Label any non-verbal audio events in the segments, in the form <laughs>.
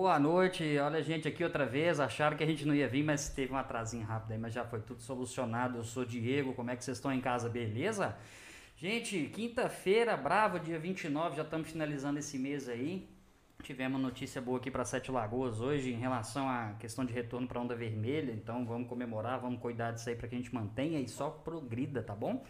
Boa noite, olha a gente aqui outra vez. Acharam que a gente não ia vir, mas teve um atrasinho rápido aí, mas já foi tudo solucionado. Eu sou Diego, como é que vocês estão em casa, beleza? Gente, quinta-feira, brava, dia 29, já estamos finalizando esse mês aí. Tivemos notícia boa aqui para Sete Lagoas hoje em relação à questão de retorno para Onda Vermelha, então vamos comemorar, vamos cuidar disso aí para que a gente mantenha e só progrida, tá bom?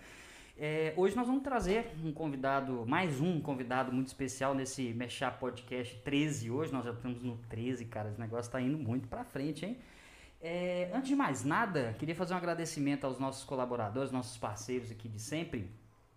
É, hoje nós vamos trazer um convidado, mais um convidado muito especial nesse Mexá Podcast 13 hoje. Nós já estamos no 13, cara. Esse negócio está indo muito para frente, hein? É, antes de mais nada, queria fazer um agradecimento aos nossos colaboradores, nossos parceiros aqui de sempre.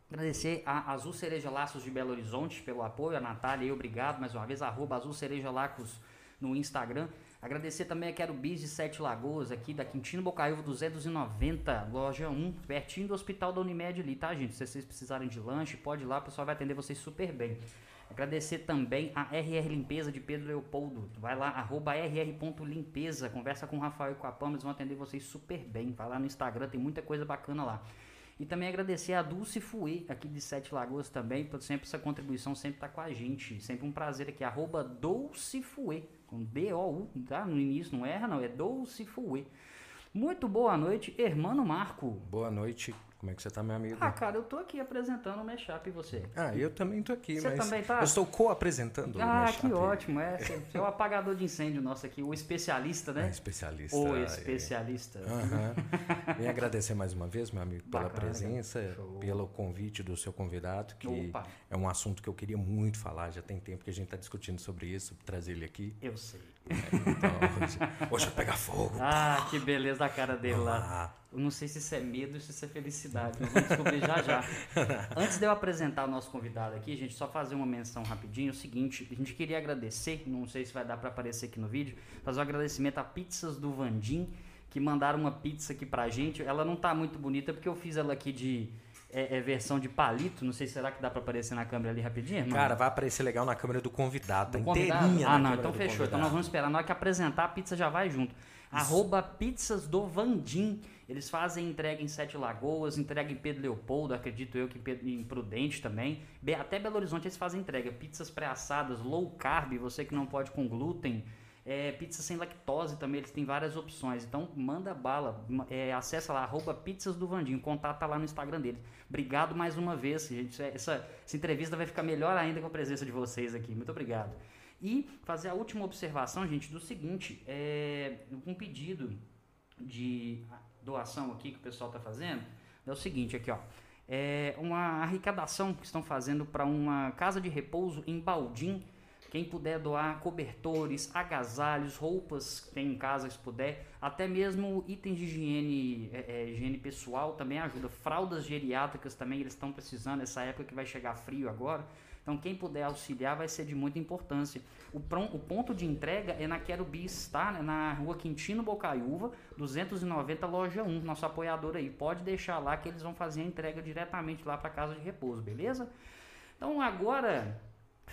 Agradecer a Azul Cereja Laços de Belo Horizonte pelo apoio, a Natália e obrigado mais uma vez, arroba Azul Cereja Laços no Instagram. Agradecer também a Quero Bis de Sete Lagoas, aqui da Quintino Bocaiúva 290, loja 1, pertinho do Hospital da Unimed ali, tá, gente? Se vocês precisarem de lanche, pode ir lá, o pessoal vai atender vocês super bem. Agradecer também a RR Limpeza de Pedro Leopoldo. Vai lá, arroba rr.limpeza, conversa com o Rafael e com a Pam, eles vão atender vocês super bem. Vai lá no Instagram, tem muita coisa bacana lá. E também agradecer a Dulce Fue, aqui de Sete Lagoas também, por sempre essa contribuição sempre tá com a gente. Sempre um prazer aqui, arroba Dulce Fue com D-O-U, tá? No início não erra, não, é Dolce Fue. Muito boa noite, Hermano Marco. Boa noite, como é que você tá, meu amigo? Ah, cara, eu tô aqui apresentando o Mashup e você. Ah, eu também tô aqui, você mas também tá? eu estou co-apresentando ah, o Mashup. Ah, que ótimo, é, você é o apagador de incêndio nosso aqui, o especialista, né? É, especialista. O especialista. É. Uhum. Agradecer mais uma vez, meu amigo, pela Bacana, presença, Show. pelo convite do seu convidado, que Opa. é um assunto que eu queria muito falar, já tem tempo que a gente está discutindo sobre isso, trazer ele aqui. Eu sei. Então, hoje, hoje vai pegar fogo. Ah, que beleza da cara dele lá. Eu não sei se isso é medo ou se isso é felicidade. Nós vamos descobrir já já. <laughs> Antes de eu apresentar o nosso convidado aqui, gente, só fazer uma menção rapidinho. O seguinte, a gente queria agradecer, não sei se vai dar para aparecer aqui no vídeo, fazer um agradecimento a Pizzas do Vandim, que mandaram uma pizza aqui pra gente. Ela não tá muito bonita porque eu fiz ela aqui de é, é, versão de palito. Não sei se será que dá para aparecer na câmera ali rapidinho, irmão? Cara, vai aparecer legal na câmera do convidado, do convidado? inteirinha. Ah, não, então fechou. Convidado. Então nós vamos esperar. Na hora que apresentar, a pizza já vai junto. Arroba Pizzas do Vandim. Eles fazem entrega em Sete Lagoas, entrega em Pedro Leopoldo, acredito eu que em Prudente também. Até Belo Horizonte eles fazem entrega. Pizzas pré-assadas, low carb, você que não pode com glúten. É, pizza sem lactose também, eles têm várias opções. Então manda bala, é, acessa lá, arroba pizzas do Vandinho, contato tá lá no Instagram deles. Obrigado mais uma vez, gente. Essa, essa entrevista vai ficar melhor ainda com a presença de vocês aqui. Muito obrigado. E fazer a última observação, gente, do seguinte, é, um pedido de doação aqui que o pessoal está fazendo, é o seguinte aqui, ó. É uma arrecadação que estão fazendo para uma casa de repouso em Baldim. Quem puder doar cobertores, agasalhos, roupas que tem em casa, se puder, até mesmo itens de higiene, é, é, higiene pessoal também ajuda. Fraldas geriátricas também eles estão precisando, essa época que vai chegar frio agora. Então, quem puder auxiliar vai ser de muita importância. O, o ponto de entrega é na Quero Bis, tá? Na rua Quintino Bocaiúva, 290, loja 1, nosso apoiador aí. Pode deixar lá que eles vão fazer a entrega diretamente lá para casa de repouso, beleza? Então, agora,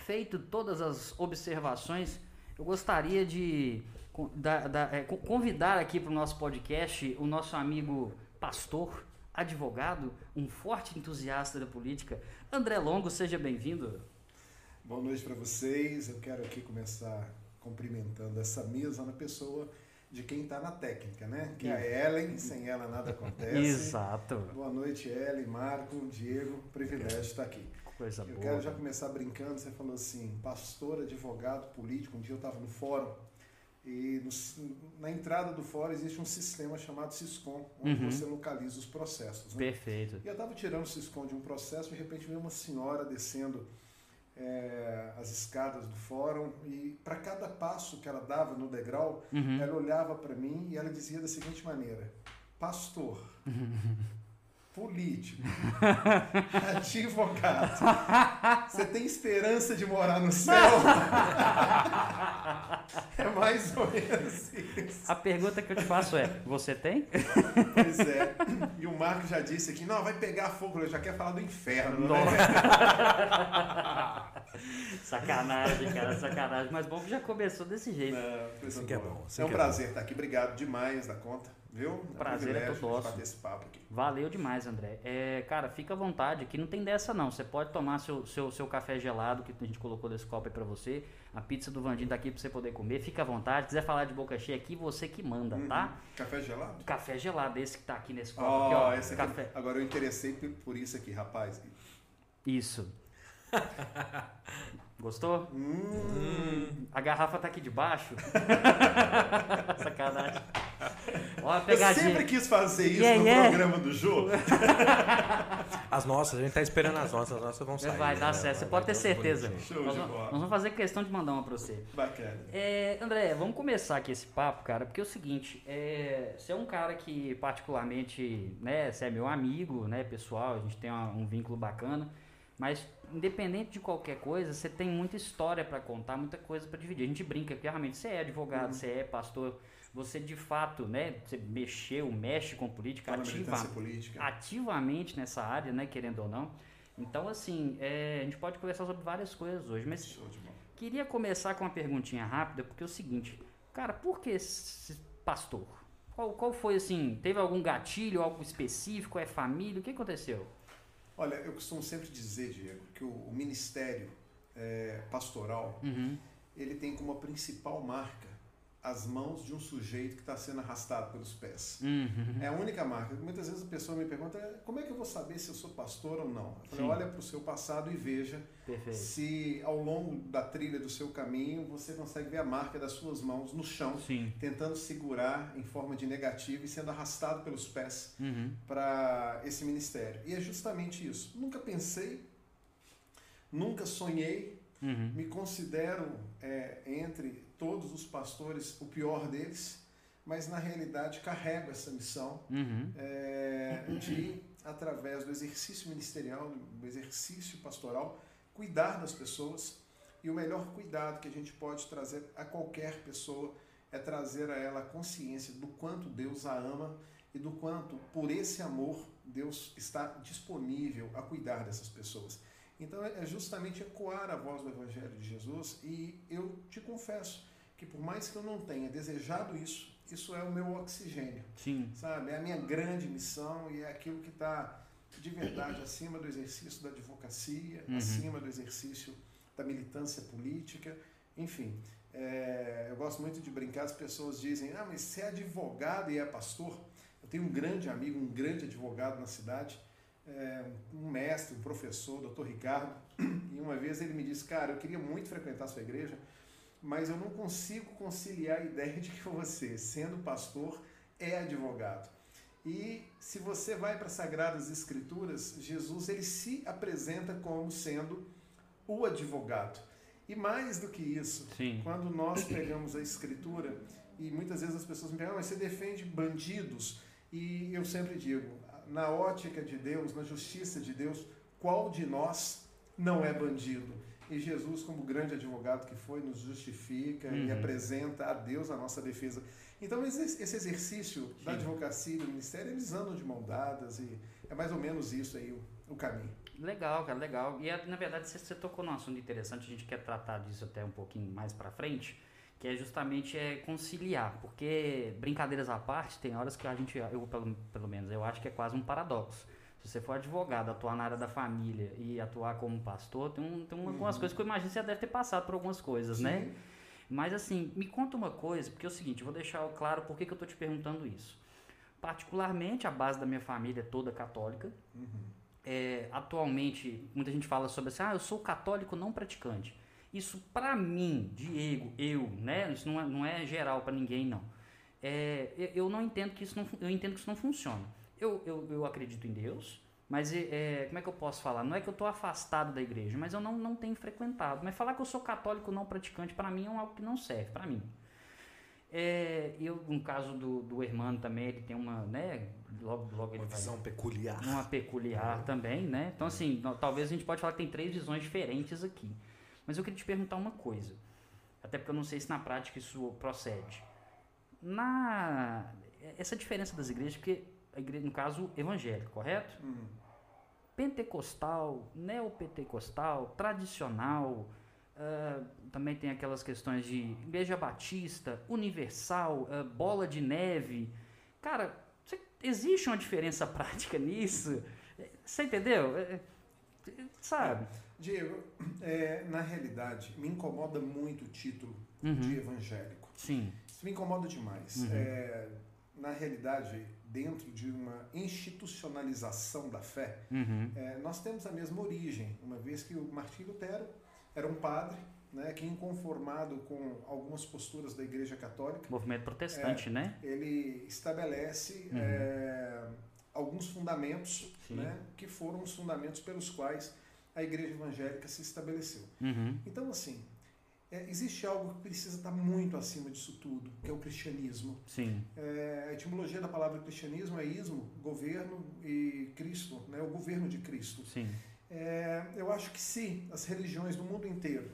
feito todas as observações, eu gostaria de da, da, é, convidar aqui para o nosso podcast o nosso amigo pastor advogado, um forte entusiasta da política. André Longo, seja bem-vindo. Boa noite para vocês. Eu quero aqui começar cumprimentando essa mesa na pessoa de quem está na técnica, né? Que é a Ellen, sem ela nada acontece. <laughs> Exato. Boa noite, Ellen, Marco, Diego, privilégio estar aqui. Coisa eu boa. Eu quero já começar brincando, você falou assim, pastor, advogado, político. Um dia eu estava no fórum e no, na entrada do fórum existe um sistema chamado Siscom, onde uhum. você localiza os processos. Né? Perfeito. E eu estava tirando o Siscom de um processo e de repente veio uma senhora descendo é, as escadas do fórum e para cada passo que ela dava no degrau, uhum. ela olhava para mim e ela dizia da seguinte maneira: Pastor, <laughs> político, <laughs> advogado, você tem esperança de morar no céu? <laughs> é mais ou menos isso. A pergunta que eu te faço é: você tem? Pois é. E o Marco já disse aqui: não, vai pegar fogo, já quer falar do inferno, né? <laughs> sacanagem, cara, sacanagem. Mas bom que já começou desse jeito. Não, isso que é bom. é um prazer é estar aqui. Obrigado demais da conta. Viu? O prazer é, todo nosso. Valeu demais, André. É, cara, fica à vontade. Aqui não tem dessa, não. Você pode tomar seu, seu, seu café gelado que a gente colocou desse copo aí pra você. A pizza do Vandinho tá aqui pra você poder comer. Fica à vontade. Se quiser falar de boca cheia aqui, você que manda, uhum. tá? Café gelado? Café gelado, esse que tá aqui nesse copo. Oh, aqui, ó. Esse café. Aqui, agora eu interessei por isso aqui, rapaz. Isso. <laughs> Gostou? Hum. A garrafa tá aqui debaixo. <laughs> Sacanagem. Ó, a pegadinha. Eu sempre quis fazer isso yeah, no yeah. programa do Jô. <laughs> As nossas, a gente tá esperando as nossas, as nossas vão sair. Vai dar né? certo, você pode ter certeza. Show nós, vamos, nós vamos fazer questão de mandar uma pra você. Bacana. É, André, vamos começar aqui esse papo, cara, porque é o seguinte, é, você é um cara que particularmente, né, você é meu amigo, né, pessoal, a gente tem uma, um vínculo bacana, mas independente de qualquer coisa, você tem muita história para contar, muita coisa para dividir. A gente brinca que realmente você é advogado, uhum. você é pastor, você de fato, né, você mexeu, mexe com política, ativa, política. ativamente nessa área, né, querendo ou não. Então, assim, é, a gente pode conversar sobre várias coisas hoje, mas queria começar com uma perguntinha rápida, porque é o seguinte, cara, por que pastor? Qual, qual foi, assim, teve algum gatilho, algo específico, é família, o que aconteceu? Olha, eu costumo sempre dizer, Diego, que o, o ministério é, pastoral, uhum. ele tem como principal marca as mãos de um sujeito que está sendo arrastado pelos pés. Uhum. É a única marca. Muitas vezes a pessoa me pergunta como é que eu vou saber se eu sou pastor ou não. Eu falei, olha para o seu passado e veja Perfeito. se ao longo da trilha do seu caminho você consegue ver a marca das suas mãos no chão, Sim. tentando segurar em forma de negativo e sendo arrastado pelos pés uhum. para esse ministério. E é justamente isso. Nunca pensei, nunca sonhei, uhum. me considero é, entre todos os pastores o pior deles, mas na realidade carrego essa missão uhum. é, de, através do exercício ministerial, do exercício pastoral, cuidar das pessoas. E o melhor cuidado que a gente pode trazer a qualquer pessoa é trazer a ela a consciência do quanto Deus a ama e do quanto, por esse amor, Deus está disponível a cuidar dessas pessoas. Então é justamente ecoar a voz do Evangelho de Jesus e eu te confesso, que por mais que eu não tenha desejado isso, isso é o meu oxigênio. Sim. Sabe? É a minha grande missão e é aquilo que está de verdade acima do exercício da advocacia, uhum. acima do exercício da militância política, enfim. É, eu gosto muito de brincar, as pessoas dizem, ah, mas você é advogado e é pastor? Eu tenho um grande amigo, um grande advogado na cidade, é, um mestre, um professor, doutor Ricardo, <clears throat> e uma vez ele me disse, cara, eu queria muito frequentar a sua igreja, mas eu não consigo conciliar a ideia de que você, sendo pastor, é advogado. E se você vai para as Sagradas Escrituras, Jesus ele se apresenta como sendo o advogado. E mais do que isso, Sim. quando nós pegamos a Escritura, e muitas vezes as pessoas me perguntam, mas você defende bandidos? E eu sempre digo, na ótica de Deus, na justiça de Deus, qual de nós não é bandido? E Jesus, como grande advogado que foi, nos justifica uhum. e apresenta a Deus a nossa defesa. Então, esse exercício Sim. da advocacia e do ministério, eles andam de mão dadas e é mais ou menos isso aí o, o caminho. Legal, cara, legal. E na verdade, você, você tocou num assunto interessante, a gente quer tratar disso até um pouquinho mais para frente, que é justamente é conciliar, porque brincadeiras à parte, tem horas que a gente, eu pelo, pelo menos, eu acho que é quase um paradoxo se você for advogado, atuar na área da família e atuar como pastor, tem, um, tem algumas uhum. coisas que eu imagino que você deve ter passado por algumas coisas, né? Sim. né? Mas assim, me conta uma coisa, porque é o seguinte, eu vou deixar claro por que, que eu estou te perguntando isso. Particularmente, a base da minha família é toda católica. Uhum. É, atualmente, muita gente fala sobre assim, ah, eu sou católico não praticante. Isso, para mim, Diego, eu, né? Isso não é, não é geral para ninguém, não. É, eu não entendo que isso não, eu entendo que isso não funciona eu, eu, eu acredito em Deus, mas é, como é que eu posso falar? Não é que eu estou afastado da igreja, mas eu não, não tenho frequentado. Mas falar que eu sou católico não praticante, para mim é algo que não serve, para mim. É, eu, no caso do, do Hermano também, ele tem uma, né, logo, logo uma visão faz, peculiar. Uma peculiar é. também, né? Então, assim, talvez a gente pode falar que tem três visões diferentes aqui. Mas eu queria te perguntar uma coisa, até porque eu não sei se na prática isso procede. Na essa diferença das igrejas, porque a igreja, no caso, evangélica, correto? Uhum. pentecostal, neopentecostal, tradicional, uh, também tem aquelas questões de igreja batista, universal, uh, bola de neve. Cara, existe uma diferença <laughs> prática nisso? Você entendeu? É, sabe? Diego, é, na realidade, me incomoda muito o título uhum. de evangélico. Sim. Isso me incomoda demais. Uhum. É, na realidade, dentro de uma institucionalização da fé, uhum. é, nós temos a mesma origem, uma vez que o Martim Lutero era um padre né, que inconformado com algumas posturas da Igreja Católica, movimento protestante, é, né? Ele estabelece uhum. é, alguns fundamentos, né, que foram os fundamentos pelos quais a Igreja Evangélica se estabeleceu. Uhum. Então, assim, é, existe algo que precisa estar muito acima disso tudo, que é o cristianismo. Sim. É, a etimologia da palavra cristianismo é ismo, governo, e Cristo, né, o governo de Cristo. Sim. É, eu acho que se as religiões do mundo inteiro,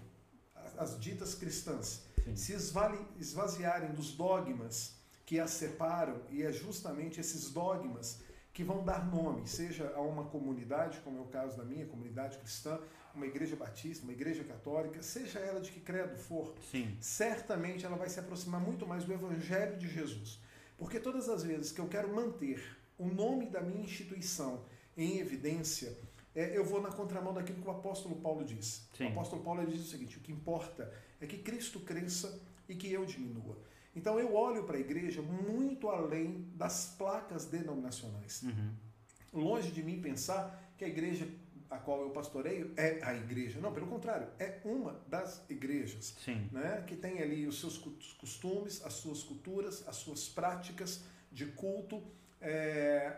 as, as ditas cristãs, Sim. se esvali, esvaziarem dos dogmas que as separam, e é justamente esses dogmas que vão dar nome, seja a uma comunidade, como é o caso da minha comunidade cristã, uma igreja batista, uma igreja católica, seja ela de que credo for, Sim. certamente ela vai se aproximar muito mais do Evangelho de Jesus. Porque todas as vezes que eu quero manter o nome da minha instituição em evidência, é, eu vou na contramão daquilo que o apóstolo Paulo diz. Sim. O apóstolo Paulo diz o seguinte: o que importa é que Cristo cresça e que eu diminua. Então eu olho para a igreja muito além das placas denominacionais. Uhum. Longe de mim pensar que a igreja a qual eu pastoreio é a igreja. Não, pelo contrário, é uma das igrejas. Sim. Né, que tem ali os seus costumes, as suas culturas, as suas práticas de culto. É,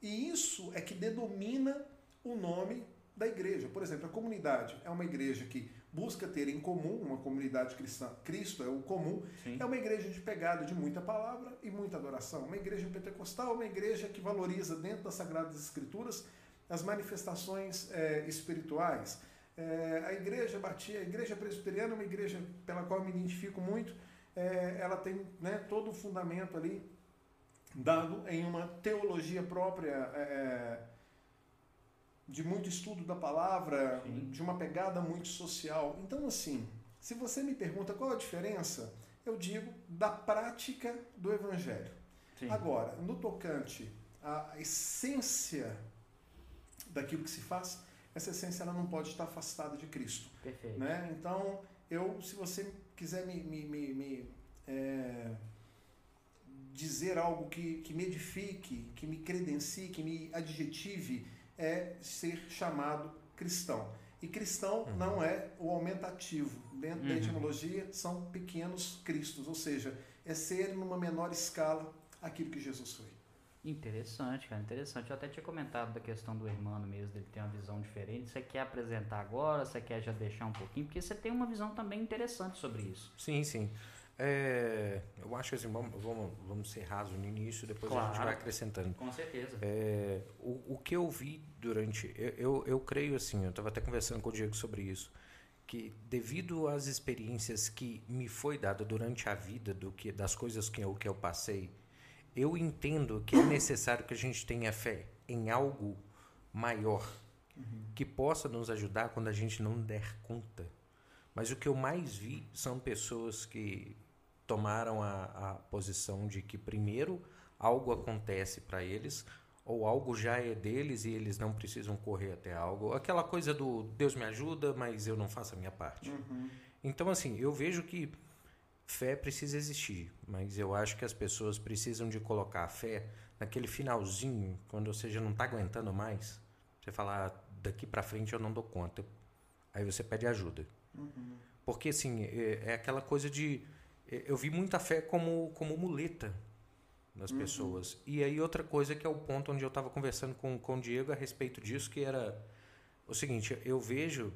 e isso é que denomina o nome da igreja. Por exemplo, a comunidade é uma igreja que busca ter em comum, uma comunidade cristã, Cristo é o comum, Sim. é uma igreja de pegada de muita palavra e muita adoração. Uma igreja pentecostal, uma igreja que valoriza dentro das Sagradas Escrituras as manifestações é, espirituais. É, a igreja batia, a igreja presbiteriana é uma igreja pela qual eu me identifico muito, é, ela tem né, todo o fundamento ali dado em uma teologia própria de muito estudo da palavra, Sim. de uma pegada muito social. Então, assim, se você me pergunta qual a diferença, eu digo da prática do evangelho. Sim. Agora, no tocante à essência daquilo que se faz, essa essência ela não pode estar afastada de Cristo. Perfeito. Né? Então, eu, se você quiser me, me, me, me é, dizer algo que, que me edifique, que me credencie, que me adjetive, é ser chamado cristão. E cristão uhum. não é o aumentativo. Dentro uhum. da etimologia, são pequenos cristos, ou seja, é ser numa menor escala aquilo que Jesus foi. Interessante, cara, interessante. Eu até tinha comentado da questão do irmão mesmo, dele ter uma visão diferente. Você quer apresentar agora? Você quer já deixar um pouquinho? Porque você tem uma visão também interessante sobre isso. Sim, sim. É, eu acho que assim, vamos, vamos, vamos ser raso no início, depois claro, a gente vai acrescentando. Com certeza. É, o, o que eu vi durante. Eu, eu, eu creio assim, eu estava até conversando com o Diego sobre isso, que devido às experiências que me foi dada durante a vida, do que das coisas que eu, que eu passei eu entendo que é necessário que a gente tenha fé em algo maior uhum. que possa nos ajudar quando a gente não der conta. Mas o que eu mais vi são pessoas que tomaram a, a posição de que primeiro algo acontece para eles ou algo já é deles e eles não precisam correr até algo. Aquela coisa do Deus me ajuda, mas eu não faço a minha parte. Uhum. Então, assim, eu vejo que fé precisa existir, mas eu acho que as pessoas precisam de colocar a fé naquele finalzinho, quando você já não está aguentando mais. Você fala, ah, daqui para frente eu não dou conta. Aí você pede ajuda. Uhum. Porque, assim, é, é, aquela coisa de. É, eu vi muita fé como, como muleta nas uhum. pessoas. E aí, outra coisa que é o ponto onde eu estava conversando com, com o Diego a respeito disso, que era o seguinte: eu vejo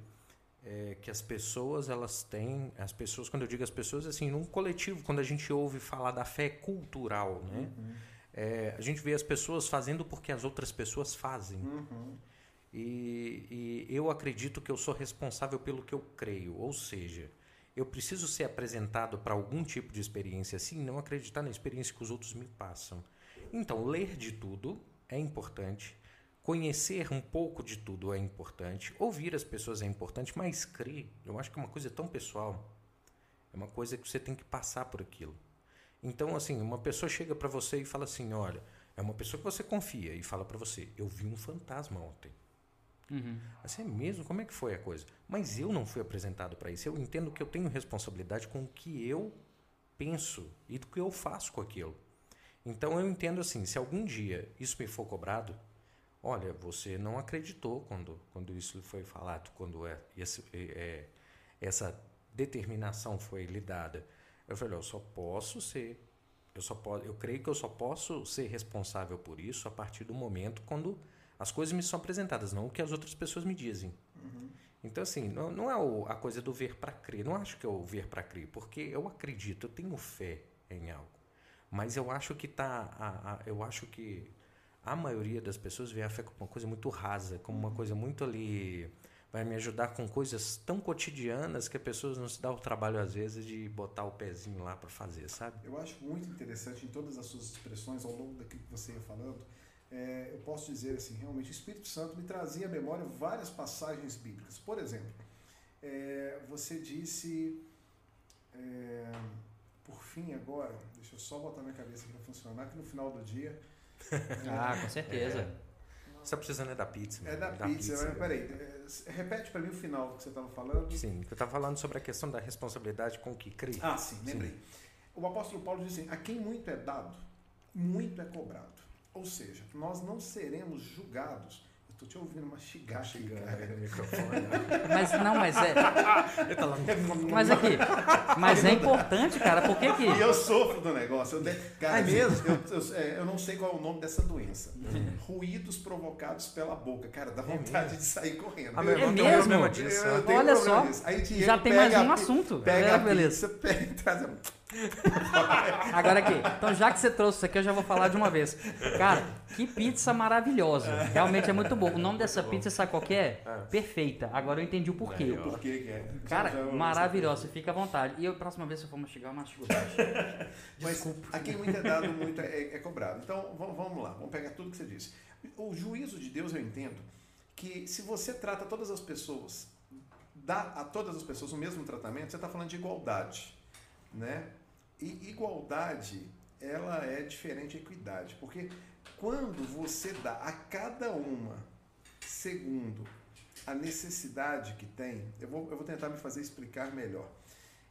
é, que as pessoas elas têm as pessoas quando eu digo as pessoas assim num coletivo quando a gente ouve falar da fé cultural né uhum. é, a gente vê as pessoas fazendo porque as outras pessoas fazem uhum. e, e, eu acredito que eu sou responsável pelo que eu creio ou seja eu preciso ser apresentado para algum tipo de experiência assim não acreditar na experiência que os outros me passam então ler de tudo é importante conhecer um pouco de tudo é importante, ouvir as pessoas é importante, mas crer, eu acho que é uma coisa tão pessoal. É uma coisa que você tem que passar por aquilo. Então, assim, uma pessoa chega para você e fala assim: olha, é uma pessoa que você confia e fala para você: eu vi um fantasma ontem. Uhum. Assim, é mesmo? Como é que foi a coisa? Mas eu não fui apresentado para isso. Eu entendo que eu tenho responsabilidade com o que eu penso e do que eu faço com aquilo. Então eu entendo assim: se algum dia isso me for cobrado, olha, você não acreditou quando, quando isso foi falado, quando é, esse, é, essa determinação foi lhe dada. Eu falei: eu só posso ser eu só posso, eu creio que eu só posso ser responsável por isso a partir do momento quando as coisas me são apresentadas, não o que as outras pessoas me dizem. Uhum. Então, assim, não, não é o, a coisa do ver para crer. Não acho que é o ver para crer, porque eu acredito, eu tenho fé em algo. Mas eu acho que tá. A, a, eu acho que a maioria das pessoas vê a fé como uma coisa muito rasa, como uma coisa muito ali vai me ajudar com coisas tão cotidianas que as pessoas não se dão o trabalho às vezes de botar o pezinho lá para fazer, sabe? Eu acho muito interessante em todas as suas expressões ao longo daquilo que você ia falando. É, eu posso dizer assim, realmente o Espírito Santo me trazia à memória várias passagens bíblicas. Por exemplo, é, você disse, é, por fim agora, deixa eu só botar minha cabeça para funcionar, que no final do dia. <laughs> ah, com certeza. É, você está precisando é da pizza. É da, da pizza, pizza. mas peraí. É, repete para mim o final que você estava falando. Sim, eu estava falando sobre a questão da responsabilidade com o que crê. Ah, sim, lembrei. Sim. O apóstolo Paulo diz assim: a quem muito é dado, muito é cobrado. Ou seja, nós não seremos julgados Tô te ouvindo mastigar, aqui, cara. <laughs> microfone. Mas não, mas é. mas aqui, mas é importante, cara. Por que que. E eu sofro do negócio. Eu de... cara, é mesmo? Eu, eu, é, eu, não sei qual é o nome dessa doença. Hum. Ruídos provocados pela boca. Cara, dá é vontade é de sair correndo. Ah, é mesmo? Disso, Olha só. Aí, já tem mais um assunto. Pega é, a beleza. Pizza, <laughs> pega e traz. <laughs> Agora aqui, então já que você trouxe isso aqui, eu já vou falar de uma vez. Cara, que pizza maravilhosa. Realmente é muito bom. O nome dessa pizza, sabe qual é? é? Perfeita. Agora eu entendi o porquê. O porquê que é. Cara, maravilhosa. Fica à vontade. E a próxima vez, se eu for mastigar, eu mastigo <laughs> Mas aqui muito é dado, muito é, é cobrado. Então, vamos lá. Vamos pegar tudo que você disse. O juízo de Deus, eu entendo que se você trata todas as pessoas, dá a todas as pessoas o mesmo tratamento, você está falando de igualdade. Né? E igualdade, ela é diferente de equidade, porque quando você dá a cada uma segundo a necessidade que tem, eu vou, eu vou tentar me fazer explicar melhor.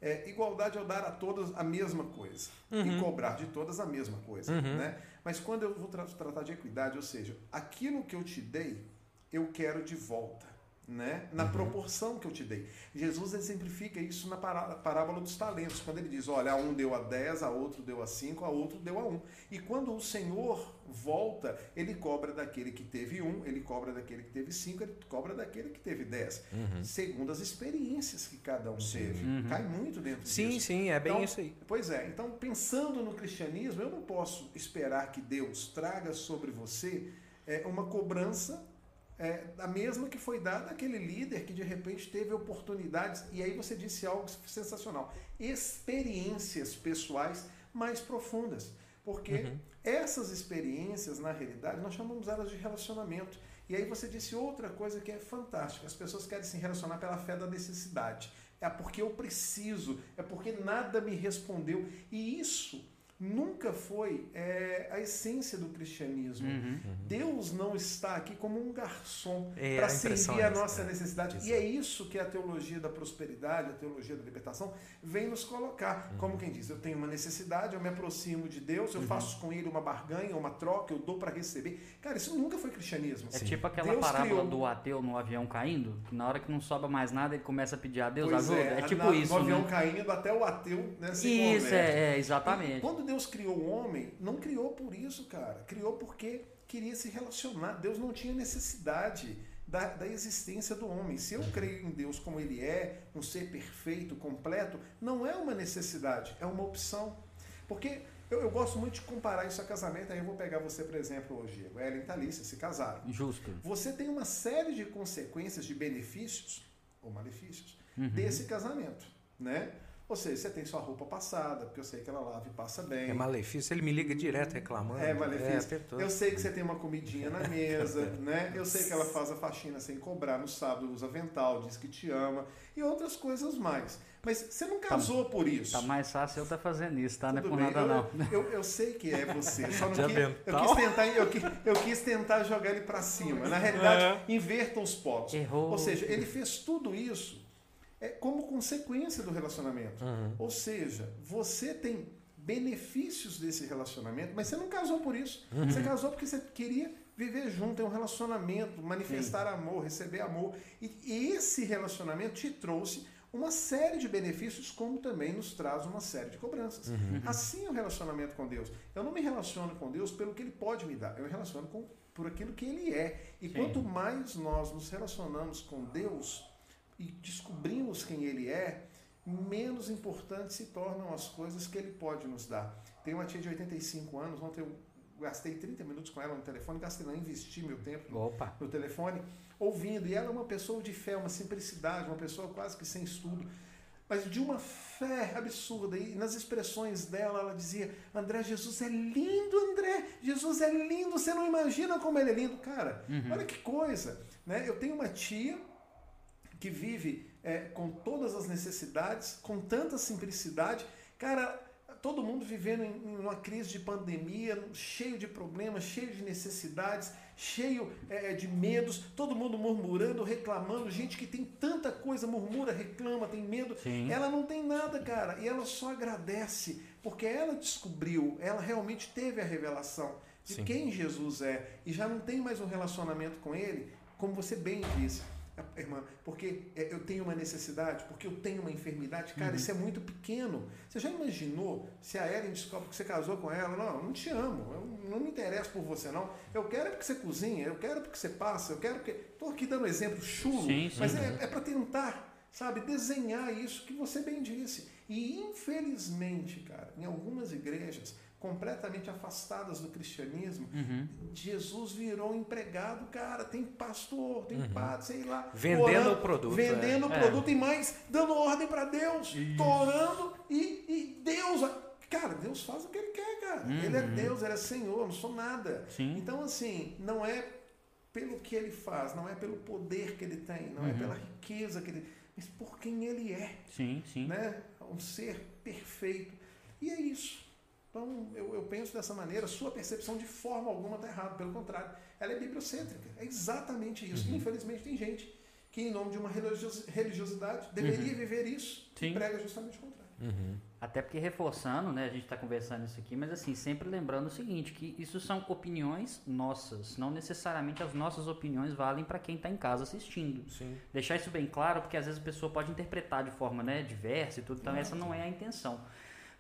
É, igualdade é eu dar a todas a mesma coisa uhum. e cobrar de todas a mesma coisa. Uhum. Né? Mas quando eu vou tra tratar de equidade, ou seja, aquilo que eu te dei, eu quero de volta né? na uhum. proporção que eu te dei. Jesus exemplifica isso na parábola dos talentos, quando ele diz: olha, a um deu a 10, a outro deu a 5, a outro deu a 1. Um. E quando o Senhor volta, ele cobra daquele que teve um, ele cobra daquele que teve cinco, ele cobra daquele que teve dez. Uhum. Segundo as experiências que cada um teve. Uhum. Cai muito dentro sim, disso. Sim, sim, é bem então, isso aí. Pois é, então pensando no cristianismo, eu não posso esperar que Deus traga sobre você é, uma cobrança é, a mesma que foi dada àquele líder que de repente teve oportunidades, e aí você disse algo sensacional: experiências pessoais mais profundas. Porque uhum. essas experiências, na realidade, nós chamamos elas de relacionamento. E aí você disse outra coisa que é fantástica: as pessoas querem se relacionar pela fé da necessidade. É porque eu preciso, é porque nada me respondeu. E isso nunca foi é, a essência do cristianismo. Uhum, uhum. Deus não está aqui como um garçom é, para servir a nossa é. necessidade. Exato. E é isso que a teologia da prosperidade, a teologia da libertação, vem nos colocar. Uhum. Como quem diz, eu tenho uma necessidade, eu me aproximo de Deus, eu uhum. faço com ele uma barganha, uma troca, eu dou para receber. Cara, isso nunca foi cristianismo. É Sim. tipo aquela Deus parábola criou... do ateu no avião caindo, que na hora que não sobra mais nada, ele começa a pedir a Deus pois ajuda. É, é tipo na, isso. No né? avião caindo, até o ateu né, se Isso, é, é, exatamente. E quando Deus criou o homem, não criou por isso, cara. Criou porque queria se relacionar. Deus não tinha necessidade da, da existência do homem. Se eu creio em Deus como ele é, um ser perfeito, completo, não é uma necessidade, é uma opção. Porque eu, eu, gosto muito de comparar isso a casamento. Aí eu vou pegar você, por exemplo, hoje. Ellen e Thalissa se casaram. Justo. Você tem uma série de consequências, de benefícios ou malefícios uhum. desse casamento, né? Ou seja, você tem sua roupa passada, porque eu sei que ela lava e passa bem. É malefício, ele me liga direto reclamando. É malefício. É, eu sei que você tem uma comidinha na mesa, <laughs> né? Eu sei que ela faz a faxina sem cobrar no sábado, usa avental, diz que te ama e outras coisas mais. Mas você não tá casou tá, por isso. Tá mais fácil eu estar tá fazendo isso, tá? Tudo não é por nada, não. Eu, eu, sei que é você. Só não que, eu, quis tentar, eu, quis, eu quis tentar jogar ele para cima. Na realidade, <laughs> é. invertam os polos. Errou. Ou seja, ele fez tudo isso é, como consequência do relacionamento. Uhum. Ou seja, você tem benefícios desse relacionamento, mas você não casou por isso. Uhum. Você casou porque você queria viver junto, ter um relacionamento, manifestar Sim. amor, receber amor. E, e esse relacionamento te trouxe uma série de benefícios, como também nos traz uma série de cobranças. Uhum. Assim é o relacionamento com Deus. Eu não me relaciono com Deus pelo que Ele pode me dar, eu me relaciono com, por aquilo que Ele é. E Sim. quanto mais nós nos relacionamos com Deus e descobrimos quem Ele é, menos importantes se tornam as coisas que Ele pode nos dar. Tem uma tia de 85 anos, ontem eu gastei 30 minutos com ela no telefone, gastei não, investi meu tempo no, no telefone ouvindo. E ela é uma pessoa de fé, uma simplicidade, uma pessoa quase que sem estudo, mas de uma fé absurda. E nas expressões dela, ela dizia: André, Jesus é lindo, André, Jesus é lindo, você não imagina como ele é lindo. Cara, uhum. olha que coisa. Né? Eu tenho uma tia que vive é, com todas as necessidades, com tanta simplicidade. Cara, todo mundo vivendo em, em uma crise de pandemia, cheio de problemas, cheio de necessidades cheio é, é, de medos, todo mundo murmurando, reclamando, gente que tem tanta coisa, murmura, reclama, tem medo. Sim. Ela não tem nada, cara, e ela só agradece, porque ela descobriu, ela realmente teve a revelação de Sim. quem Jesus é e já não tem mais um relacionamento com ele, como você bem disse irmã, porque é, eu tenho uma necessidade, porque eu tenho uma enfermidade. Cara, uhum. isso é muito pequeno. Você já imaginou se a Ellen descobre que você casou com ela? Não, eu não te amo, eu não me interesso por você, não. Eu quero porque você cozinha, eu quero porque você passa, eu quero porque. Estou aqui dando um exemplo chulo, sim, sim, mas é, é para tentar, sabe, desenhar isso que você bem disse. E infelizmente, cara, em algumas igrejas, completamente afastadas do cristianismo, uhum. Jesus virou empregado, cara, tem pastor, tem uhum. padre, sei lá. Vendendo orando, o produto. Vendendo o é. produto é. e mais, dando ordem para Deus, torando e, e Deus. Cara, Deus faz o que ele quer, cara. Uhum. Ele é Deus, ele é Senhor, não sou nada. Sim. Então, assim, não é pelo que ele faz, não é pelo poder que ele tem, não é uhum. pela riqueza que ele mas por quem ele é. Sim, sim. Né? Um ser perfeito. E é isso. Então, eu, eu penso dessa maneira, sua percepção de forma alguma está errada, pelo contrário, ela é bibliocêntrica. É exatamente isso. Uhum. Infelizmente, tem gente que, em nome de uma religiosidade, deveria uhum. viver isso Sim. e prega justamente o contrário. Uhum. Até porque reforçando, né, a gente está conversando isso aqui, mas assim, sempre lembrando o seguinte, que isso são opiniões nossas, não necessariamente as nossas opiniões valem para quem está em casa assistindo. Sim. Deixar isso bem claro, porque às vezes a pessoa pode interpretar de forma né, diversa e tudo, então essa não é a intenção.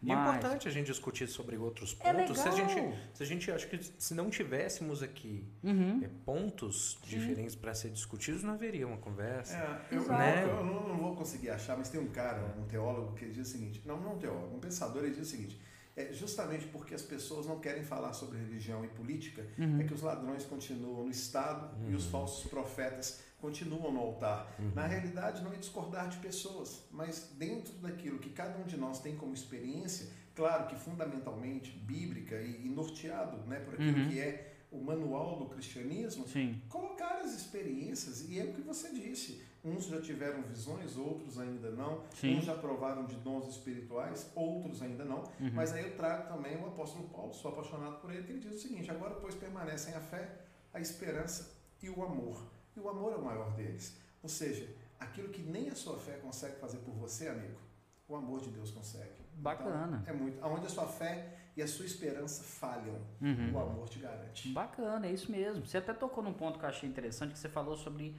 Mas... é importante a gente discutir sobre outros é pontos. É se, a gente, se a gente, acho que se não tivéssemos aqui uhum. é, pontos Sim. diferentes para ser discutidos, não haveria uma conversa. É, eu, né? eu, não, não, vou conseguir achar, mas tem um cara, um teólogo, que diz o seguinte: não, não um teólogo, um pensador, ele diz o seguinte. É justamente porque as pessoas não querem falar sobre religião e política, uhum. é que os ladrões continuam no Estado uhum. e os uhum. falsos profetas continuam no altar. Uhum. Na realidade, não é discordar de pessoas, mas dentro daquilo que cada um de nós tem como experiência, claro que fundamentalmente bíblica e, e norteado né, por aquilo uhum. que é o manual do cristianismo, Sim. colocar as experiências, e é o que você disse. Uns já tiveram visões, outros ainda não. Sim. Uns já provaram de dons espirituais, outros ainda não. Uhum. Mas aí eu trago também o apóstolo Paulo, sou apaixonado por ele, que ele diz o seguinte: agora, pois, permanecem a fé, a esperança e o amor e o amor é o maior deles. Ou seja, aquilo que nem a sua fé consegue fazer por você, amigo, o amor de Deus consegue. Bacana. Então, é muito. Onde a sua fé e a sua esperança falham, uhum. o amor te garante. Bacana, é isso mesmo. Você até tocou num ponto que eu achei interessante, que você falou sobre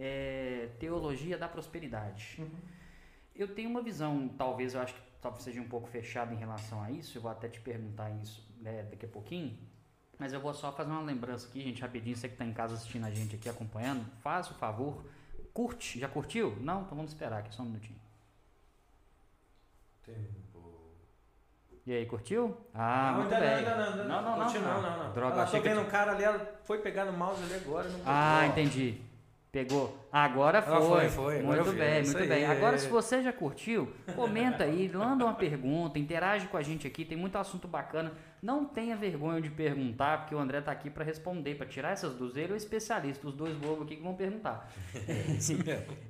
é, teologia da prosperidade. Uhum. Eu tenho uma visão, talvez eu acho que talvez seja um pouco fechada em relação a isso, eu vou até te perguntar isso né, daqui a pouquinho, mas eu vou só fazer uma lembrança aqui, gente, rapidinho. Você que está em casa assistindo a gente aqui, acompanhando, faça o favor, curte. Já curtiu? Não? Então vamos esperar aqui só um minutinho. Tempo. E aí, curtiu? Ah, não, muito não, bem. Não, não, não, não, não, não, não, não. Droga, ela, tô vendo que... um cara ali, ela foi pegar no mouse ali agora. ah, entendi. Pegou? Agora foi. foi, foi. Muito Agora bem, isso muito aí. bem. Agora, se você já curtiu, comenta aí, manda uma pergunta, interage com a gente aqui, tem muito assunto bacana. Não tenha vergonha de perguntar, porque o André tá aqui para responder, para tirar essas dúvidas. Ele é o especialista, os dois bobos aqui que vão perguntar.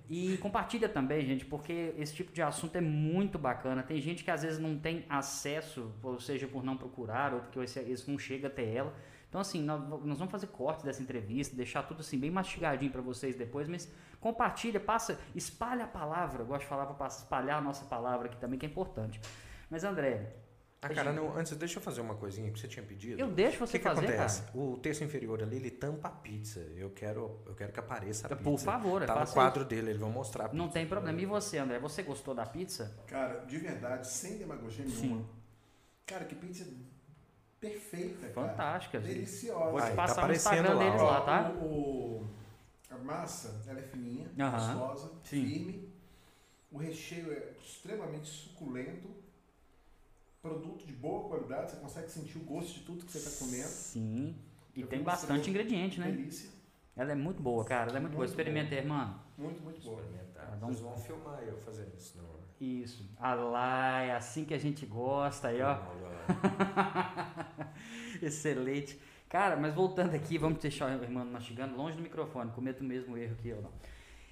e compartilha também, gente, porque esse tipo de assunto é muito bacana. Tem gente que às vezes não tem acesso, ou seja, por não procurar, ou porque esse não chega até ela. Então, assim, nós, nós vamos fazer cortes dessa entrevista, deixar tudo assim bem mastigadinho para vocês depois, mas compartilha, passa, espalha a palavra. Eu gosto de falar para espalhar a nossa palavra aqui também, que é importante. Mas, André. Ah, cara, não, antes deixa eu fazer uma coisinha que você tinha pedido. Eu deixo você O que, que fazer, acontece? cara. O texto inferior ali, ele tampa a pizza. Eu quero, eu quero que apareça a pizza. Por favor, Tá no quadro dele, eles vão mostrar a pizza. Não tem problema. E você, André? Você gostou da pizza? Cara, de verdade, sem demagogia Sim. nenhuma. Cara, que pizza perfeita, cara. Fantástica. gente. Deliciosa. Vou te tá passar no aparecendo Instagram lá, deles ó. lá, tá? O, o- a massa, ela é fininha, Aham. gostosa, Sim. firme. O recheio é extremamente suculento. Produto de boa qualidade, você consegue sentir o gosto de tudo que você está comendo. Sim. E Eu tem bastante ingrediente, né? Delícia. Ela é muito boa, cara. Ela é muito, boa. Muito Experimentei, irmão. Muito, muito boa. Experimentar. Tá, vamos- Vocês vão filmar eu fazendo isso, não. Isso. Ah lá, é assim que a gente gosta aí, ó. <laughs> Excelente. Cara, mas voltando aqui, vamos deixar o irmão mastigando longe do microfone, cometo o mesmo erro que eu não.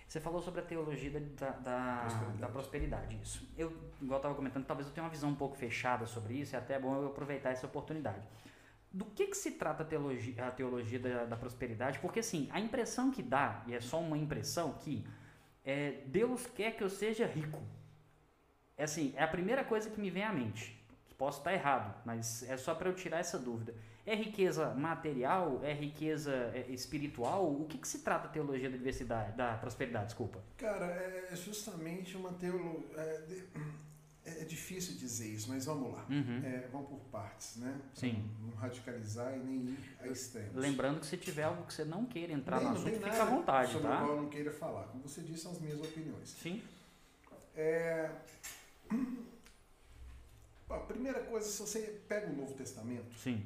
Você falou sobre a teologia da, da, Prosperidade. da prosperidade, isso. Eu, igual eu estava comentando, talvez eu tenha uma visão um pouco fechada sobre isso, é até bom eu aproveitar essa oportunidade. Do que, que se trata a teologia, a teologia da, da prosperidade? Porque, assim, a impressão que dá, e é só uma impressão, que é, Deus quer que eu seja rico. É assim, é a primeira coisa que me vem à mente. Posso estar errado, mas é só para eu tirar essa dúvida. É riqueza material? É riqueza é, espiritual? O que, que se trata a teologia da diversidade, da prosperidade? Desculpa. Cara, é justamente uma teologia. É, de- é difícil dizer isso, mas vamos lá. Uhum. É, vamos por partes, né? Sim. Não radicalizar e nem ir a extremos. Lembrando que se tiver algo que você não queira entrar Nem- no assunto, fica à vontade, sobre o tá? qual eu não queira falar. Como você disse, são as minhas opiniões. Sim. É... A primeira coisa, se você pega o Novo Testamento, Sim.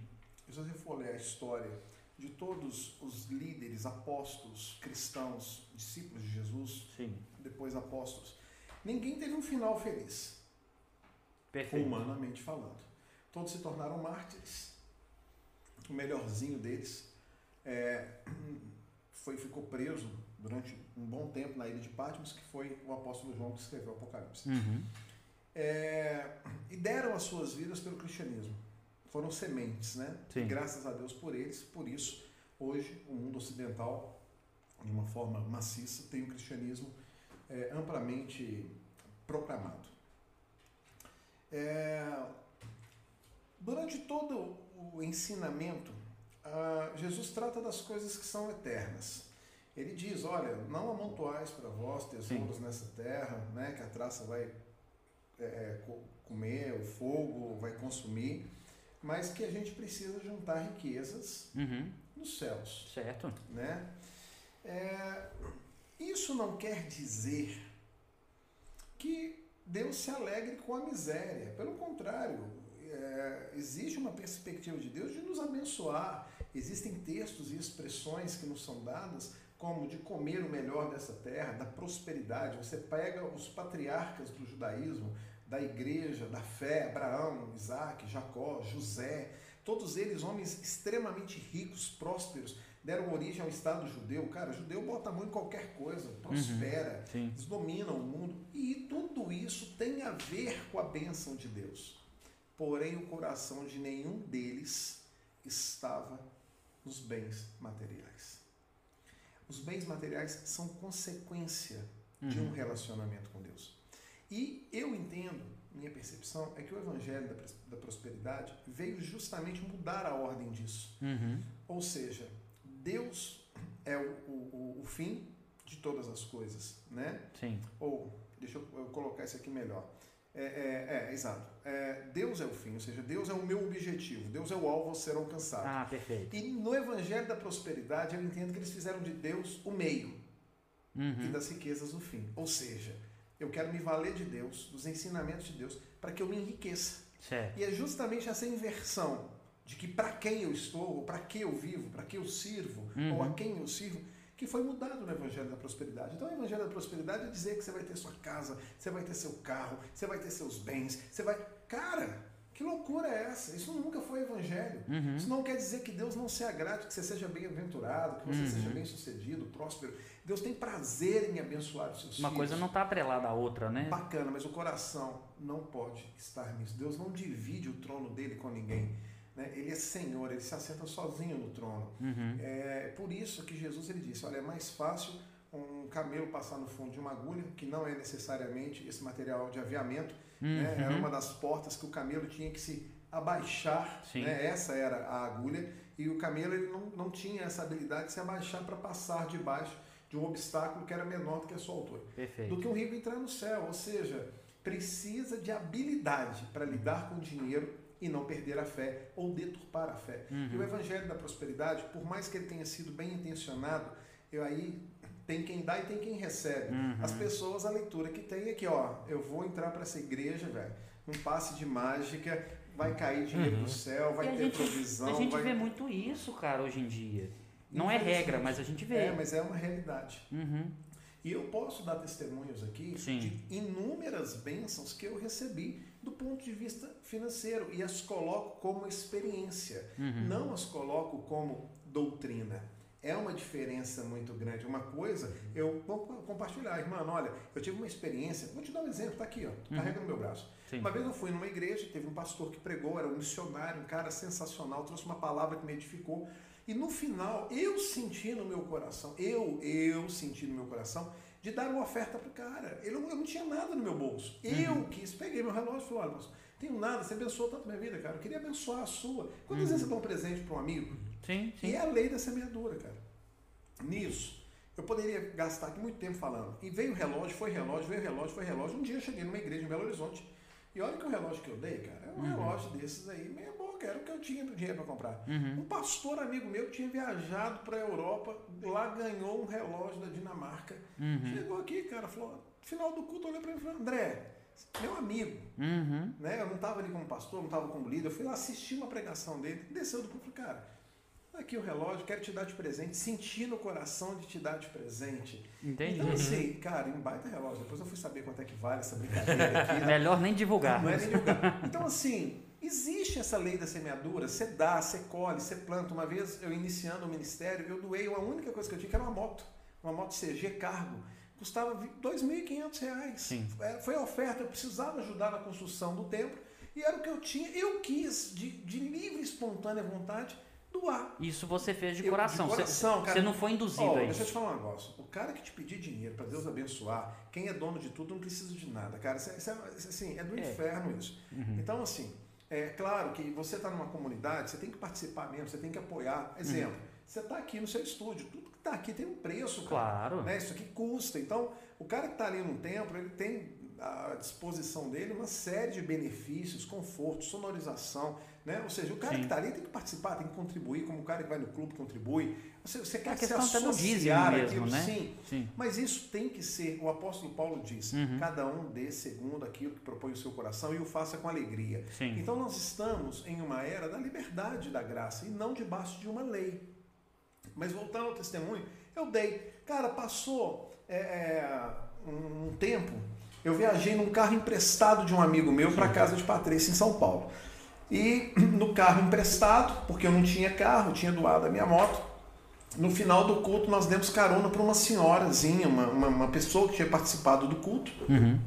se você for ler a história de todos os líderes, apóstolos, cristãos, discípulos de Jesus, Sim. depois apóstolos, ninguém teve um final feliz, Perfeito. humanamente falando. Todos se tornaram mártires. O melhorzinho deles é, foi, ficou preso durante um bom tempo na ilha de Patmos, que foi o apóstolo João que escreveu o Apocalipse. Uhum. É, e deram as suas vidas pelo cristianismo. Foram sementes, né? Sim. Graças a Deus por eles, por isso, hoje o mundo ocidental, de uma forma maciça, tem o cristianismo é, amplamente proclamado. É, durante todo o ensinamento, ah, Jesus trata das coisas que são eternas. Ele diz: Olha, não amontoais para vós tesouros nessa terra, né, que a traça vai é, é, co- comer, o fogo vai consumir, mas que a gente precisa juntar riquezas Uhum. nos céus Certo. né? É, isso não quer dizer que Deus se alegre com a miséria. Pelo contrário, é, existe uma perspectiva de Deus de nos abençoar. Existem textos e expressões que nos são dadas como de comer o melhor dessa terra, da prosperidade. Você pega os patriarcas do judaísmo, da igreja, da fé, Abraão, Isaac, Jacó, José, todos eles homens extremamente ricos, prósperos, deram origem ao Estado judeu. Cara, judeu bota a mão em qualquer coisa, prospera, Sim. eles dominam o mundo. E tudo isso tem a ver com a bênção de Deus. Porém, o coração de nenhum deles estava nos bens materiais. Os bens materiais são consequência de um Uhum. relacionamento. E eu entendo, minha percepção é que o evangelho da, da prosperidade veio justamente mudar a ordem disso. Uhum. Ou seja, Deus é o, o, o fim de todas as coisas, né? Sim. Ou, deixa eu, colocar isso aqui melhor. É, é, é, exato. É, Deus é o fim, ou seja, Deus é o meu objetivo, Deus é o alvo a ser alcançado. Ah, perfeito. E no Evangelho da Prosperidade, eu entendo que eles fizeram de Deus o meio e Uhum. das riquezas o fim. Ou seja, eu quero me valer de Deus, dos ensinamentos de Deus, para que eu me enriqueça. Certo. E é justamente essa inversão de que para quem eu estou, ou para que eu vivo, para que eu sirvo, Uhum. ou a quem eu sirvo, que foi mudado no Evangelho da Prosperidade. Então, o Evangelho da Prosperidade é dizer que você vai ter sua casa, você vai ter seu carro, você vai ter seus bens, você vai. Cara, que loucura é essa? Isso nunca foi evangelho. Uhum. Isso não quer dizer que Deus não se agrade, que você seja bem-aventurado, que você uhum. seja bem-sucedido, próspero. Deus tem prazer em abençoar os seus Uma filhos. coisa não está atrelada à outra, né? Bacana, mas o coração não pode estar nisso. Deus não divide o trono dele com ninguém. Né? Ele é Senhor, ele se assenta sozinho no trono. Uhum. É por isso que Jesus ele disse: olha, é mais fácil um camelo passar no fundo de uma agulha, que não é necessariamente esse material de aviamento, uhum. né? era uma das portas que o camelo tinha que se abaixar, né? essa era a agulha, e o camelo ele não, não tinha essa habilidade de se abaixar para passar debaixo de um obstáculo que era menor do que a sua altura. Perfeito. Do que um rico entrar no céu, ou seja, precisa de habilidade para lidar com o dinheiro e não perder a fé ou deturpar a fé. Uhum. E o evangelho da prosperidade, por mais que ele tenha sido bem intencionado, eu aí tem quem dá e tem quem recebe. Uhum. As pessoas, a leitura que tem aqui, ó, eu vou entrar para essa igreja, velho, um passe de mágica, vai cair dinheiro uhum. do céu, vai e ter gente, provisão. A gente vai... vê muito isso, cara, hoje em dia. Não é regra, mas a gente vê. É, mas é uma realidade. Uhum. E eu posso dar testemunhos aqui Sim. de inúmeras bênçãos que eu recebi do ponto de vista financeiro e as coloco como experiência, uhum. não as coloco como doutrina. É uma diferença muito grande. Uma coisa, eu vou compartilhar, irmão, olha, eu tive uma experiência, vou te dar um exemplo, tá aqui, ó, uhum. carrega no meu braço. Sim. Uma vez eu fui numa igreja, teve um pastor que pregou, era um missionário, um cara sensacional, trouxe uma palavra que me edificou. E no final, eu senti no meu coração, eu, eu senti no meu coração, de dar uma oferta para o cara. Eu não, eu não tinha nada no meu bolso. Uhum. Eu quis, peguei meu relógio e falei, olha, tenho nada, você abençoou tanto minha vida, cara. Eu queria abençoar a sua. Quantas uhum. vezes você dá um presente para um amigo? Sim, sim. E é a lei da semeadura, cara. Nisso, eu poderia gastar aqui muito tempo falando. E veio o relógio, foi relógio, veio relógio, foi relógio. Um dia eu cheguei numa igreja em Belo Horizonte. E olha que o relógio que eu dei, cara, é um uhum. relógio desses aí, meia boca, era o que eu tinha do dinheiro para comprar. Uhum. Um pastor amigo meu tinha viajado para a Europa, lá ganhou um relógio da Dinamarca. Uhum. Chegou aqui, cara, falou, final do culto, olhou para mim e falou, André, meu amigo, uhum. né? Eu não estava ali como pastor, não estava como líder, eu fui lá assistir uma pregação dele, desceu do culto, cara, aqui o relógio, quero te dar de presente, senti no coração de te dar de presente. Entendi. Então, assim, cara, um baita relógio. Depois eu fui saber quanto é que vale essa brincadeira aqui. <laughs> Né? Melhor nem divulgar. Não é nem divulgar. Então, assim, existe essa lei da semeadura, você dá, você colhe, você planta. Uma vez, eu iniciando o ministério, eu doei, a única coisa que eu tinha que era uma moto, uma moto CG cargo. Custava R$ 2.500. Sim. É, foi a oferta, eu precisava ajudar na construção do templo. E era o que eu tinha. Eu quis, de, de livre e espontânea vontade, doar. Isso você fez de coração. Eu, de coração você, cara, você não foi induzido ó, a isso. Deixa eu te falar um negócio. O cara que te pedir dinheiro para Deus abençoar, quem é dono de tudo não precisa de nada, cara. Isso é, isso é, assim, é do é. inferno isso. Uhum. Então, assim, é claro que você está numa comunidade, você tem que participar mesmo, você tem que apoiar. Exemplo, uhum. você está aqui no seu estúdio, tudo que está aqui tem um preço, cara. Claro. Né? Isso aqui custa. Então, o cara que está ali no templo, ele tem à disposição dele uma série de benefícios, conforto, sonorização, né? Ou seja, o cara Sim. que está ali tem que participar, tem que contribuir, como o cara que vai no clube contribui. Você, você quer se associar mesmo, né? Sim. Sim. Mas isso tem que ser, o apóstolo Paulo diz, uhum. cada um dê segundo aquilo que propõe o seu coração e o faça com alegria. Sim. Então nós estamos em uma era da liberdade da graça e não debaixo de uma lei. Mas voltando ao testemunho, eu dei. Cara, passou é, é, um tempo, eu viajei num carro emprestado de um amigo meu para casa de Patrícia em São Paulo. E <clears throat> no carro emprestado, porque eu não tinha carro, tinha doado a minha moto, no final do culto nós demos carona para uma senhorazinha, uma, uma, uma, pessoa que tinha participado do culto. Uhum.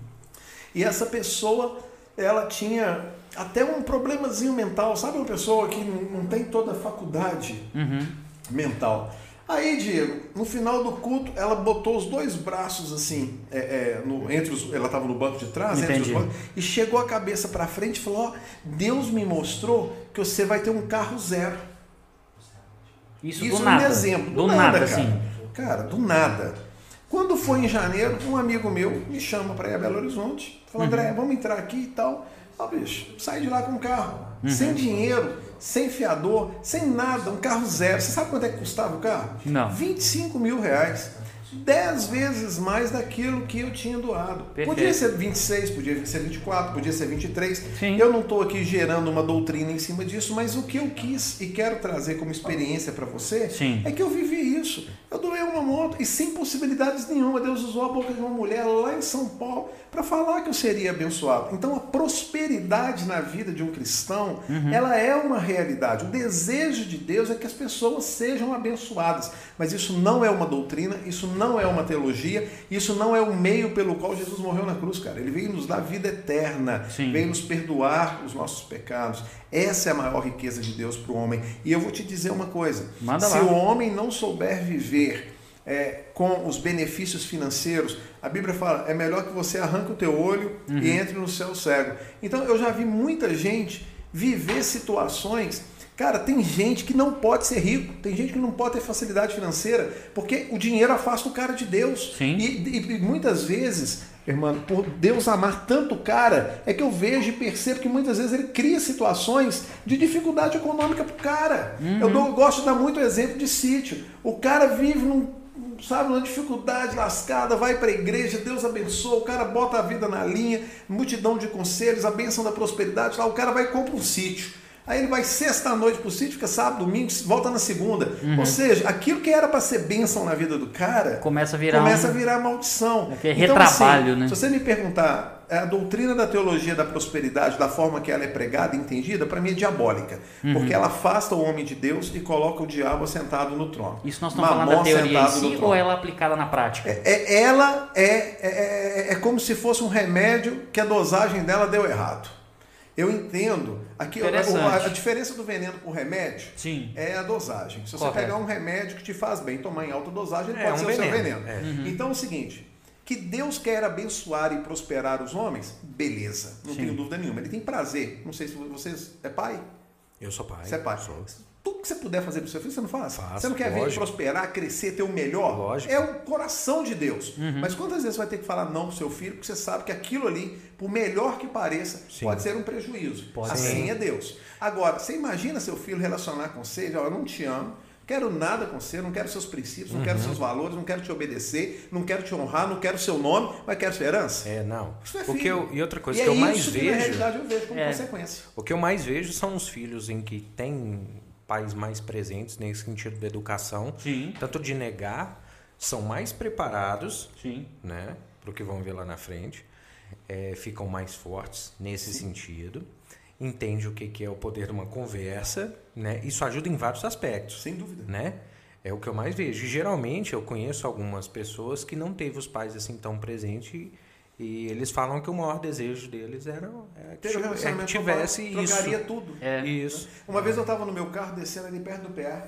E essa pessoa, ela tinha até um problemazinho mental, sabe uma pessoa que não, tem toda a faculdade uhum. mental. Aí, Diego, no final do culto, ela botou os dois braços assim, é, é, no, entre os, ela estava no banco de trás, bancos, e chegou a cabeça para frente e falou: ó, Deus me mostrou que você vai ter um carro zero. Isso, Isso do é um nada. exemplo. Do, do nada, nada, cara. Sim. Cara, do nada. Quando foi em janeiro, um amigo meu me chama para ir a Belo Horizonte. Falou, uhum. André, vamos entrar aqui e tal. Ó, bicho, sai de lá com o carro. Uhum. Sem dinheiro sem fiador, sem nada, um carro zero. Você sabe quanto é que custava o carro? Não. 25 mil reais. 10 vezes mais daquilo que eu tinha doado. Perfeito. Podia ser 26, podia ser 24, podia ser 23. Sim. Eu não estou aqui gerando uma doutrina em cima disso, mas o que eu quis e quero trazer como experiência para você Sim. é que eu vivi isso. Eu doei uma moto e sem possibilidades nenhuma. Deus usou a boca de uma mulher lá em São Paulo para falar que eu seria abençoado. Então a prosperidade na vida de um cristão, uhum. ela é uma realidade. O desejo de Deus é que as pessoas sejam abençoadas. Mas isso não é uma doutrina, isso não é uma teologia, isso não é o meio pelo qual Jesus morreu na cruz, cara. Ele veio nos dar vida eterna, Sim. veio nos perdoar os nossos pecados. Essa é a maior riqueza de Deus para o homem. E eu vou te dizer uma coisa: Manda se lá. o homem não souber viver é, com os benefícios financeiros, a Bíblia fala: é melhor que você arranque o teu olho uhum. e entre no céu cego. Então eu já vi muita gente viver situações Cara, tem gente que não pode ser rico, tem gente que não pode ter facilidade financeira, porque o dinheiro afasta o cara de Deus. Sim. E, e, e muitas vezes, irmão, por Deus amar tanto o cara, é que eu vejo e percebo que muitas vezes ele cria situações de dificuldade econômica pro cara. Uhum. Eu, dou, eu gosto de dar muito exemplo de sítio. O cara vive num sabe, uma dificuldade lascada, vai para a igreja, Deus abençoa, o cara bota a vida na linha, multidão de conselhos, a bênção da prosperidade, lá o cara vai e compra um sítio. Aí ele vai sexta-noite pro sítio, fica sábado, domingo, volta na segunda. Uhum. Ou seja, aquilo que era para ser bênção na vida do cara começa a virar, começa um... a virar maldição. É, é então, retrabalho, assim, né? Se você me perguntar, é, a doutrina da teologia da prosperidade, da forma que ela é pregada e entendida, para mim é diabólica. Uhum. Porque ela afasta o homem de Deus e coloca o diabo sentado no trono. Isso nós estamos Mamon falando da teoria em si ou ela aplicada na prática? É, é ela é, é, é, é como se fosse um remédio que a dosagem dela deu errado. Eu entendo. Aqui, a, a, diferença do veneno com o remédio Sim. é a dosagem. Se você Correto. pegar um remédio que te faz bem, tomar em alta dosagem, ele é, pode um ser veneno. o seu veneno. É. Uhum. Então é o seguinte: que Deus quer abençoar e prosperar os homens, beleza. Não Sim. tenho dúvida nenhuma. Ele tem prazer. Não sei se vocês. É pai? Eu sou pai. Você é pai. Sou tudo que você puder fazer para o seu filho, você não faz? Faço, você não quer lógico. ver prosperar, crescer, ter o melhor? Lógico. É o coração de Deus. Uhum. Mas quantas vezes você vai ter que falar não para o seu filho, porque você sabe que aquilo ali, por melhor que pareça, Sim. pode ser um prejuízo. Pode assim ser. é Deus. Agora, você imagina seu filho relacionar com você, eu não te amo, quero nada com você, não quero seus princípios, não uhum. quero seus valores, não quero te obedecer, não quero te honrar, não quero seu nome, mas quero sua herança. É, não. Isso é filho. O que eu, e outra coisa e que é eu mais vejo. Que, na realidade eu vejo como é. consequência. O que eu mais vejo são os filhos em que tem pais mais presentes nesse sentido da educação, Sim. tanto de negar, são mais preparados, Sim. né, para o que vão ver lá na frente, é, ficam mais fortes nesse Sim. sentido, entende o que, que é o poder de uma conversa, né? Isso ajuda em vários aspectos, sem dúvida, né? É o que eu mais vejo. E, geralmente eu conheço algumas pessoas que não teve os pais assim tão presentes e eles falam que o maior desejo deles era, era Ter um é que tivesse isso. Trocaria tudo. É. Isso. Uma vez eu estava no meu carro descendo ali perto do PA,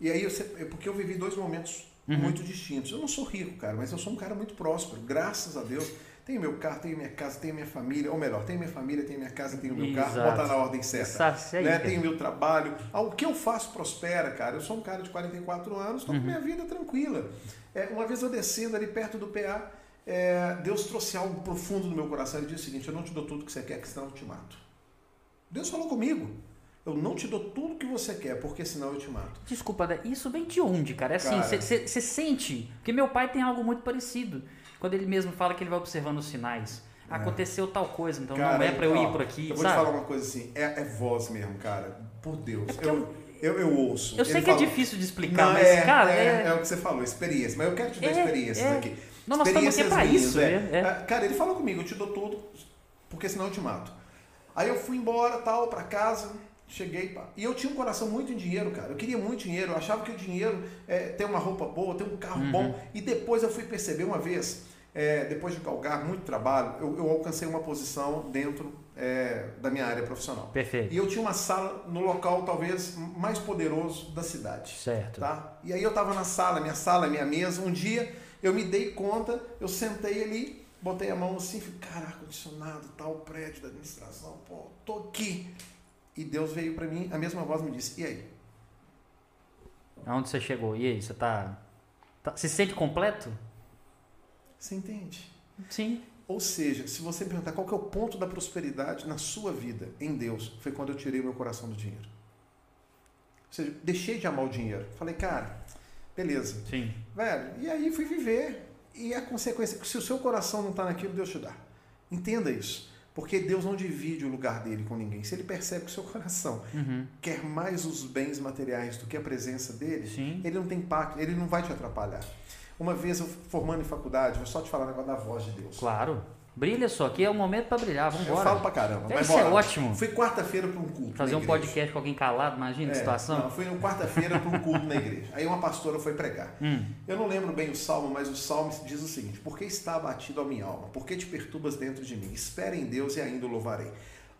e aí eu, porque eu vivi dois momentos uhum. muito distintos. Eu não sou rico, cara, mas eu sou um cara muito próspero, graças a Deus. Tenho meu carro, tenho minha casa, tenho minha família, ou melhor, tenho minha família, tenho minha casa, tenho meu Exato. carro, botar na ordem certa. Aí, né? Tenho meu trabalho. O que eu faço prospera, cara. Eu sou um cara de 44 anos, estou uhum. com minha vida tranquila. É, uma vez eu descendo ali perto do PA, é, Deus trouxe algo profundo no meu coração. Ele disse o seguinte: Eu não te dou tudo que você quer, que senão eu te mato. Deus falou comigo. Eu não te dou tudo que você quer, porque senão eu te mato. Desculpa, isso vem de onde, cara? É assim, você sente. Porque meu pai tem algo muito parecido. Quando ele mesmo fala que ele vai observando os sinais. É. Aconteceu tal coisa, então cara, não é para eu ir por aqui. Eu vou sabe? te falar uma coisa assim: é, é voz mesmo, cara. Por Deus. É eu, eu, eu, ouço. Eu sei que é difícil de explicar, não, mas, é, cara. É, é, é, o que você falou, experiência. Mas eu quero te dar experiências aqui. Não, nós estamos aqui para isso. É. É. é. Cara, ele falou comigo, eu te dou tudo, porque senão eu te mato. Aí eu fui embora, tal, para casa, cheguei, pá. E eu tinha um coração muito em dinheiro, cara. Eu queria muito dinheiro, eu achava que o dinheiro é ter uma roupa boa, ter um carro uhum. bom. E depois eu fui perceber uma vez, é, depois de galgar muito trabalho, eu, eu alcancei uma posição dentro é, da minha área profissional. Perfeito. E eu tinha uma sala no local talvez mais poderoso da cidade. Certo. Tá? E aí eu estava na sala, minha sala, minha mesa. Um dia eu me dei conta, eu sentei ali, botei a mão assim, falei, cara, ar-condicionado, tal, prédio da administração, pô, tô aqui. E Deus veio para mim, a mesma voz me disse, e aí? Aonde você chegou? E aí, você tá, tá se sente completo? Você entende? Sim. Ou seja, se você me perguntar qual é o ponto da prosperidade na sua vida, em Deus, foi quando eu tirei o meu coração do dinheiro. Ou seja, deixei de amar o dinheiro. Falei, cara, Beleza. Sim. Velho, e aí fui viver. E a consequência, se o seu coração não está naquilo, Deus te dá. Entenda isso. Porque Deus não divide o lugar dele com ninguém. Se ele percebe que o seu coração Uhum. quer mais os bens materiais do que a presença dele, Sim. ele não tem pacto, ele não vai te atrapalhar. Uma vez eu formando em faculdade, vou só te falar um negócio da voz de Deus. Claro. Brilha só, aqui é o momento pra brilhar. Vamos Eu falo pra caramba. Ser bora. ótimo. Fui quarta-feira para um culto. Fazer um igreja. podcast com alguém calado, imagina a É, situação. Não, fui quarta-feira para um culto na igreja. Aí uma pastora foi pregar. Hum. Eu não lembro bem o salmo, mas o salmo diz o seguinte: Por que está abatido a minha alma? Por que te perturbas dentro de mim? Espere em Deus e ainda o louvarei.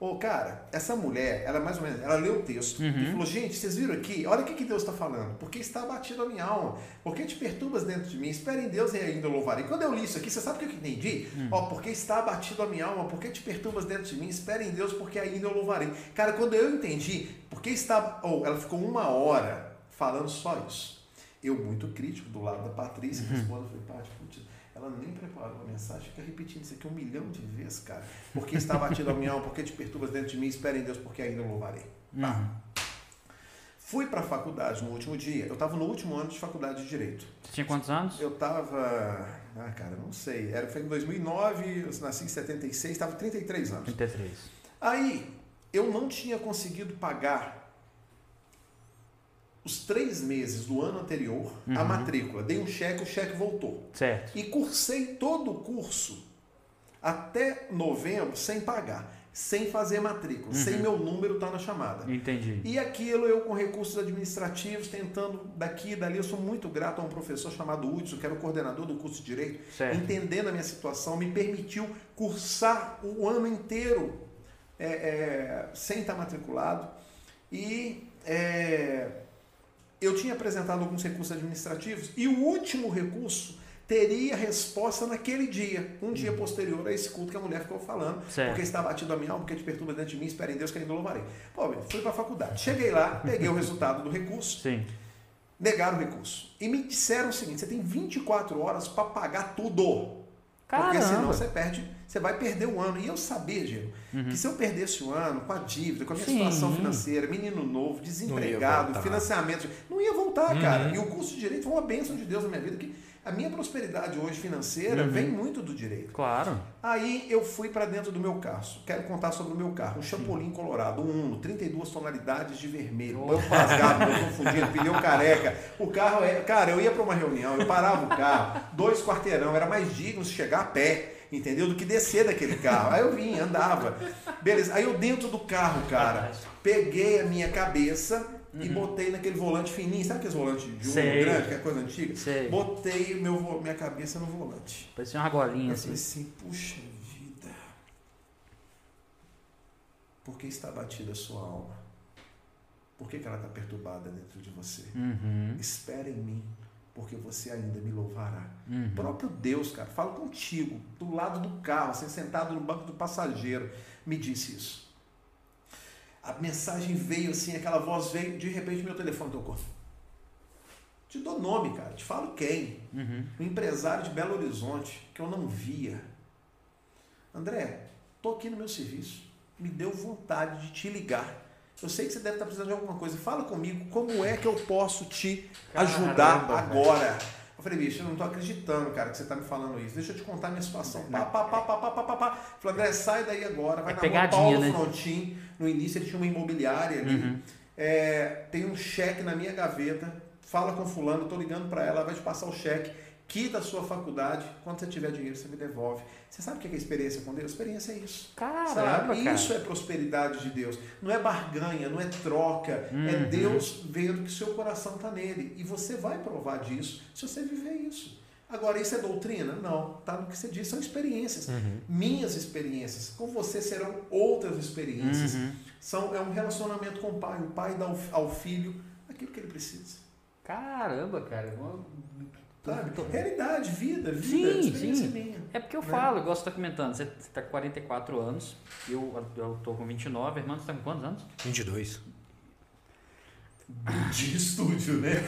Ô, cara, essa mulher, ela mais ou menos, ela leu o texto Uhum. e falou: Gente, vocês viram aqui? Olha o que, que Deus está falando. Por que está abatido a minha alma? Por que te perturbas dentro de mim? Espere em Deus e ainda louvarei. Quando eu li isso aqui, você sabe o que eu entendi? Hum. Ó, porque está abatido a minha alma? Por que te perturbas dentro de mim? Espere em Deus, porque ainda eu louvarei. Cara, quando eu entendi, porque está. Ou ela ficou uma hora falando só isso. Eu, muito crítico, do lado da Patrícia, minha esposa, falei, Paty, putz, ela nem preparou a mensagem, fica repetindo isso aqui um milhão de vezes, cara. Porque está batido a minha alma, porque te perturbas dentro de mim, espere em Deus, porque ainda eu louvarei. Tá. Uhum. Fui para a faculdade no último dia, eu estava no último ano de faculdade de Direito. Você tinha quantos anos? Eu estava, ah, cara, não sei, era, foi em 2009, eu nasci em 76, estava 33 anos. 33. Aí, eu não tinha conseguido pagar os três meses do ano anterior a Uhum. matrícula. Dei um cheque, o cheque voltou. Certo. E cursei todo o curso até novembro sem pagar, sem fazer matrícula, Uhum. sem meu número estar na chamada. Entendi. E aquilo eu com recursos administrativos, tentando daqui e dali, eu sou muito grato a um professor chamado Hudson, que era o coordenador do curso de Direito, Certo. entendendo a minha situação, me permitiu cursar o ano inteiro é, é, sem estar matriculado. E é, eu tinha apresentado alguns recursos administrativos e o último recurso teria resposta naquele dia, um dia posterior a esse culto que a mulher ficou falando, Certo. porque está batido a minha alma, porque te perturba dentro de mim, espera em Deus que ainda louvarei. Pô, meu, fui para a faculdade, cheguei lá, peguei o resultado do recurso, Sim. negaram o recurso e me disseram o seguinte: você tem 24 horas para pagar tudo. Porque senão Caramba. você perde, você vai perder o ano. E eu sabia, Diego, que se eu perdesse o ano com a dívida, com a minha Uhum. Sim. situação financeira, menino novo, desempregado, voltar. financiamento, não ia voltar, cara. Uhum. E o curso de direito foi uma bênção de Deus na minha vida, que a minha prosperidade hoje financeira Uhum. vem muito do direito. Claro. Aí eu fui para dentro do meu carro. Quero contar sobre o meu carro. Um Chapolin Colorado, um Uno, 32 tonalidades de vermelho. Oh. Banco rasgado, <laughs> banco confundido, pneu careca. O carro é. Cara, eu ia para uma reunião, eu parava o carro, dois quarteirão, era mais digno chegar a pé. Entendeu? Do que descer daquele carro. Aí eu vinha, andava. Beleza. Aí eu dentro do carro, cara, peguei a minha cabeça e botei naquele volante fininho. Sabe aqueles volantes de Uhum. Sei. grande, que é coisa antiga? Sei. Botei meu, minha cabeça no volante. Parecia uma golinha Eu falei assim. assim, puxa vida. Por que está batida a sua alma? Por que, que ela está perturbada dentro de você? Uhum. Espera em mim, porque você ainda me louvará. Uhum. O próprio Deus, cara, fala contigo, do lado do carro, assim, sentado no banco do passageiro, me disse isso. A mensagem veio assim, aquela voz veio, de repente meu telefone tocou. Te dou nome, cara, te falo quem Uhum. um empresário de Belo Horizonte que eu não via. André, tô aqui no meu serviço. Me deu vontade de te ligar. Eu sei que você deve estar precisando de alguma coisa. Fala comigo, como é que eu posso te ajudar Caramba, agora? Eu falei, bicho, eu não tô acreditando, cara, que você tá me falando isso. Deixa eu te contar a minha situação. Pá, pá, pá, pá, pá, pá, pá. Falei, André, sai daí agora. Vai É na pegadinha, rua Paulo né? Frontin. No início ele tinha uma imobiliária ali. Uhum. É, tem um cheque na minha gaveta, fala com fulano, tô ligando para ela, ela vai te passar o cheque, quita a sua faculdade, quando você tiver dinheiro você me devolve. Você sabe o que é experiência com Deus? Experiência é isso. Caramba, Sabe? cara. Isso é prosperidade de Deus. Não é barganha, não é troca. É Uhum. Deus vendo que seu coração está nele. E você vai provar disso se você viver isso. Agora, isso é doutrina? Não. Tá no que você diz, são experiências. Uhum. Minhas experiências. Com você serão outras experiências. Uhum. São, é um relacionamento com o pai. O pai dá ao, ao filho aquilo que ele precisa. Caramba, cara. Uma- Sabe? Tô- Realidade, vida, vida, Sim, experiência sim. minha. É porque eu Né? falo, eu gosto de estar comentando. Você está com 44 anos, eu, eu tô com 29, irmão, você tá com quantos anos? 22. De estúdio, né? <laughs>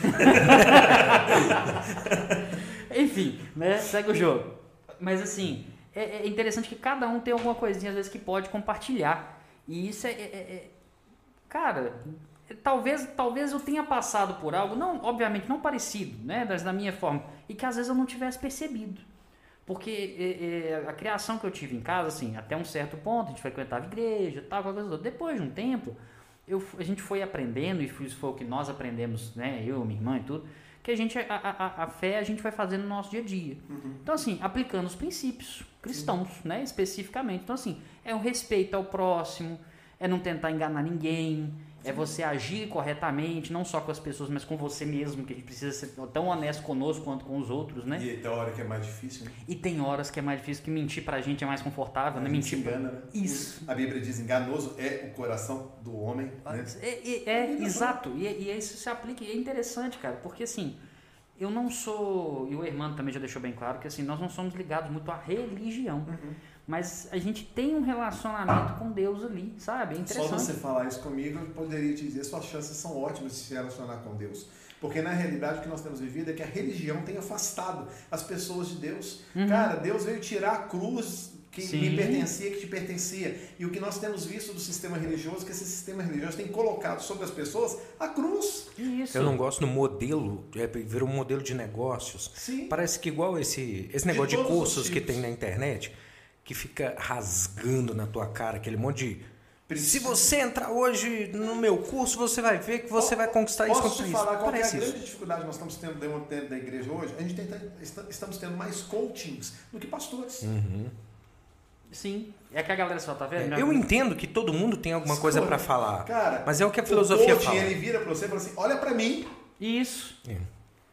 Enfim, né? Segue o jogo. Mas assim, é, é interessante que cada um tem alguma coisinha às vezes que pode compartilhar. E isso é. é- é- cara, talvez, talvez eu tenha passado por algo, não, obviamente, não parecido, né? Das, da minha forma. E que às vezes eu não tivesse percebido. Porque é, é, a criação que eu tive em casa, assim, até um certo ponto, a gente frequentava igreja, tal, coisa. Depois de um tempo, eu, a gente foi aprendendo, e isso foi o que nós aprendemos, né? Eu, minha irmã e tudo, que a gente, a, a, a fé a gente vai fazendo no nosso dia a dia. Uhum. Então, assim, aplicando os princípios cristãos, Sim. né? Especificamente. Então, assim, é o respeito ao próximo, é não tentar enganar ninguém, é você agir corretamente, não só com as pessoas, mas com você mesmo, que a gente precisa ser tão honesto conosco quanto com os outros, né? E tem hora que é mais difícil, né? E tem horas que é mais difícil, que mentir pra gente é mais confortável, a né? Mentir. engana, né? Isso. A Bíblia diz: enganoso é o coração do homem. Né? É, é, é exato. E, e isso se aplica. E é interessante, cara, porque assim. Eu não sou, e o Hermano também já deixou bem claro que assim, nós não somos ligados muito à religião. Uhum. Mas a gente tem um relacionamento com Deus ali, sabe? É interessante. Só você falar isso comigo, eu poderia te dizer suas chances são ótimas de se relacionar com Deus. Porque na realidade o que nós temos vivido é que a religião tem afastado as pessoas de Deus. Uhum. Cara, Deus veio tirar a cruz que Sim. me pertencia, que te pertencia. E o que nós temos visto do sistema religioso, é que esse sistema religioso tem colocado sobre as pessoas a cruz. Isso. Eu não gosto do modelo, é, virou um modelo de negócios. Sim. Parece que igual esse, esse negócio de, de cursos que tem na internet que fica rasgando na tua cara aquele monte de. Se você entrar hoje no meu curso, você vai ver que você vai conquistar isso. Posso te falar qual é a grande dificuldade que nós estamos tendo dentro da igreja hoje? A gente tem, estamos tendo mais coachings do que pastores. Uhum. Sim. É que a galera só tá vendo. É, eu entendo que todo mundo tem alguma coisa para falar. Cara, mas é o que a filosofia o coaching, fala. ele vira para você e fala assim: olha para mim. Isso. É.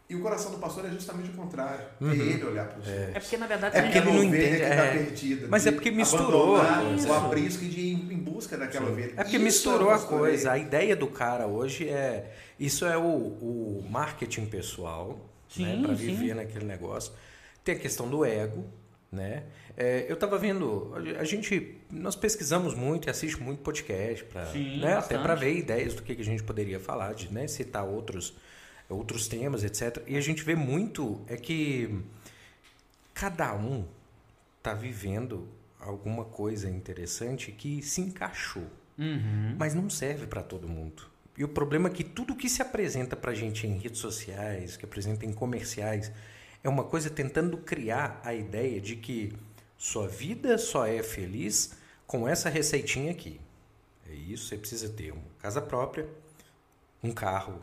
E o coração do pastor é justamente o contrário. É uhum. É ele olhar para os é. é porque, na verdade, é porque ele não entende. Que tá é. perdida, Mas é porque misturou o aprisco de ir em busca daquela Sim. ovelha. É porque isso misturou é a coisa. A ideia do cara hoje é. Isso é o, o marketing pessoal, né, para viver naquele negócio. Tem a questão do ego, né? É, eu estava vendo, a gente, nós pesquisamos muito e assiste muito podcast para, né, até para ver ideias do que, que a gente poderia falar, de né, citar outros outros temas, etc. E a gente vê muito é que cada um está vivendo alguma coisa interessante que se encaixou, uhum. mas não serve para todo mundo. E o problema é que tudo que se apresenta para a gente em redes sociais, que apresenta em comerciais, é uma coisa tentando criar a ideia de que sua vida só é feliz com essa receitinha aqui. É isso, você precisa ter uma casa própria, um carro,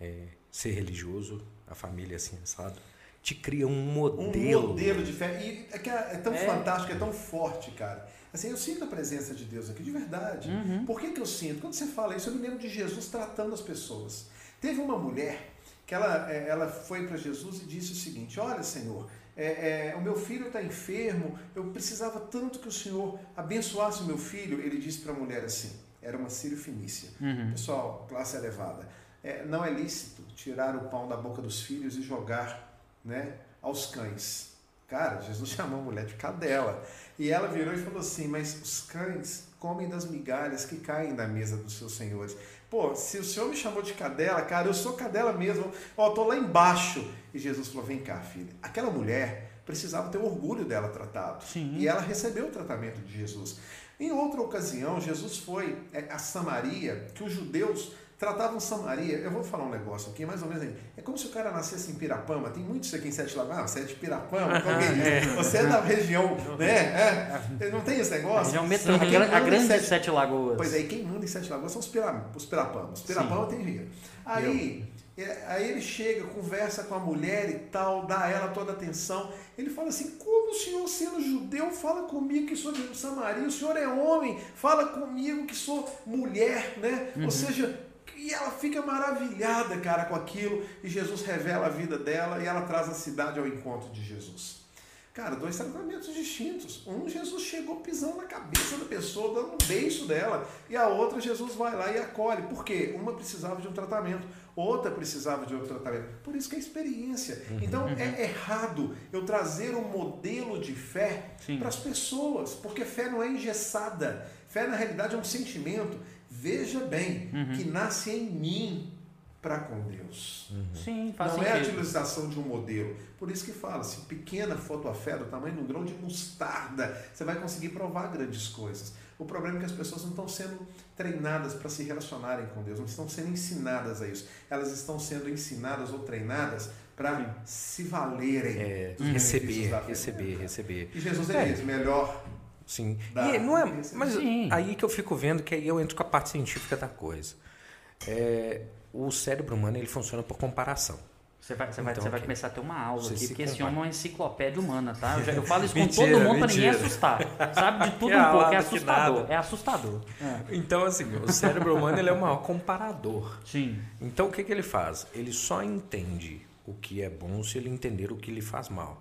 é, ser religioso, a família assim, assado, te cria um modelo. Um modelo de fé. E é, que é, é tão é. fantástico, é tão forte, cara. Assim, eu sinto a presença de Deus aqui, de verdade. Uhum. Por que, que eu sinto? Quando você fala isso, eu me lembro de Jesus tratando as pessoas. Teve uma mulher que ela, é, ela foi para Jesus e disse o seguinte: Olha, Senhor, é, é, o meu filho está enfermo, eu precisava tanto que o Senhor abençoasse o meu filho. Ele disse para a mulher assim: era uma sírio finícia. Uhum. Pessoal, classe elevada é, não é lícito tirar o pão da boca dos filhos e jogar né, aos cães. Cara, Jesus <laughs> chamou a mulher de cadela. E ela virou e falou assim: Mas os cães comem das migalhas que caem da mesa dos seus senhores. Pô, se o senhor me chamou de cadela, cara, eu sou cadela mesmo. Ó, tô lá embaixo. E Jesus falou: Vem cá, filha. Aquela mulher precisava ter o orgulho dela tratado. Sim. E ela recebeu o tratamento de Jesus. Em outra ocasião, Jesus foi é, a Samaria, que os judeus tratavam Samaria. Eu vou falar um negócio aqui, mais ou menos. É como se o cara nascesse em Pirapama. Tem muitos aqui em Sete Lagoas. Ah, você é de Pirapama? <laughs> Qual é isso? Você é da região, né? É. Não tem esse negócio? região metrô, a, a grande Sete... Sete Lagoas. Pois é, e quem manda em Sete Lagoas são os, Pira... os Pirapamas. Pirapama tem rio. Aí. É, aí ele chega, conversa com a mulher e tal, dá a ela toda a atenção. Ele fala assim: como o senhor, sendo judeu, fala comigo que sou de Samaria? O senhor é homem, fala comigo que sou mulher, né? Uhum. Ou seja, e ela fica maravilhada, cara, com aquilo. E Jesus revela a vida dela e ela traz a cidade ao encontro de Jesus. Cara, dois tratamentos distintos. Um, Jesus chegou pisando na cabeça da pessoa, dando um beijo dela. E a outra, Jesus vai lá e acolhe. Por quê? Uma precisava de um tratamento, outra precisava de outro tratamento. Por isso que é experiência. Uhum, então, uhum. é errado eu trazer um modelo de fé para as pessoas, porque fé não é engessada. Fé, na realidade, é um sentimento veja bem, uhum. que nasce em mim para com Deus. Uhum. Sim, faz Não sentido. é a utilização de um modelo. Por isso que fala, se pequena for tua fé, do tamanho de um grão de mostarda, você vai conseguir provar grandes coisas. O problema é que as pessoas não estão sendo treinadas para se relacionarem com Deus, não estão sendo ensinadas a isso. Elas estão sendo ensinadas ou treinadas para se valerem. É, receber, receber, receber. E Jesus é, é. melhor Sim. E não é, mas Sim. aí que eu fico vendo que aí eu entro com a parte científica da coisa. É, o cérebro humano ele funciona por comparação. Você vai, você, então, vai, você vai começar a ter uma aula aqui, porque esse homem é uma enciclopédia humana, tá? Eu, já, eu falo isso com <laughs> todo mundo para ninguém assustar. Sabe de <laughs> tudo um pouco, é assustador. É assustador. É. Então, assim, o cérebro humano ele é o maior comparador. Sim. Então, o que, que ele faz? Ele só entende o que é bom se ele entender o que lhe faz mal.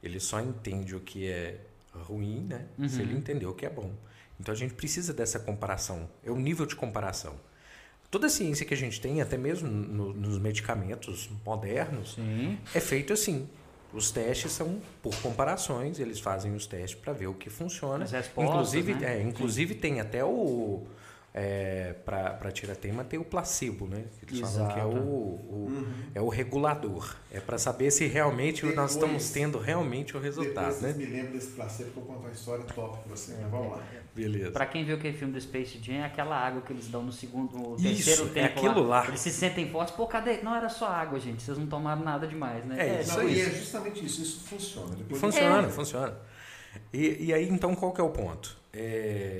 Ele só entende o que é ruim, né? Uhum. Se ele entender o que é bom. Então, a gente precisa dessa comparação. É o nível de comparação. Toda a ciência que a gente tem, até mesmo no, nos medicamentos modernos, Sim. é feito assim. Os testes são por comparações, eles fazem os testes para ver o que funciona. inclusive, né? é, inclusive tem até o é, para tirar tema tem o placebo, né? Eles Exato. falam que é o, o uhum. é o regulador. É para saber se realmente depois, nós estamos tendo realmente o resultado, né? me lembro desse placebo que eu conto uma história top para você. Né? Vamos lá. Beleza. Para quem viu aquele filme do Space Jam, é aquela água que eles dão no segundo, no terceiro isso, tempo. É aquilo lá. lá. Eles se sentem fortes. Pô, cadê? Não era só água, gente. Vocês não tomaram nada demais, né? É, é isso. Não, e é justamente isso. Isso funciona. Depois funciona, é. funciona. E, e aí, então, qual que é o ponto? É,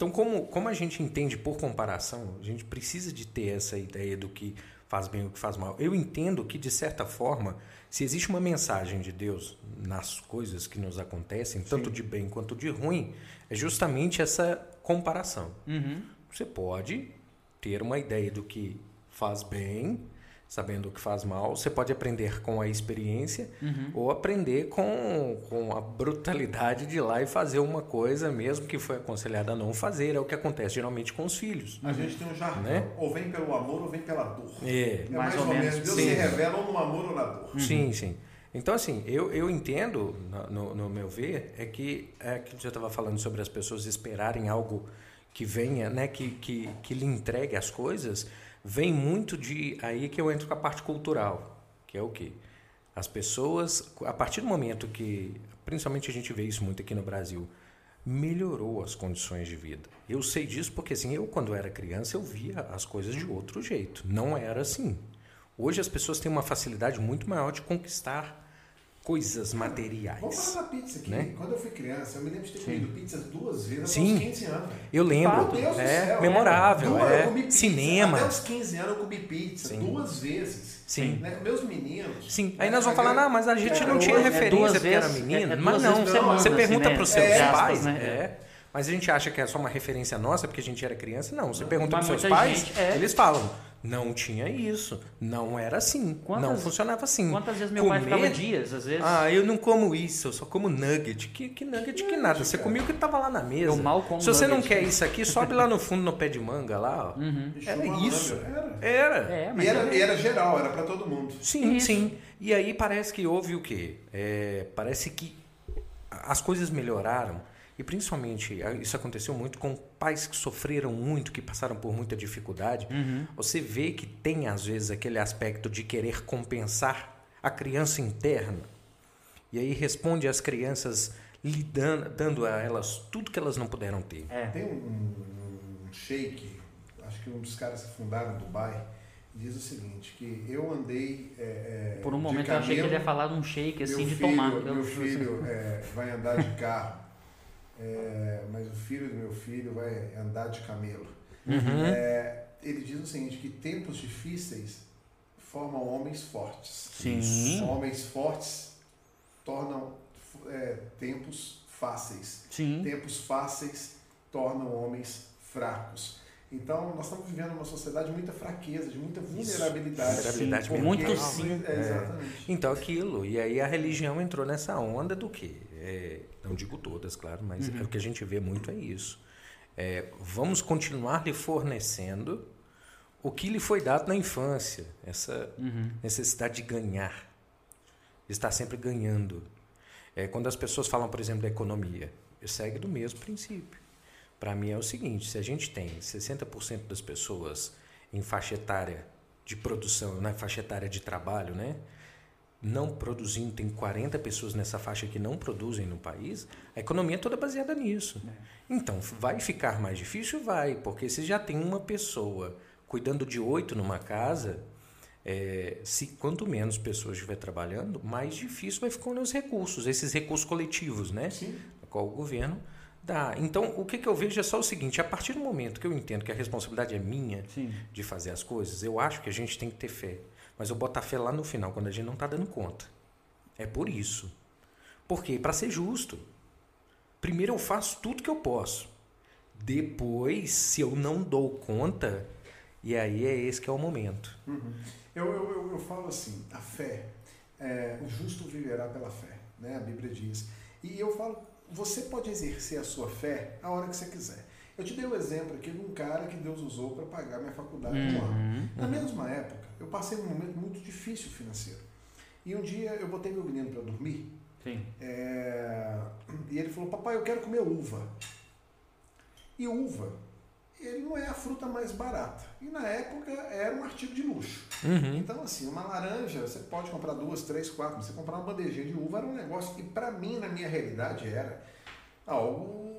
então, como, como a gente entende por comparação, a gente precisa de ter essa ideia do que faz bem e o que faz mal. Eu entendo que, de certa forma, se existe uma mensagem de Deus nas coisas que nos acontecem, tanto Sim. de bem quanto de ruim, é justamente essa comparação. Uhum. Você pode ter uma ideia do que faz bem sabendo o que faz mal. Você pode aprender com a experiência uhum. ou aprender com, com a brutalidade de ir lá e fazer uma coisa mesmo que foi aconselhada a não fazer. É o que acontece geralmente com os filhos. A gente tem um jargão, né? ou vem pelo amor ou vem pela dor. É, é mais, mais ou, ou, menos. Deus sim. se revela ou no amor ou na dor. Uhum. Sim, sim. Então, assim, eu, eu entendo, no, no meu ver, é que é que você estava falando sobre as pessoas esperarem algo que venha, né, que, que, que lhe entregue as coisas vem muito de aí que eu entro com a parte cultural, que é o quê? As pessoas, a partir do momento que, principalmente a gente vê isso muito aqui no Brasil, melhorou as condições de vida. Eu sei disso porque assim, eu quando era criança eu via as coisas de outro jeito. Não era assim. Hoje as pessoas têm uma facilidade muito maior de conquistar coisas materiais. Vamos falar da pizza aqui. Né? Quando eu fui criança, eu me lembro de ter Sim. comido pizzas duas vezes Sim. até os 15 anos. Eu lembro. Meu Deus é, do céu. Memorável. Duas, é. Eu comi pizza. Cinema. Até os 15 anos eu comi pizza Sim. duas vezes. Sim. Né? Meus meninos. Sim. Aí nós vamos falar, não, mas a gente é, não tinha referência porque era menino. É, mas não, você pergunta para os seus pais. Né? É. Mas a gente acha que é só uma referência nossa porque a gente era criança. Não, você pergunta para os seus pais, gente, é. eles falam não tinha isso. Não era assim. Quantas, não funcionava assim. Quantas vezes meu Comer, pai ficava dias, às vezes? Ah, eu não como isso, eu só como nugget. Que, que nugget que, que nada. Você comia o que estava lá na mesa. Eu mal como Se você não quer isso aqui, sobe lá no fundo no pé de manga lá. Ó. Uhum. Era isso. Era. Era. É, e era, era, geral, era para todo mundo. Sim, isso. sim. E aí parece que houve o quê? É, parece que as coisas melhoraram e principalmente, isso aconteceu muito com pais que sofreram muito, que passaram por muita dificuldade. Uhum. Você vê que tem, às vezes, aquele aspecto de querer compensar a criança interna. E aí responde às crianças lidando, dando a elas tudo que elas não puderam ter. É. Tem um, um, um sheik, acho que um dos caras que fundaram Dubai, diz o seguinte, que eu andei é, Por um momento camelo, eu achei que ele ia falar de um shake assim de filho, tomar. Meu filho é, vai andar de carro <laughs> é, mas o filho do meu filho vai andar de camelo. Uhum. É, ele diz o seguinte, que tempos difíceis formam homens fortes. Sim. Homens fortes tornam é, tempos fáceis. Sim. Tempos fáceis tornam homens fracos. Então, nós estamos vivendo uma sociedade de muita fraqueza, de muita vulnerabilidade. Vulnerabilidade sim, muito sim. É, exatamente. Então, aquilo. E aí a religião entrou nessa onda do quê? É, não digo todas, claro, mas uhum. é o que a gente vê muito é isso. É, vamos continuar lhe fornecendo o que lhe foi dado na infância, essa uhum. necessidade de ganhar, estar sempre ganhando. É, quando as pessoas falam, por exemplo, da economia, segue do mesmo princípio. Para mim é o seguinte: se a gente tem 60% das pessoas em faixa etária de produção, na faixa etária de trabalho, né? Não produzindo, tem 40 pessoas nessa faixa que não produzem no país, a economia é toda baseada nisso. É. Então, vai ficar mais difícil? Vai, porque se já tem uma pessoa cuidando de oito numa casa, é, se quanto menos pessoas estiver trabalhando, mais difícil vai ficar os recursos, esses recursos coletivos, né? Sim. Qual o governo dá. Então, o que, que eu vejo é só o seguinte: a partir do momento que eu entendo que a responsabilidade é minha Sim. de fazer as coisas, eu acho que a gente tem que ter fé. Mas eu botar fé lá no final, quando a gente não está dando conta. É por isso. Porque, para ser justo, primeiro eu faço tudo que eu posso. Depois, se eu não dou conta, e aí é esse que é o momento. Uhum. Eu, eu, eu, eu, falo assim, a fé, é, o justo viverá pela fé, né? a Bíblia diz. E eu falo, você pode exercer a sua fé a hora que você quiser. Eu te dei o um exemplo aqui de um cara que Deus usou para pagar minha faculdade uhum, um ano. Na uhum. mesma época, eu passei um momento muito difícil financeiro. E um dia eu botei meu menino para dormir. Sim. É, e ele falou: Papai, eu quero comer uva. E uva, ele não é a fruta mais barata. E na época era um artigo de luxo. Uhum. Então, assim, uma laranja, você pode comprar duas, três, quatro, mas você comprar uma bandejinha de uva era um negócio que, para mim, na minha realidade, era algo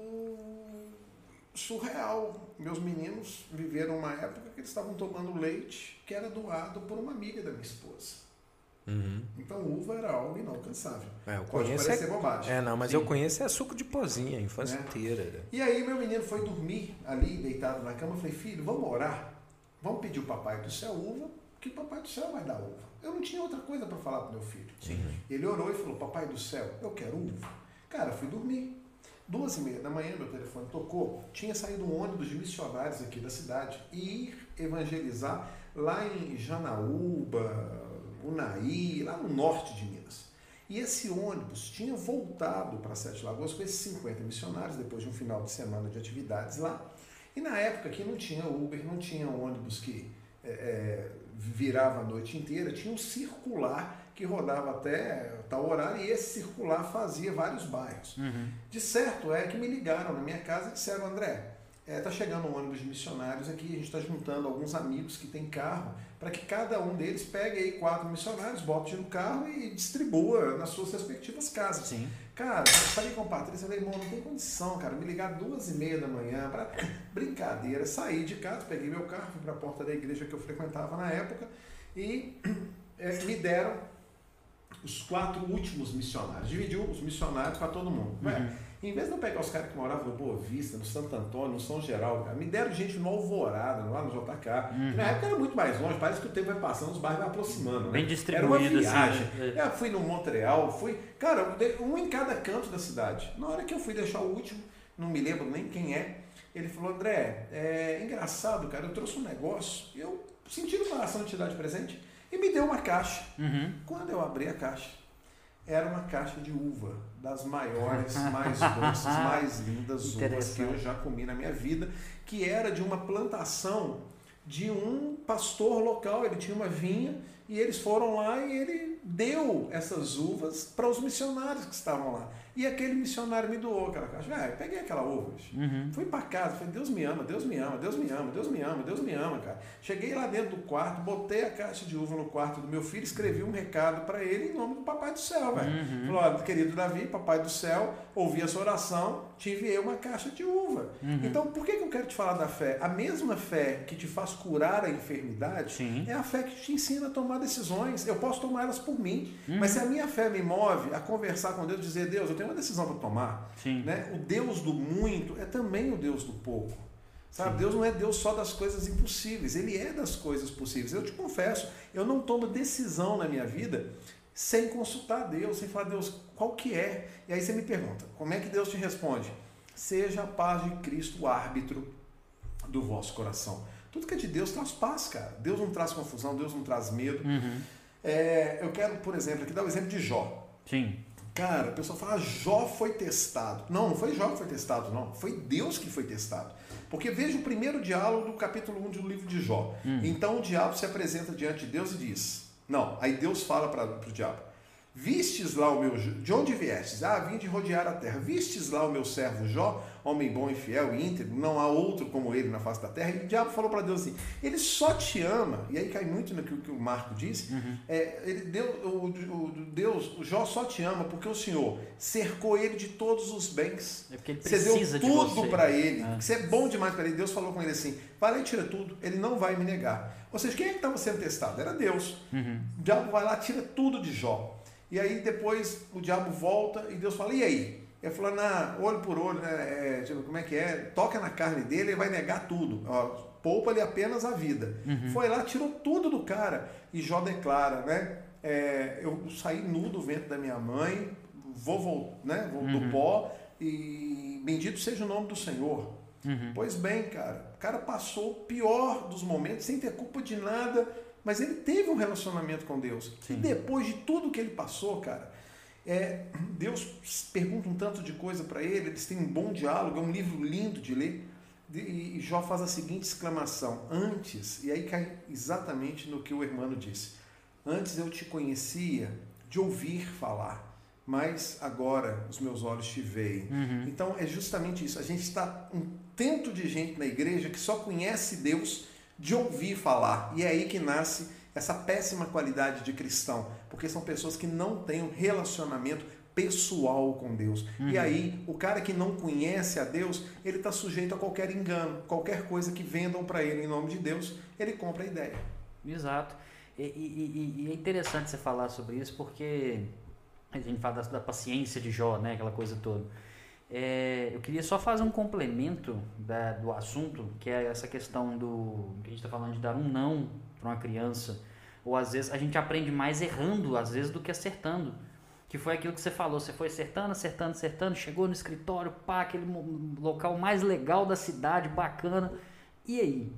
surreal. Meus meninos viveram uma época que eles estavam tomando leite que era doado por uma amiga da minha esposa. Uhum. Então uva era algo inalcançável. É, eu Pode conheço parecer é... bobagem. É, não, mas Sim. eu conheço é suco de pozinha, a infância é. inteira. E aí meu menino foi dormir ali, deitado na cama. Eu falei, filho, vamos orar? Vamos pedir o papai do céu uva, que o papai do céu vai dar uva. Eu não tinha outra coisa para falar para meu filho. Sim. Ele orou e falou, papai do céu, eu quero uva. Cara, fui dormir. Duas e meia da manhã, meu telefone tocou. Tinha saído um ônibus de missionários aqui da cidade e ir evangelizar lá em Janaúba, Unaí, lá no norte de Minas. E esse ônibus tinha voltado para Sete Lagoas com esses 50 missionários, depois de um final de semana de atividades lá. E na época que não tinha Uber, não tinha ônibus que é, é, virava a noite inteira, tinha um circular que rodava até tal horário e esse circular fazia vários bairros. Uhum. De certo é que me ligaram na minha casa e disseram, André, está é, tá chegando um ônibus de missionários aqui, a gente está juntando alguns amigos que têm carro, para que cada um deles pegue aí quatro missionários, bote no carro e distribua nas suas respectivas casas. Sim. Cara, eu falei com a Patrícia, falei, irmão, não tem condição, cara, me ligar duas e meia da manhã para <coughs> brincadeira. Saí de casa, peguei meu carro, fui para a porta da igreja que eu frequentava na época e <coughs> é, me deram os quatro últimos missionários. Dividiu os missionários para todo mundo. Uhum. Em vez de eu pegar os caras que moravam no Boa Vista, no Santo Antônio, no São Geraldo, cara, me deram gente no Alvorada, lá no JK. Uhum. Na época era muito mais longe, parece que o tempo vai passando, os bairros vai aproximando. Né? Bem distribuído, Era uma assim, viagem. Assim, Eu fui no Montreal, fui. Cara, um em cada canto da cidade. Na hora que eu fui deixar o último, não me lembro nem quem é, ele falou: André, é engraçado, cara, eu trouxe um negócio, eu senti no coração de te dar de presente e me deu uma caixa. Uhum. Quando eu abri a caixa, era uma caixa de uva, das maiores, mais doces, <laughs> mais lindas uvas que eu já comi na minha vida, que era de uma plantação de um pastor local. Ele tinha uma vinha e eles foram lá e ele deu essas uvas para os missionários que estavam lá. E aquele missionário me doou aquela caixa. Ah, eu peguei aquela uva. Uhum. Fui para casa, falei, Deus me ama, Deus me ama, Deus me ama, Deus me ama, Deus me ama, cara. Cheguei lá dentro do quarto, botei a caixa de uva no quarto do meu filho, escrevi um recado para ele em nome do Papai do Céu, velho. Uhum. Falou, querido Davi, Papai do Céu, ouvi a sua oração, te enviei uma caixa de uva. Uhum. Então, por que, que eu quero te falar da fé? A mesma fé que te faz curar a enfermidade Sim. é a fé que te ensina a tomar decisões. Eu posso tomar elas por mim, mas se a minha fé me move a conversar com Deus, dizer, Deus, eu tem uma decisão para tomar. Sim. Né? O Deus do muito é também o Deus do pouco. Sabe? Deus não é Deus só das coisas impossíveis, Ele é das coisas possíveis. Eu te confesso, eu não tomo decisão na minha vida sem consultar Deus, sem falar, Deus, qual que é? E aí você me pergunta, como é que Deus te responde? Seja a paz de Cristo o árbitro do vosso coração. Tudo que é de Deus traz paz, cara. Deus não traz confusão, Deus não traz medo. Uhum. É, eu quero, por exemplo, aqui dar o exemplo de Jó. Sim. Cara, o pessoal fala, Jó foi testado. Não, não foi Jó que foi testado, não. Foi Deus que foi testado. Porque veja o primeiro diálogo do capítulo 1 do livro de Jó. Hum. Então o diabo se apresenta diante de Deus e diz: Não, aí Deus fala para o diabo: Vistes lá o meu. De onde viestes? Ah, vim de rodear a terra. Vistes lá o meu servo Jó, homem bom e fiel e íntegro, não há outro como ele na face da terra. E o diabo falou para Deus assim: ele só te ama, e aí cai muito no que, o Marco disse. Uhum. É, ele, Deus, o, o, Deus, o Jó só te ama porque o Senhor cercou ele de todos os bens. É porque ele precisa você deu tudo para ele. É. Você é bom demais para ele. Deus falou com ele assim: vai lá e tira tudo, ele não vai me negar. Ou seja, quem é que estava sendo testado? Era Deus. Uhum. O diabo vai lá, tira tudo de Jó. E aí depois o diabo volta e Deus fala, e aí? Ele falou, na, olho por olho, né? É, tipo, como é que é? Toca na carne dele e vai negar tudo. Poupa-lhe apenas a vida. Uhum. Foi lá, tirou tudo do cara. E Jó declara, né? É, eu saí nu do ventre da minha mãe, vou, vou, né? vou uhum. do pó, e bendito seja o nome do Senhor. Uhum. Pois bem, cara, o cara passou o pior dos momentos sem ter culpa de nada mas ele teve um relacionamento com Deus. Sim. E depois de tudo que ele passou, cara, é, Deus pergunta um tanto de coisa para ele, eles têm um bom diálogo, é um livro lindo de ler. E Jó faz a seguinte exclamação: Antes, e aí cai exatamente no que o irmão disse: Antes eu te conhecia de ouvir falar, mas agora os meus olhos te veem. Uhum. Então é justamente isso. A gente está um tanto de gente na igreja que só conhece Deus de ouvir falar. E é aí que nasce essa péssima qualidade de cristão, porque são pessoas que não têm um relacionamento pessoal com Deus. Uhum. E aí, o cara que não conhece a Deus, ele está sujeito a qualquer engano, qualquer coisa que vendam para ele em nome de Deus, ele compra a ideia. Exato. E, e, e, é interessante você falar sobre isso, porque a gente fala da, da paciência de Jó, né? Aquela coisa toda. É, eu queria só fazer um complemento da, do assunto, que é essa questão do que a gente está falando de dar um não para uma criança. Ou às vezes a gente aprende mais errando, às vezes, do que acertando. Que foi aquilo que você falou, você foi acertando, acertando, acertando, chegou no escritório, pá, aquele local mais legal da cidade, bacana. E aí?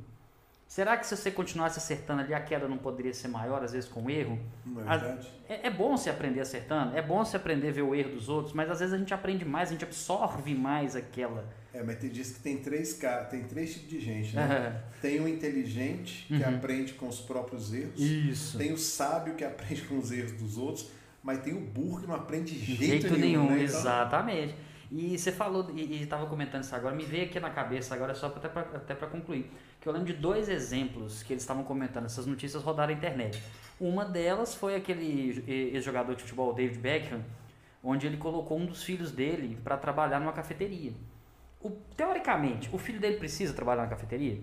Será que se você continuasse acertando ali, a queda não poderia ser maior, às vezes, com erro? Não é verdade. É, é bom se aprender acertando, é bom se aprender a ver o erro dos outros, mas às vezes a gente aprende mais, a gente absorve mais aquela. É, mas tem, diz que tem três, tem três tipos de gente, né? Tem o inteligente, que uhum. aprende com os próprios erros. Isso. Tem o sábio, que <laughs> aprende com os erros dos outros. Mas tem o burro, que não aprende de jeito, jeito nenhum. nenhum né? então... Exatamente. E você falou, e estava comentando isso agora, me veio aqui na cabeça agora, só até para concluir que eu lembro de dois exemplos que eles estavam comentando, essas notícias rodaram na internet. Uma delas foi aquele ex-jogador de futebol, David Beckham, onde ele colocou um dos filhos dele para trabalhar numa cafeteria. O, teoricamente, o filho dele precisa trabalhar na cafeteria?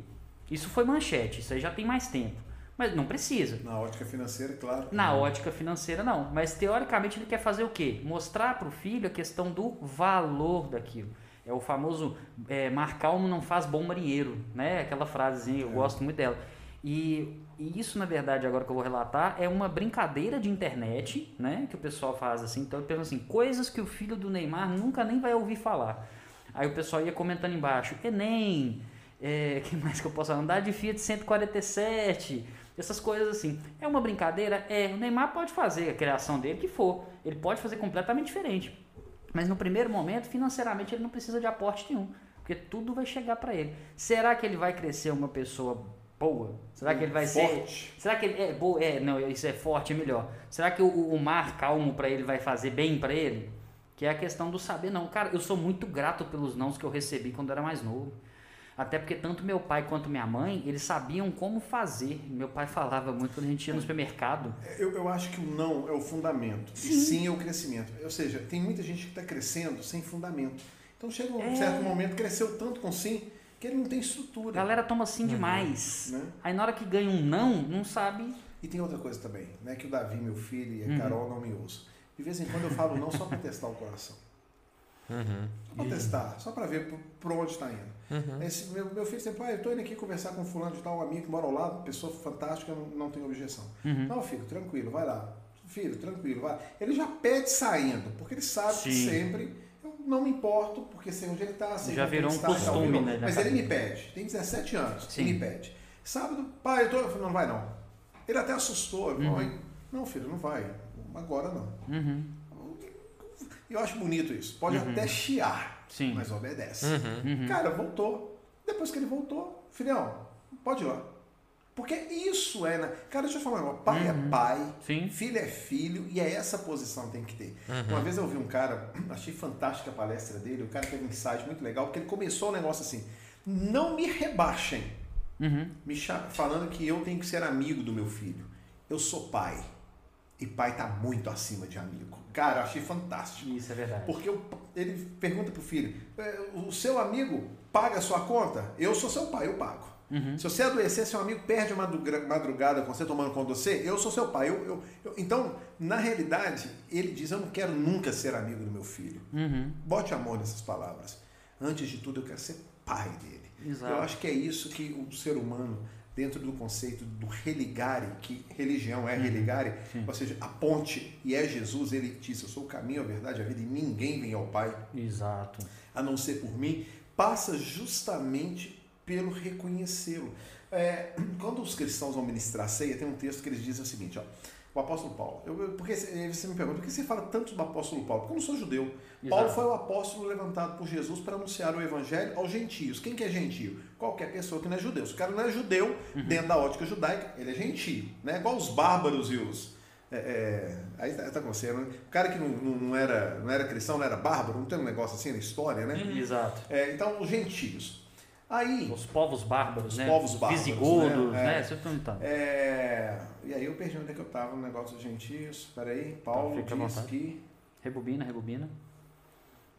Isso foi manchete, isso aí já tem mais tempo. Mas não precisa. Na ótica financeira, claro. Na não. ótica financeira, não. Mas teoricamente ele quer fazer o quê? Mostrar para o filho a questão do valor daquilo. É o famoso é, mar calmo não faz bom marinheiro, né? Aquela frasezinha, eu é. gosto muito dela. E, e, isso, na verdade, agora que eu vou relatar, é uma brincadeira de internet, né? Que o pessoal faz assim. Então, eu penso assim, coisas que o filho do Neymar nunca nem vai ouvir falar. Aí o pessoal ia comentando embaixo, Enem, é, <laughs> que mais que eu posso andar de Fiat 147, essas coisas assim. É uma brincadeira? É, o Neymar pode fazer a criação dele que for. Ele pode fazer completamente diferente. Mas no primeiro momento, financeiramente, ele não precisa de aporte nenhum, porque tudo vai chegar para ele. Será que ele vai crescer uma pessoa boa? Será que ele vai forte. ser. Será que ele é boa? É, não, isso é forte, é melhor. Será que o, o mar calmo para ele vai fazer bem para ele? Que é a questão do saber não. Cara, eu sou muito grato pelos nãos que eu recebi quando era mais novo. Até porque tanto meu pai quanto minha mãe, eles sabiam como fazer. Meu pai falava muito quando a gente ia no supermercado. Eu, eu acho que o não é o fundamento. Sim. E sim é o crescimento. Ou seja, tem muita gente que está crescendo sem fundamento. Então chega um é... certo momento, cresceu tanto com sim, que ele não tem estrutura. A galera toma sim uhum. demais. Né? Aí na hora que ganha um não, não sabe. E tem outra coisa também, né? Que o Davi, meu filho, e a uhum. Carol não me ouçam. De vez em quando eu falo não só para testar o coração. Uhum. Só para testar, só para ver por onde está indo. Uhum. Esse, meu, meu filho sempre, pai, eu estou indo aqui conversar com fulano de tal, um amigo que mora ao lado, pessoa fantástica, não, não tem objeção. Uhum. Não, filho, tranquilo, vai lá. Filho, tranquilo, vai. Ele já pede saindo, porque ele sabe Sim. que sempre eu não me importo, porque sei onde ele está, sei Já virou um está, costume, né? Mas ele me pede, tem 17 anos, Sim. ele me pede. Sábado, pai, eu tô. Eu falei, não vai não. Ele até assustou, uhum. não, filho, não vai. Agora não. Uhum. Eu acho bonito isso. Pode uhum. até chiar, Sim. mas obedece. Uhum. uhum. Cara, voltou. Depois que ele voltou, filhão, pode ir lá. Porque isso é. Né? Cara, deixa eu falar, pai é Uhum. é pai, Sim. filho é filho, e é essa posição que tem que ter. Uhum. Uma vez eu ouvi um cara, <clears throat> achei fantástica a palestra dele, o cara teve um insight muito legal, porque ele começou o negócio assim: não me rebaixem, Uhum. me falando que eu tenho que ser amigo do meu filho. Eu sou pai. E pai tá muito acima de amigo. Cara, eu achei fantástico. Isso é verdade. Porque ele pergunta pro filho: "É, o seu amigo paga a sua conta? Eu sou seu pai, eu pago. Uhum. Se você adoecer, seu amigo perde a madruga- madrugada com você tomando conta de você, eu sou seu pai. Eu, eu- eu- então, na realidade, ele diz: Eu não quero nunca ser amigo do meu filho. Uhum. Bote amor nessas palavras. Antes de tudo, eu quero ser pai dele. Exato. Eu acho que é isso que o ser humano, dentro do conceito do religare, que religião é religare, Uhum. Sim. ou seja, a ponte e é Jesus, ele disse: Eu sou o caminho, a verdade, a vida, e ninguém vem ao Pai Exato. a não ser por mim, passa justamente pelo reconhecê-lo. É, <clears throat> quando os cristãos vão ministrar a ceia, tem um texto que eles dizem o seguinte, ó, o apóstolo Paulo, eu, eu- porque você você me pergunta, por que você fala tanto do apóstolo Paulo? Porque eu não sou judeu. Paulo Exato. foi o apóstolo levantado por Jesus para anunciar o evangelho aos gentios. Quem que é gentio? Qualquer pessoa que não é judeu. Se o cara não é judeu, Uhum. dentro da ótica judaica, ele é gentio. Né? Igual os bárbaros e os... é, é, aí tá, tá com você, né? O cara que não, não, era, não era cristão, não era bárbaro, não tem um negócio assim na história, né? Exato. É, então, os gentios. Aí, Os povos bárbaros, Os né? povos Os bárbaros, Visigodos, né? né? É. Você tá perguntando. é, e aí eu perdi onde é que eu estava no negócio dos gentios. Peraí, Paulo Fica à diz que... Rebobina, rebobina.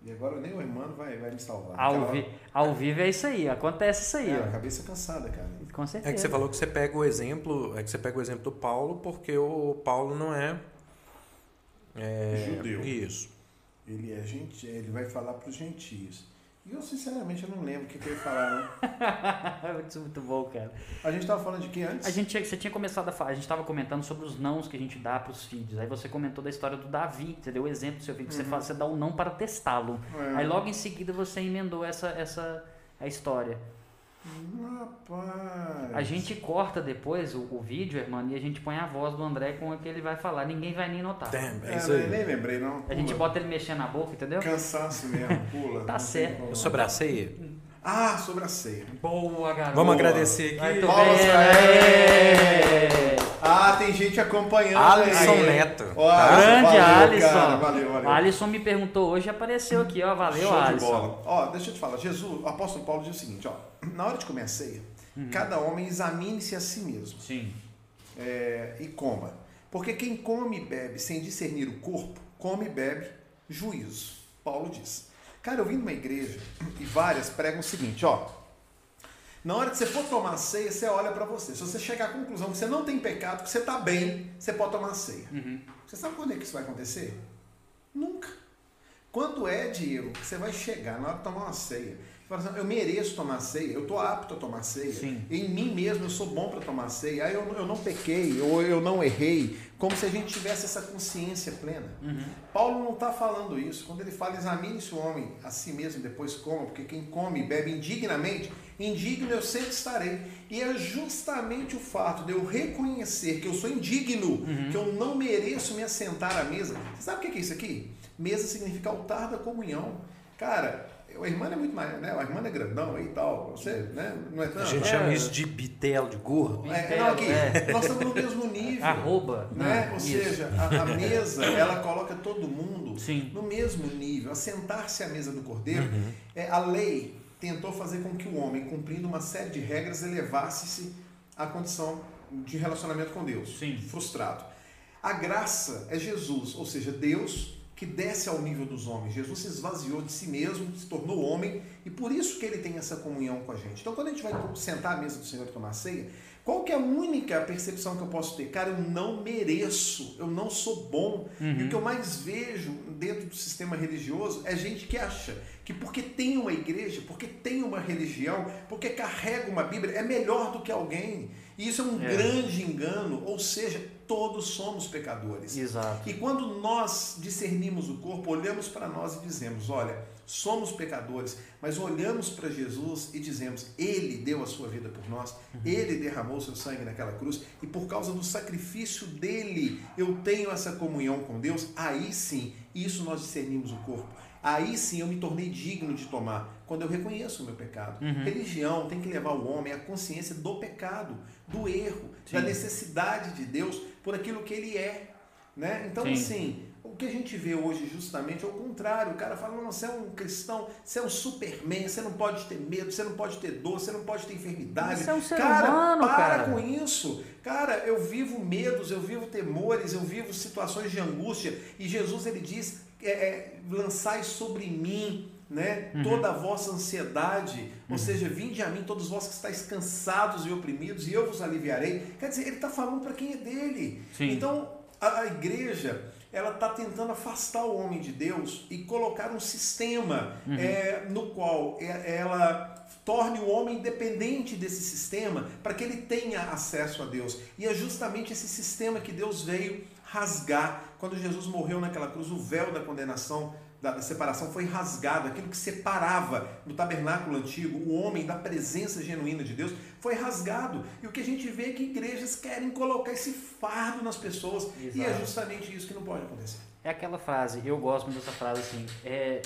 E agora nem o irmão vai, vai me salvar. Ao, vi... Ao vivo é isso aí, acontece isso aí, É, a cabeça cansada, cara. Com certeza. É que você falou que você pega o exemplo, é que você pega o exemplo do Paulo, porque o Paulo não é, é Judeu. Isso. Ele é gente, ele vai falar para os gentios. E eu, sinceramente, eu não lembro o que, que eu ia falar, não. Isso é muito bom, cara. A gente estava falando de que antes? A gente, tinha- você tinha começado a falar, a gente estava comentando sobre os nãos que a gente dá para os filhos. Aí você comentou da história do Davi, você deu o exemplo do seu filho, que você fala, você dá o não para testá-lo. É. Aí logo em seguida você emendou essa, essa a história. Rapaz. A gente corta depois o, o vídeo, irmão, e a gente põe a voz do André com o que ele vai falar. Ninguém vai nem notar. Damn, é É, isso aí. nem lembrei, não. A gente Pula. bota ele mexendo na boca, entendeu? Cansaço mesmo, <laughs> pula. Tá certo. a ceia, Ah, sobre a ceia. Boa, garoto. vamos agradecer aqui. Palmas vendo. Ah, tem gente acompanhando. Alisson aí. Neto. Ó, tá? Grande valeu, Alisson. Cara, valeu, valeu. Alisson me perguntou hoje e apareceu aqui, ó. Valeu, Show de Alisson. bola. Ó, deixa eu te falar, Jesus, o apóstolo Paulo diz o seguinte, ó, na hora de comer a ceia, Uhum. cada homem examine-se a si mesmo Sim. é, e coma. Porque quem come e bebe sem discernir o corpo, come e bebe juízo. Paulo diz. Cara, eu vim de uma igreja e várias pregam o seguinte, ó. Na hora que você for tomar a ceia, você olha para você. Se você chegar à conclusão que você não tem pecado, que você está bem, você pode tomar a ceia. Uhum. Você sabe quando é que isso vai acontecer? Nunca. Quando é, Diego, que você vai chegar na hora de tomar uma ceia? Fala assim, eu mereço tomar ceia, eu estou apto a tomar ceia. Sim. Em mim mesmo eu sou bom para tomar ceia. Aí eu, eu não pequei, ou eu não errei. Como se a gente tivesse essa consciência plena. Uhum. Paulo não está falando isso. Quando ele fala, examine-se o homem a si mesmo depois coma, porque quem come e bebe indignamente, indigno eu sempre estarei. E é justamente o fato de eu reconhecer que eu sou indigno, que eu não mereço me assentar à mesa. Você sabe o que é isso aqui? Mesa significa altar da comunhão. Cara, a irmã é muito mais, né? A irmã é grandão e tal. Você, né? Não é tanto. A gente É. chama isso de bitelo, de gordo. É, não, aqui, É. nós estamos no mesmo nível. Arroba. Né? Ah, Ou isso. seja, a, a <laughs> mesa ela coloca todo mundo Sim. no mesmo nível. Assentar-se à mesa do cordeiro, Uhum. é, a lei tentou fazer com que o homem, cumprindo uma série de regras, elevasse-se à condição de relacionamento com Deus. Sim. Frustrado. A graça é Jesus, ou seja, Deus que desce ao nível dos homens. Jesus se esvaziou de si mesmo, se tornou homem, e por isso que ele tem essa comunhão com a gente. Então, quando a gente vai sentar à mesa do Senhor e tomar ceia, qual que é a única percepção que eu posso ter? Cara, eu não mereço, eu não sou bom. E o que eu mais vejo dentro do sistema religioso é gente que acha que porque tem uma igreja, porque tem uma religião, porque carrega uma Bíblia, é melhor do que alguém. E isso é um É. grande engano, ou seja, todos somos pecadores. Exato. E quando nós discernimos o corpo, olhamos para nós e dizemos: olha, somos pecadores, mas olhamos para Jesus e dizemos: Ele deu a sua vida por nós, Ele derramou seu sangue naquela cruz, e por causa do sacrifício dele eu tenho essa comunhão com Deus. Aí sim, isso nós discernimos o corpo. Aí sim eu me tornei digno de tomar, quando eu reconheço o meu pecado. Uhum. Religião tem que levar o homem à consciência do pecado, do erro, sim. da necessidade de Deus por aquilo que ele é. Né? Então, sim. assim, o que a gente vê hoje justamente é o contrário. O cara fala, não, você é um cristão, você é um superman, você não pode ter medo, você não pode ter dor, você não pode ter enfermidade. Você é um ser cara, humano, para cara. com isso. Cara, eu vivo medos, eu vivo temores, eu vivo situações de angústia. E Jesus, ele diz, é, é, lançai sobre mim né? Uhum. toda a vossa ansiedade, uhum. ou seja, vinde a mim todos vós que estáis cansados e oprimidos, e eu vos aliviarei. Quer dizer, ele está falando para quem é dele. Sim. Então, a, a igreja, ela está tentando afastar o homem de Deus e colocar um sistema uhum. é, no qual ela torne o homem dependente desse sistema para que ele tenha acesso a Deus. E é justamente esse sistema que Deus veio rasgar. Quando Jesus morreu naquela cruz, o véu da condenação da separação foi rasgado, aquilo que separava no tabernáculo antigo o homem da presença genuína de Deus foi rasgado. E o que a gente vê é que igrejas querem colocar esse fardo nas pessoas Exato. e é justamente isso que não pode acontecer. É aquela frase, eu gosto muito dessa frase assim, é,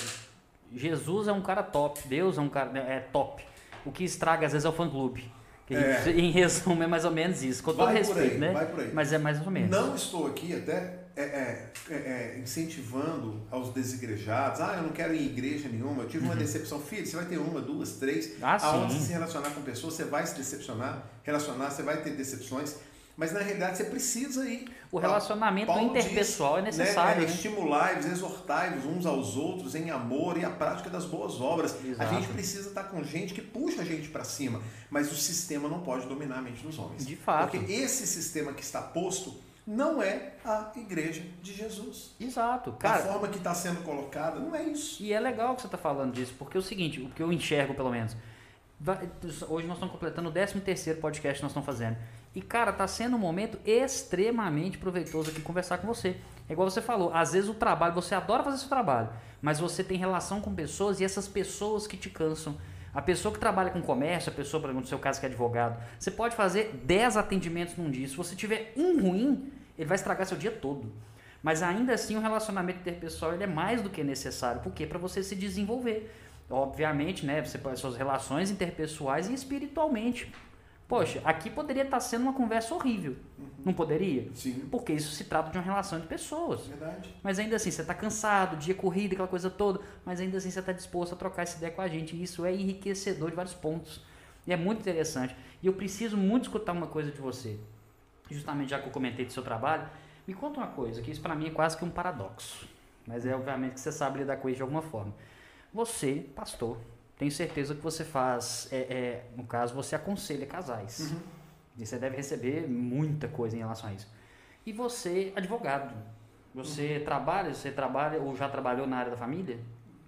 Jesus é um cara top, Deus é um cara é top. O que estraga às vezes é o fã-clube. É. <laughs> Em resumo, é mais ou menos isso. Com todo vai respeito, aí, né? Vai por aí. Mas é mais ou menos. Não estou aqui até é, é, é, é, incentivando aos desigrejados. Ah, eu não quero ir em igreja nenhuma. Eu tive uhum. uma decepção. Filho, você vai ter uma, duas, três. Ah, Aonde se relacionar com pessoas, você vai se decepcionar. Relacionar, você vai ter decepções. Mas na realidade você precisa ir. O relacionamento Paulo interpessoal diz, é necessário. Né, né? Estimular-vos, exortai-vos uns aos outros em amor e a prática das boas obras. Exato. A gente precisa estar com gente que puxa a gente para cima. Mas o sistema não pode dominar a mente dos homens. De fato. Porque esse sistema que está posto não é a igreja de Jesus. Exato. Cara, a forma que está sendo colocada não é isso. E é legal que você está falando disso, porque é o seguinte, o que eu enxergo pelo menos. Hoje nós estamos completando o 13 terceiro podcast que nós estamos fazendo. E, cara, tá sendo um momento extremamente proveitoso aqui conversar com você. É igual você falou, às vezes o trabalho, você adora fazer seu trabalho, mas você tem relação com pessoas e essas pessoas que te cansam. A pessoa que trabalha com comércio, a pessoa, por exemplo, no seu caso que é advogado, você pode fazer 10 atendimentos num dia. Se você tiver um ruim, ele vai estragar seu dia todo. Mas ainda assim, o relacionamento interpessoal ele é mais do que necessário. Por quê? Para você se desenvolver. Obviamente, né? Você pode suas relações interpessoais e espiritualmente. Poxa, aqui poderia estar sendo uma conversa horrível. Uhum. Não poderia? Sim. Porque isso se trata de uma relação de pessoas. Verdade. Mas ainda assim, você está cansado, dia corrido, aquela coisa toda, mas ainda assim você está disposto a trocar essa ideia com a gente. E isso é enriquecedor de vários pontos. E é muito interessante. E eu preciso muito escutar uma coisa de você. Justamente já que eu comentei do seu trabalho, me conta uma coisa, que isso para mim é quase que um paradoxo. Mas é obviamente que você sabe lidar com isso de alguma forma. Você, pastor, tenho certeza que você faz, é, é, no caso, você aconselha casais. Uhum. E você deve receber muita coisa em relação a isso. E você, advogado, você uhum. trabalha, você trabalha ou já trabalhou na área da família?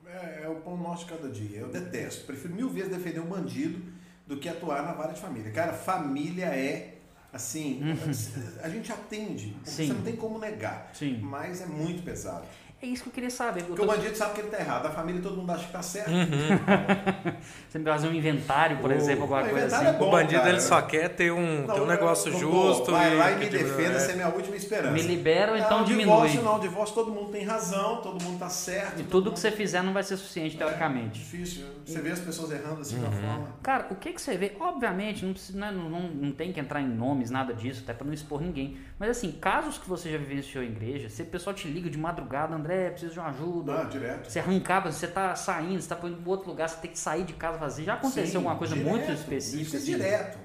É, é o pão nosso de cada dia. Eu detesto. Prefiro mil vezes defender um bandido do que atuar na vara de família. Cara, família é assim, uhum. a gente atende, você não tem como negar, Sim. mas é muito pesado. É isso que eu queria saber. Porque tô... o bandido sabe que ele está errado, a família todo mundo acha que está certo. Uhum. <laughs> Você me fazer um inventário, por exemplo, alguma coisa assim. É bom, o bandido cara. ele só quer ter um, não, ter um negócio não, justo. Vai lá e me defenda, essa é minha última esperança. Me libera ou então não, diminui. Divórcio não, divórcio todo mundo tem razão, todo mundo está certo. E tudo mundo... que você fizer não vai ser suficiente, é, teoricamente. Difícil. Você vê as pessoas errando assim uhum. da forma. Cara, o que, que você vê? Obviamente, não, precisa, não, não, não tem que entrar em nomes, nada disso, até para não expor ninguém. Mas assim, casos que você já vivenciou em igreja, se o pessoal te liga de madrugada, André, preciso de uma ajuda. Ah, direto. Você arrancava, você tá saindo, você tá para outro lugar, você tem que sair de casa vazio. Já aconteceu Sim, alguma coisa direto, muito específica? Isso é direto.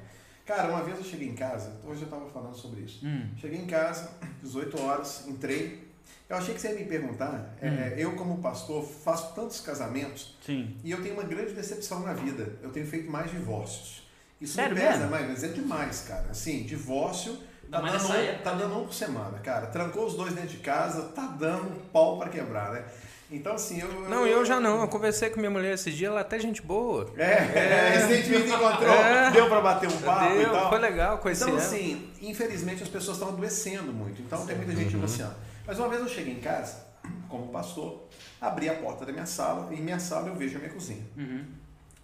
Cara, uma vez eu cheguei em casa, hoje eu estava falando sobre isso. Hum. Cheguei em casa, 18 horas, entrei. Eu achei que você ia me perguntar. É, hum. É, eu, como pastor, faço tantos casamentos Sim. e eu tenho uma grande decepção na vida. Eu tenho feito mais divórcios. Isso Sério me pesa mesmo? mais, mas é demais, cara. Assim, divórcio Tá dando, um, tá dando um por semana, cara. Trancou os dois dentro de casa, tá dando pau para quebrar, né? Então, assim, eu. Não, eu, eu já não. Eu conversei com minha mulher esse dia, ela é até gente boa. É, é. recentemente encontrou, é, deu para bater um papo deu, e tal. Foi legal conhecer Então, assim, infelizmente as pessoas estão adoecendo muito. Então, tem muita gente uhum. Mas uma vez eu cheguei em casa, como pastor, abri a porta da minha sala e em minha sala eu vejo a minha cozinha. Uhum.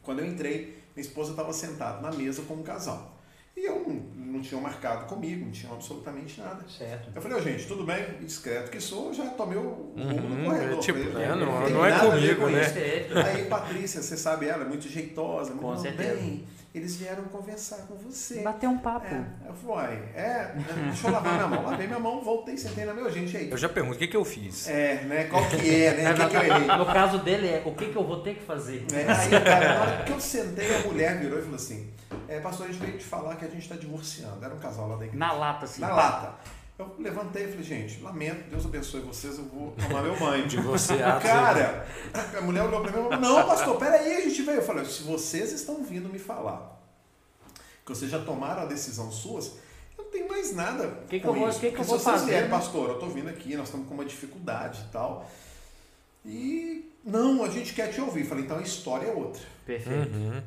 Quando eu entrei, minha esposa estava sentada na mesa com um casal. E eu não, não tinha marcado comigo, não tinha absolutamente nada. Certo. Eu falei, oh, gente, tudo bem, discreto que sou, já tomei o rumo Uhum, do corredor. é tipo, Falei, é, não- tem não é comigo, com né? isso. Aí, Patrícia, você sabe ela, é muito jeitosa, muito Com "Não, certeza. bem, eles vieram conversar com você. Bater um papo. É, eu falei, é, deixa eu lavar minha mão. Lavei minha mão, voltei, sentei na meu gente aí. Eu já pergunto, o que, que eu fiz? É, né? Qual que é, né? O que, que eu errei? No caso dele é o que, que eu vou ter que fazer. É, aí, cara, na hora que eu sentei, a mulher virou e falou assim: é, Pastor, a gente veio te falar que a gente está divorciando. Era um casal lá da igreja. Na lata, assim. Na lata. Eu levantei e falei: Gente, lamento, Deus abençoe vocês, eu vou tomar meu banho. <laughs> Divorciado. Cara, a mulher olhou pra mim e falou: Não, pastor, peraí, a gente veio. Eu falei: Se vocês estão vindo me falar que vocês já tomaram a decisão suas, eu não tenho mais nada. Que que com eu vou- isso. que que eu vou se vocês fazer, vierem, pastor, eu tô vindo aqui, nós estamos com uma dificuldade e tal. E não, a gente quer te ouvir. Falei: Então a história é outra. Perfeito. Uhum.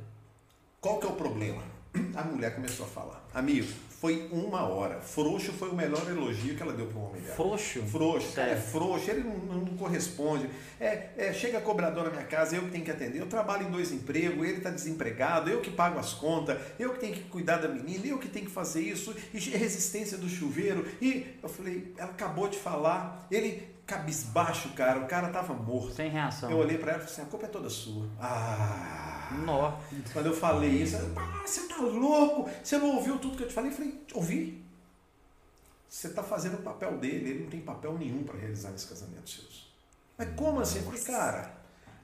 Qual que é o problema? <clears throat> A mulher começou a falar. Amigo, foi uma hora. Frouxo foi o melhor elogio que ela deu para homem dela. Frouxo. Frouxo, cara, é frouxo, ele não, não corresponde. É, é, chega cobrador na minha casa, eu que tenho que atender. Eu trabalho em dois empregos, ele está desempregado, eu que pago as contas, eu que tenho que cuidar da menina, eu que tenho que fazer isso, e resistência do chuveiro. E eu falei, ela acabou de falar, ele cabisbaixo, cara, o cara tava morto. Sem reação. Eu olhei para ela e falei assim, a culpa é toda sua. Ah. Nó. Quando eu falei isso, ela, ah, você tá louco? Você não ouviu tudo que eu te falei? Eu falei, ouvi. Você está fazendo o papel dele, ele não tem papel nenhum para realizar nesse casamento seus. Mas como assim? Eu falei, cara,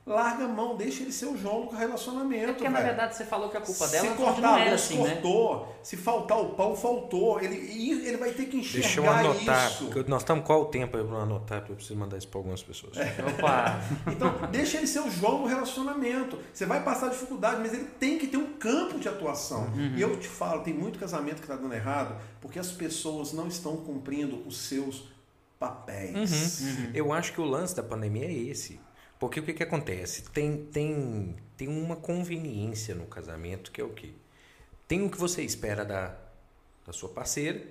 larga a mão, deixa ele ser o João no relacionamento. É porque na velho. verdade você falou que a culpa dela Se cortar não era assim, né? cortou. Se faltar o pão, faltou. Ele, e ele vai ter que enxergar Deixa eu anotar. isso. Nós estamos qual o tempo aí para anotar? porque Eu preciso mandar isso para algumas pessoas. Opa. <laughs> Então, deixa ele ser o João no relacionamento. Você vai passar dificuldade, mas ele tem que ter um campo de atuação. Uhum. E eu te falo, tem muito casamento que está dando errado porque as pessoas não estão cumprindo os seus papéis. Uhum. Eu acho que o lance da pandemia é esse. Porque o que, que acontece? Tem, tem, tem uma conveniência no casamento que é o quê? Tem o que você espera da, da sua parceira,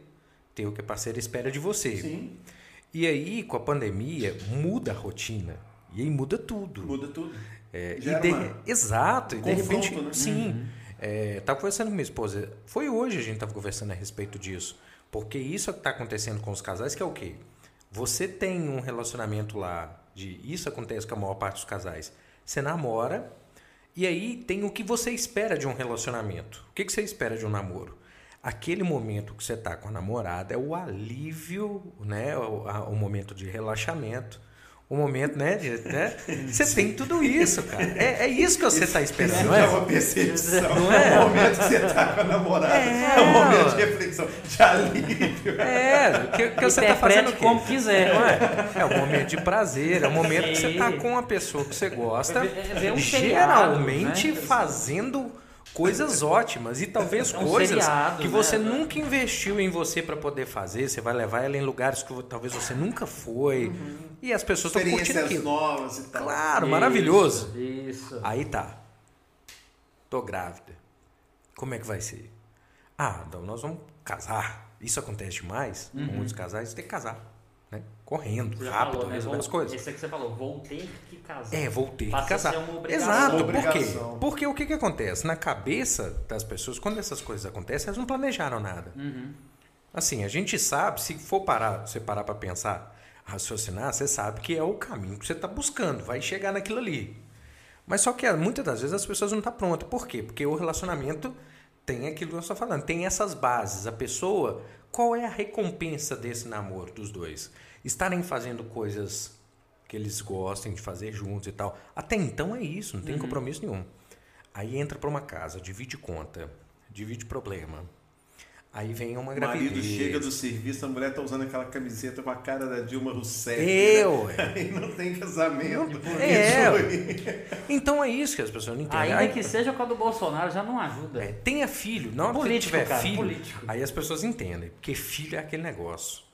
tem o que a parceira espera de você. Sim, E aí, com a pandemia, muda a rotina. E aí muda tudo. muda tudo. É, e de- uma- Exato, e de repente. né? Sim. É, tava conversando com minha esposa. Foi hoje a gente estava conversando a respeito disso. Porque isso que está acontecendo com os casais, que é o quê? Você tem um relacionamento lá de. Isso acontece com a maior parte dos casais. Você namora, e aí tem o que você espera de um relacionamento. O que, que você espera de um namoro? Aquele momento que você está com a namorada é o alívio, né? O, a- o momento de relaxamento. O momento, né? de- né? Você tem tudo isso, cara. É, é isso que você está esperando, não é é? uma percepção. Não é? É o momento que você está com a namorada. É. É, um momento de reflexão, de alívio. É, que, que você está fazendo como quiser. Não é? É o momento de prazer, é o momento que você está Sim. com uma pessoa que você gosta, É ver- é um geralmente né? fazendo coisas <laughs> ótimas e talvez É um coisas seriado, que né? você nunca investiu em você para poder fazer. Você vai levar ela em lugares que talvez você nunca foi e as pessoas estão curtindo aquilo. novas e tal. Claro, Isso, maravilhoso. Isso. Aí tá. Tô grávida. Como é que vai ser? Ah, então nós vamos casar. Isso acontece demais. Com muitos casais tem que casar. Né? Correndo, Você rápido, falou, né? resolver Vou- as coisas. Esse é que você falou, vou ter que casar. É, vou ter Passa que a casar. ser uma obrigação. Exato, por quê? Porque o que, que acontece? Na cabeça das pessoas, quando essas coisas acontecem, elas não planejaram nada. Uhum. Assim, a gente sabe, se for parar, você parar para pensar, raciocinar, você sabe que é o caminho que você está buscando, vai chegar naquilo ali. Mas só que ah, muitas das vezes as pessoas não estão prontas. Por quê? Porque o relacionamento tem aquilo que eu estou falando, tem essas bases. A pessoa, qual é a recompensa desse namoro dos dois? Estarem fazendo coisas que eles gostem de fazer juntos e tal. Até então é isso, não tem compromisso nenhum. Aí entra para uma casa, divide conta, divide problema. Aí vem uma O gravidez. marido chega do serviço, a mulher tá usando aquela camiseta com a cara da Dilma Rousseff. Eu, <laughs> né? Aí não tem casamento. É. Isso aí. Então é isso que as pessoas não entendem. Ainda Aí, que seja com a do Bolsonaro, já não ajuda. é, tenha filho, na hora que Político, você tiver cara, filho, político. aí as pessoas entendem, porque filho é aquele negócio.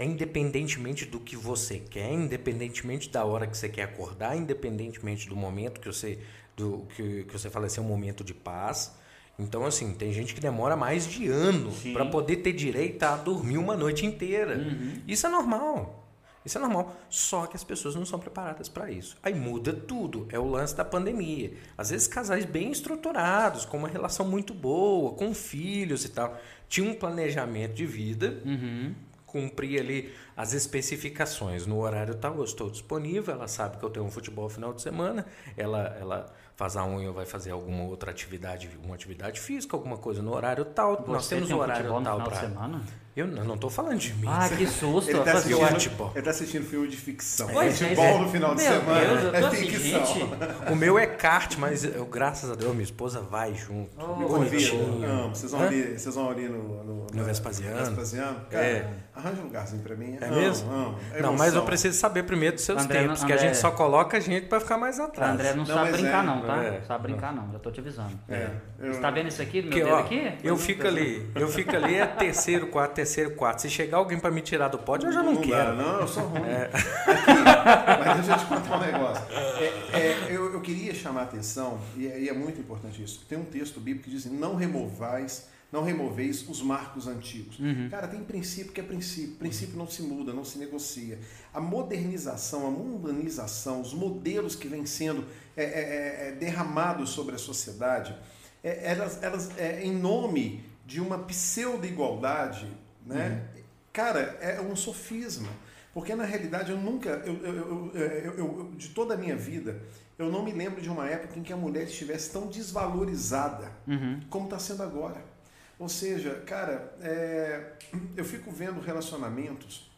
É independentemente do que você quer, independentemente da hora que você quer acordar, independentemente do momento que você do que, que você fala assim, é um momento de paz. Então assim, tem gente que demora mais de ano para poder ter direito a dormir uma noite inteira. Uhum. Isso é normal. Isso é normal. Só que as pessoas não são preparadas para isso. Aí muda tudo. É o lance da pandemia. Às vezes casais bem estruturados, com uma relação muito boa, com filhos e tal, tinham um planejamento de vida, Uhum. Cumprir ali as especificações. No horário tal, eu estou disponível. Ela sabe que eu tenho um futebol final de semana. Ela, ela faz a unha ou vai fazer alguma outra atividade, uma atividade física, alguma coisa no horário tal. Nós Você temos tem um horário tal para. Eu não não estou falando de mim. Ah, que susto. Ele eu tá, fazia- assistindo- tipo. ele tá assistindo filme de ficção. Pois é, Futebol é. no final de semana Deus, é assim, ficção. gente. O meu é kart, mas eu, graças a Deus, minha esposa vai junto. Oh, Me. Amo. Vocês vão ali, vocês vão ali no, no, No Vespasiano? Vespasiano? Cara, É. arranja um lugarzinho pra mim. É Amo, mesmo? amo. É não, mas eu preciso saber primeiro dos seus André, tempos, que a André- gente só coloca a gente para ficar mais atrás. André não, Não, sabe brincar é, não, tá? é. sabe brincar não, já tô te avisando. É. Você tá vendo isso aqui do meu dedo aqui? eu fico ali, eu fico ali, é terceiro, quarto, terceiro, quarto. Se chegar alguém para me tirar do pódio, eu já não, dá, quero. não, eu sou ruim. <laughs> Aqui, mas deixa eu te contar um negócio. É, é, eu, eu queria chamar a atenção, e é, e é muito importante isso. Tem um texto bíblico que diz não removais, não removeis os marcos antigos. Cara, tem princípio que é princípio. Princípio não se muda, não se negocia. A modernização, a mundanização, os modelos que vêm sendo é, é, é, é, derramados sobre a sociedade, é, elas, elas é, em nome de uma pseudo-igualdade, né? Cara, é um sofisma. Porque na realidade eu nunca, eu, eu, eu- eu- eu- de toda a minha vida, eu não me lembro de uma época em que a mulher estivesse tão desvalorizada Uhum. como está sendo agora. Ou seja, cara, é, eu fico vendo relacionamentos.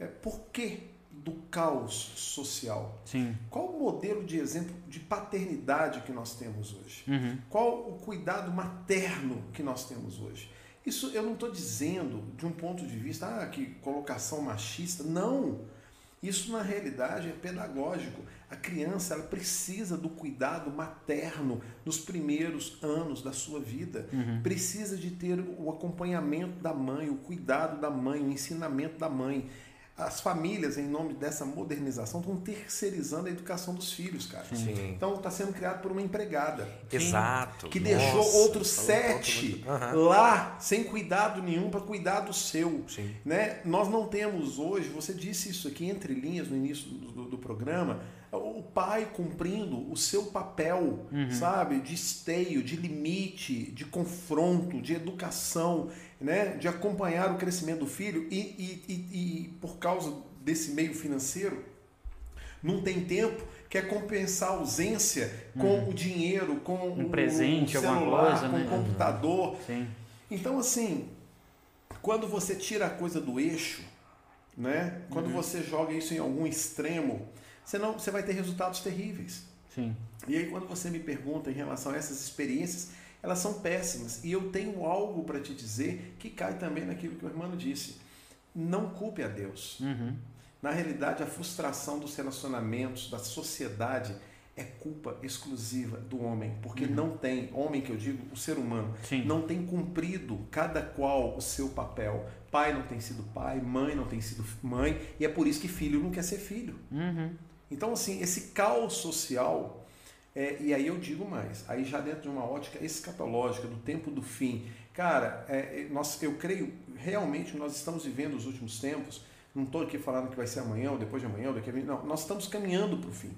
É, por que do caos social? Sim. Qual o modelo de exemplo de paternidade que nós temos hoje? Uhum. Qual o cuidado materno que nós temos hoje? Isso eu não estou dizendo de um ponto de vista, ah, que colocação machista. Não! Isso na realidade é pedagógico. A criança ela precisa do cuidado materno nos primeiros anos da sua vida. Precisa de ter o acompanhamento da mãe, o cuidado da mãe, o ensinamento da mãe. As famílias, em nome dessa modernização, estão terceirizando a educação dos filhos, cara. Sim. Então está sendo criado por uma empregada. Exato. Que Nossa, deixou outros falou sete. Aham. lá, sem cuidado nenhum, para cuidar do seu. Sim. Né? Nós não temos hoje, você disse isso aqui entre linhas no início do- do programa, o pai cumprindo o seu papel, sabe? De esteio, de limite, de confronto, de educação, né? de acompanhar o crescimento do filho e, e, e- e por causa desse meio financeiro, não tem tempo, quer compensar a ausência com o dinheiro, com Um o, presente, o alguma celular, coisa, com né? o computador. Então, assim, quando você tira a coisa do eixo, né? Quando Uhum. você joga isso em algum extremo, você, não, você vai ter resultados terríveis. Sim. E aí, quando você me pergunta em relação a essas experiências, elas são péssimas. E eu tenho algo para te dizer que cai também naquilo que o irmão disse. Não culpe a Deus. Uhum. Na realidade, a frustração dos relacionamentos, da sociedade, é culpa exclusiva do homem, porque não tem, homem que eu digo, o ser humano, Uhum. Sim. não tem cumprido cada qual o seu papel. Pai não tem sido pai, mãe não tem sido mãe, e é por isso que filho não quer ser filho. Uhum. Então, assim, esse caos social, é, e aí eu digo mais, aí já dentro de uma ótica escatológica, do tempo do fim, cara, é, é, nós, eu creio realmente nós estamos vivendo os últimos tempos, não estou aqui falando que vai ser amanhã, ou depois de amanhã, ou daqui a 20, não, nós estamos caminhando para o fim.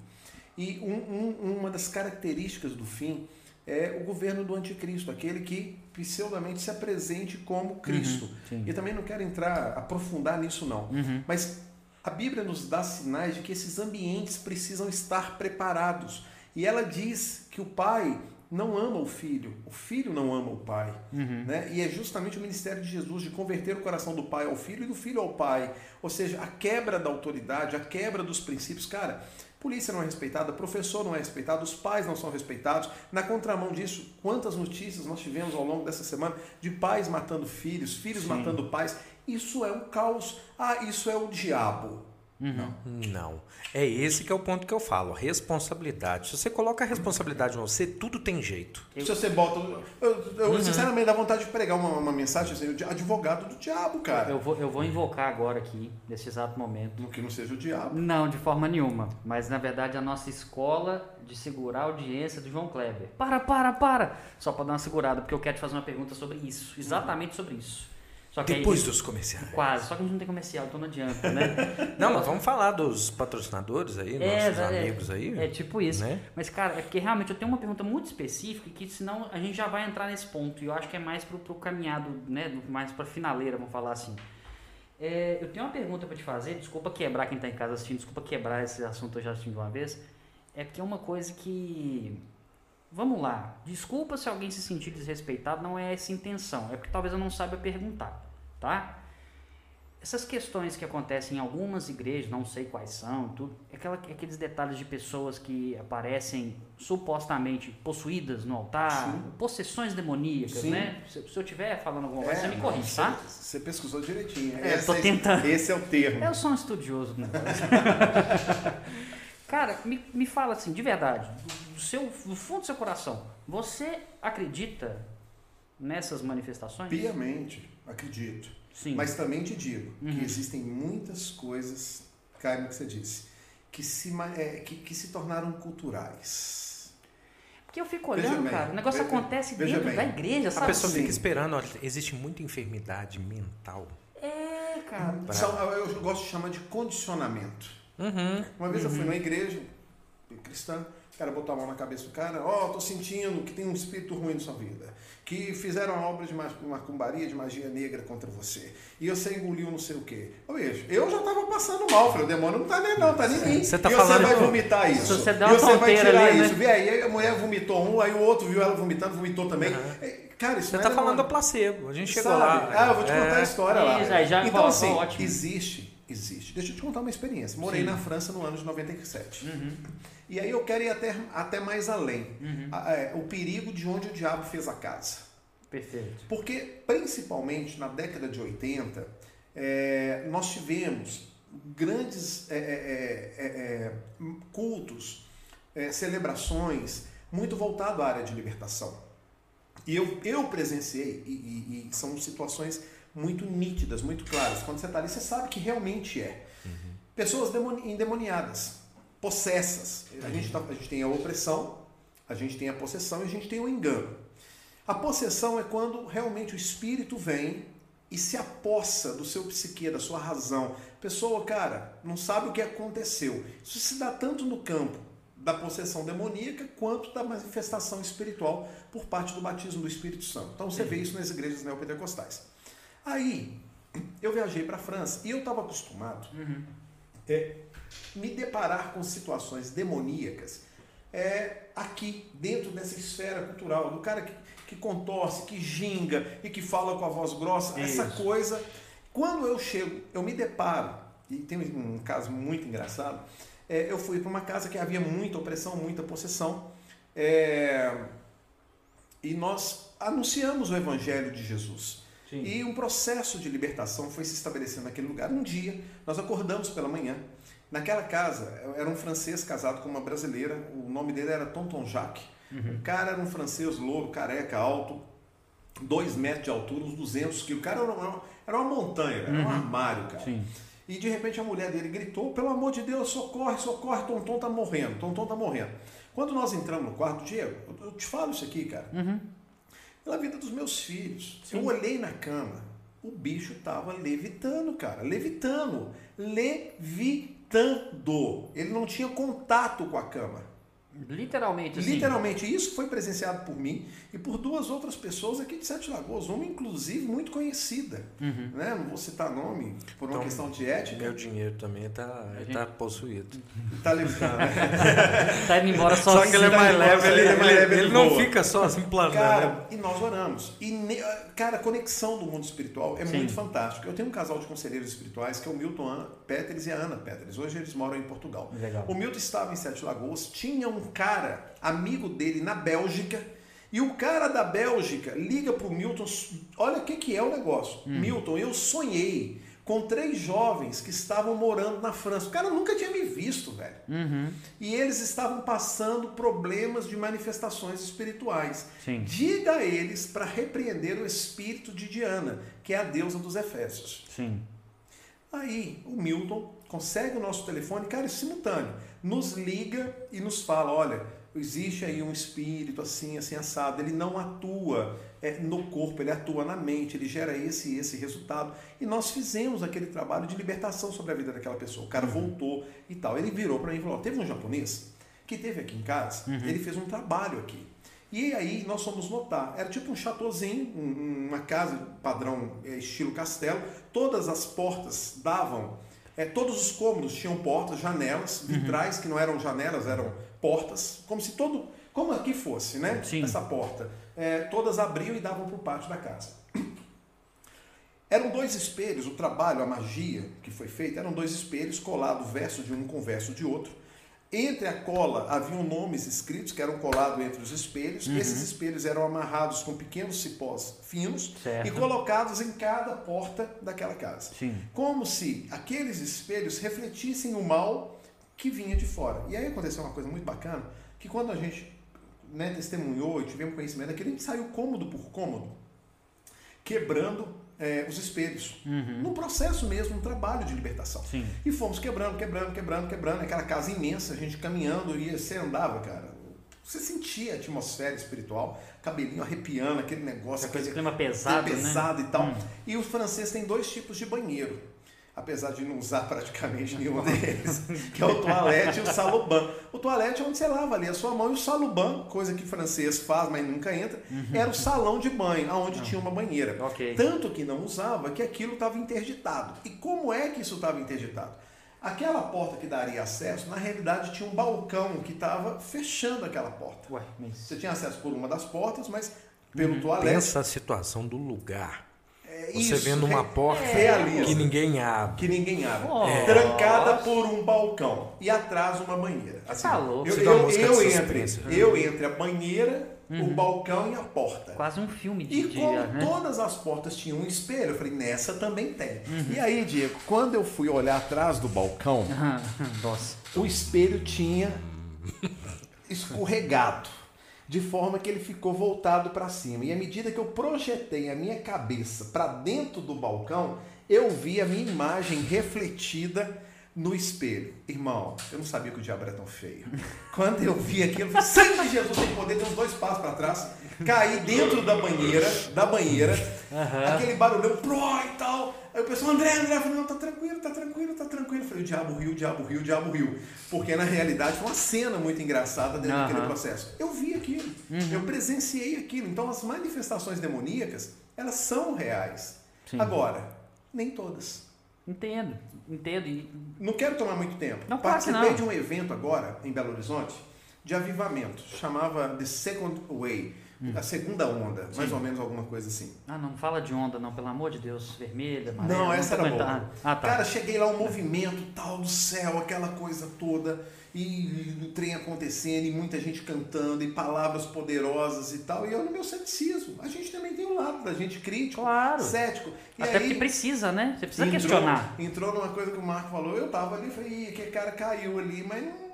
E um- um- uma das características do fim é o governo do anticristo, aquele que pseudamente se apresente como Cristo. sim. E também não quero entrar, aprofundar nisso não. Uhum. Mas a Bíblia nos dá sinais de que esses ambientes precisam estar preparados. E ela diz que o pai não ama o filho, o filho não ama o pai. Uhum. Né? E é justamente o ministério de Jesus de converter o coração do pai ao filho e do filho ao pai. Ou seja, a quebra da autoridade, a quebra dos princípios. Cara, polícia não é respeitada, professor não é respeitado, os pais não são respeitados. Na contramão disso, quantas notícias nós tivemos ao longo dessa semana de pais matando filhos, filhos Sim. matando pais. Isso é um caos. Ah, isso é o diabo. Uhum. Não. É esse que é o ponto que eu falo. Responsabilidade. Se você coloca a responsabilidade em você, tudo tem jeito. Se você bota. Eu, eu, Uhum. sinceramente dá vontade de pregar uma, uma mensagem assim, o advogado do diabo, cara. Eu vou, eu vou invocar agora aqui, nesse exato momento. No que não seja o diabo. Não, de forma nenhuma. Mas na verdade a nossa escola de segurar a audiência do João Kleber. Para, para, para! Só para dar uma segurada, porque eu quero te fazer uma pergunta sobre isso. Exatamente sobre isso. Depois dos comerciais. Quase, só que a gente não tem comercial, então não adianta, né? <laughs> não, mas vamos falar dos patrocinadores aí, é, nossos é, amigos aí. É tipo isso. Né? Mas, cara, é porque realmente eu tenho uma pergunta muito específica que senão a gente já vai entrar nesse ponto. E eu acho que é mais pro, pro caminhado, né? Mais pra finaleira, vamos falar assim. É, eu tenho uma pergunta para te fazer, desculpa quebrar quem está em casa assistindo, desculpa quebrar esse assunto eu já assisti de uma vez. É porque é uma coisa que Vamos lá. Desculpa se alguém se sentir desrespeitado, não é essa a intenção. É porque talvez eu não saiba perguntar, tá? Essas questões que acontecem em algumas igrejas, não sei quais são, tudo, é aquela, aqueles detalhes de pessoas que aparecem supostamente possuídas no altar, Sim. possessões demoníacas, Sim. né? Se, se, eu estiver falando alguma coisa, é, você me corrige, tá? Você pesquisou direitinho. É, tô tentando. Esse é o termo. Eu sou um estudioso do negócio. <laughs> Cara, me, me fala assim, de verdade, seu, do fundo do seu coração, você acredita nessas manifestações? Piamente, acredito. Sim. Mas também te digo uhum. que existem muitas coisas, Caio, que você disse, que se, é, que, que se tornaram culturais. Porque eu fico olhando, bem, cara, o negócio veja, acontece veja dentro bem. da igreja, sabe? A pessoa fica esperando, olha, existe muita enfermidade mental. É, cara. Pra... Eu gosto de chamar de condicionamento. Uhum, Uma vez uhum. eu fui numa igreja cristã, cara botou a mão na cabeça do cara, ó, oh, tô sentindo que tem um espírito ruim na sua vida, que fizeram uma obra de macumbaria, de magia negra contra você, e você engoliu não sei o quê. Ô, eu já tava passando mal, falei, o demônio não tá nem não, tá nem mim. Você tá e falando você vai vomitar isso. Você dá uma e você vai tirar ali, isso. Né? Vê aí, a mulher vomitou um, aí o outro viu ela vomitando, vomitou também. Uhum. Cara, isso Você tá falando do placebo, a gente chegou Sabe? lá. Ah, eu vou te contar é. a história lá. Aí já então, assim, ótimo. existe existe. Deixa eu te contar uma experiência. Morei Sim. na França no ano de 97. Uhum. E aí eu quero ir até, até mais além. Uhum. É, o perigo de onde o diabo fez a casa. Perfeito. Porque, principalmente na década de 80, é, nós tivemos grandes é, é, é, é cultos, celebrações, muito voltado à área de libertação. E eu, eu presenciei, e, e, e são situações muito nítidas, muito claras. Quando você está ali, você sabe que realmente é. Uhum. Pessoas endemoniadas, possessas. A, gente tá, a gente tem a opressão, a gente tem a possessão e a gente tem o engano. A possessão é quando realmente o espírito vem e se apossa do seu psique, da sua razão. Pessoa, cara, não sabe o que aconteceu. Isso se dá tanto no campo da possessão demoníaca quanto da manifestação espiritual por parte do batismo do Espírito Santo. Então você vê isso nas igrejas neopentecostais. Aí, eu viajei para a França e eu estava acostumado uhum. é, me deparar com situações demoníacas é, aqui, dentro dessa esfera cultural, do cara que, que contorce, que ginga e que fala com a voz grossa, Isso. essa coisa. Quando eu chego, eu me deparo, e tem um caso muito engraçado, é, eu fui para uma casa que havia muita opressão, muita possessão, é, e nós anunciamos o Evangelho de Jesus. Sim. E um processo de libertação foi se estabelecendo naquele lugar. Um dia, nós acordamos pela manhã. Naquela casa, era um francês casado com uma brasileira. O nome dele era Tonton Jacques. Uhum. O cara era um francês louro, careca, alto, dois metros de altura, uns 200 quilos. O cara era uma, era uma montanha, era uhum. um armário, cara. Sim. E de repente a mulher dele gritou: pelo amor de Deus, socorre, socorre, Tonton tá morrendo, Tonton tá morrendo. Quando nós entramos no quarto, Diego, eu te falo isso aqui, cara. Uhum pela vida dos meus filhos. Sim. Eu olhei na cama, o bicho tava levitando, cara, levitando, levitando. Ele não tinha contato com a cama. Literalmente, assim. Literalmente. Isso foi presenciado por mim e por duas outras pessoas aqui de Sete Lagoas. Uma, inclusive, muito conhecida. Uhum. Né? Não vou citar nome por uma então, questão de ética. Meu dinheiro também está gente... tá possuído. Está levitando. Né? Está <laughs> indo embora só Só que ele é mais leve, ele, ele, ele, ele não fica só assim planando. Cara, né? e nós oramos. E, cara, a conexão do mundo espiritual é Sim. muito fantástica. Eu tenho um casal de conselheiros espirituais que é o Milton Ana Peters e a Ana Peters. Hoje eles moram em Portugal. Legal. O Milton estava em Sete Lagoas, tinha um cara, amigo dele na Bélgica, e o cara da Bélgica liga para o Milton, olha o que, que é o negócio. Hum. Milton, eu sonhei com três jovens que estavam morando na França. O cara nunca tinha me visto, velho. Uhum. E eles estavam passando problemas de manifestações espirituais. Sim. Diga a eles para repreender o espírito de Diana, que é a deusa dos Efésios. Sim. Aí o Milton consegue o nosso telefone, cara, é simultâneo nos liga e nos fala: olha, existe aí um espírito assim, assim, assado. Ele não atua é, no corpo, ele atua na mente, ele gera esse esse resultado. E nós fizemos aquele trabalho de libertação sobre a vida daquela pessoa. O cara uhum. voltou e tal. Ele virou para mim e falou: teve um japonês que teve aqui em casa, uhum. ele fez um trabalho aqui. E aí nós fomos notar, era tipo um chateauzinho, uma casa padrão é, estilo castelo, todas as portas davam, é, todos os cômodos tinham portas, janelas, uhum. vitrais uhum. que não eram janelas, eram portas, como se todo, como aqui fosse, né? Sim. Essa porta. É, todas abriam e davam para o pátio da casa. <clears throat> Eram dois espelhos, o trabalho, a magia que foi feita, eram dois espelhos colados verso de um com verso de outro. Entre a cola haviam nomes escritos que eram colados entre os espelhos. Uhum. Esses espelhos eram amarrados com pequenos cipós finos certo. e colocados em cada porta daquela casa. Sim. Como se aqueles espelhos refletissem o mal que vinha de fora. E aí aconteceu uma coisa muito bacana, que quando a gente né, testemunhou e tivemos conhecimento daquilo, a gente saiu cômodo por cômodo, quebrando é, os espelhos. Uhum. No processo mesmo, um trabalho de libertação. Sim. E fomos quebrando, quebrando, quebrando, quebrando. Aquela casa imensa, a gente caminhando, ia, você andava, cara. Você sentia a atmosfera espiritual, cabelinho arrepiando, aquele negócio. Aquele clima pesado, pesado né? e tal. Hum. E o francês tem dois tipos de banheiro apesar de não usar praticamente nenhum deles, <laughs> que é o toalete e o saluban. O toalete é onde você lava ali a sua mão e o saluban, coisa que francês faz, mas nunca entra, uhum. era o salão de banho, onde uhum. tinha uma banheira. Okay. Tanto que não usava que aquilo estava interditado. E como é que isso estava interditado? Aquela porta que daria acesso, na realidade tinha um balcão que estava fechando aquela porta. Ué, mas... Você tinha acesso por uma das portas, mas pelo uhum. toalete. Pensa a situação do lugar você isso, vendo uma porta realiza, que ninguém abre. Que ninguém abre. Oh, trancada por um balcão. E atrás uma banheira. Assim, tá louco. Eu, eu, eu, entre, eu entre a banheira, uhum. o balcão e a porta. Quase um filme de E dia, como né? todas as portas tinham um espelho, eu falei, nessa também tem. Uhum. E aí, Diego, quando eu fui olhar atrás do balcão, <laughs> Nossa. o espelho tinha escorregado de forma que ele ficou voltado para cima. E à medida que eu projetei a minha cabeça para dentro do balcão, eu vi a minha imagem refletida no espelho. Irmão, eu não sabia que o diabo era tão feio. Quando eu vi aquilo, eu falei, sangue de Jesus tem poder, dei uns dois passos para trás, caí dentro da banheira, da banheira, uhum. aquele barulhão, pró e tal. Aí o pessoal, André, André, eu falei, não, tá tranquilo, tá tranquilo, tá tranquilo. Eu falei, o diabo riu, o diabo riu, o diabo riu. Porque na realidade foi uma cena muito engraçada dentro uhum. daquele processo. Eu vi aquilo, uhum. eu presenciei aquilo. Então as manifestações demoníacas, elas são reais. Sim. Agora, nem todas. Entendo, entendo. E... Não quero tomar muito tempo. Não, Participei não. de um evento agora em Belo Horizonte de avivamento, chamava The Second Way. A segunda onda, Sim. mais ou menos alguma coisa assim. Ah, não fala de onda, não, pelo amor de Deus. Vermelha, amarela. Não, essa não era boa. Ah, tá. Cara, cheguei lá, um movimento tal do céu, aquela coisa toda, e o trem acontecendo, e muita gente cantando, e palavras poderosas e tal. E eu no meu ceticismo. A gente também tem um lado da gente crítico, claro. cético. E Até aí, porque precisa, né? Você precisa entrou, questionar. Entrou numa coisa que o Marco falou, eu tava ali e falei, aquele cara caiu ali, mas não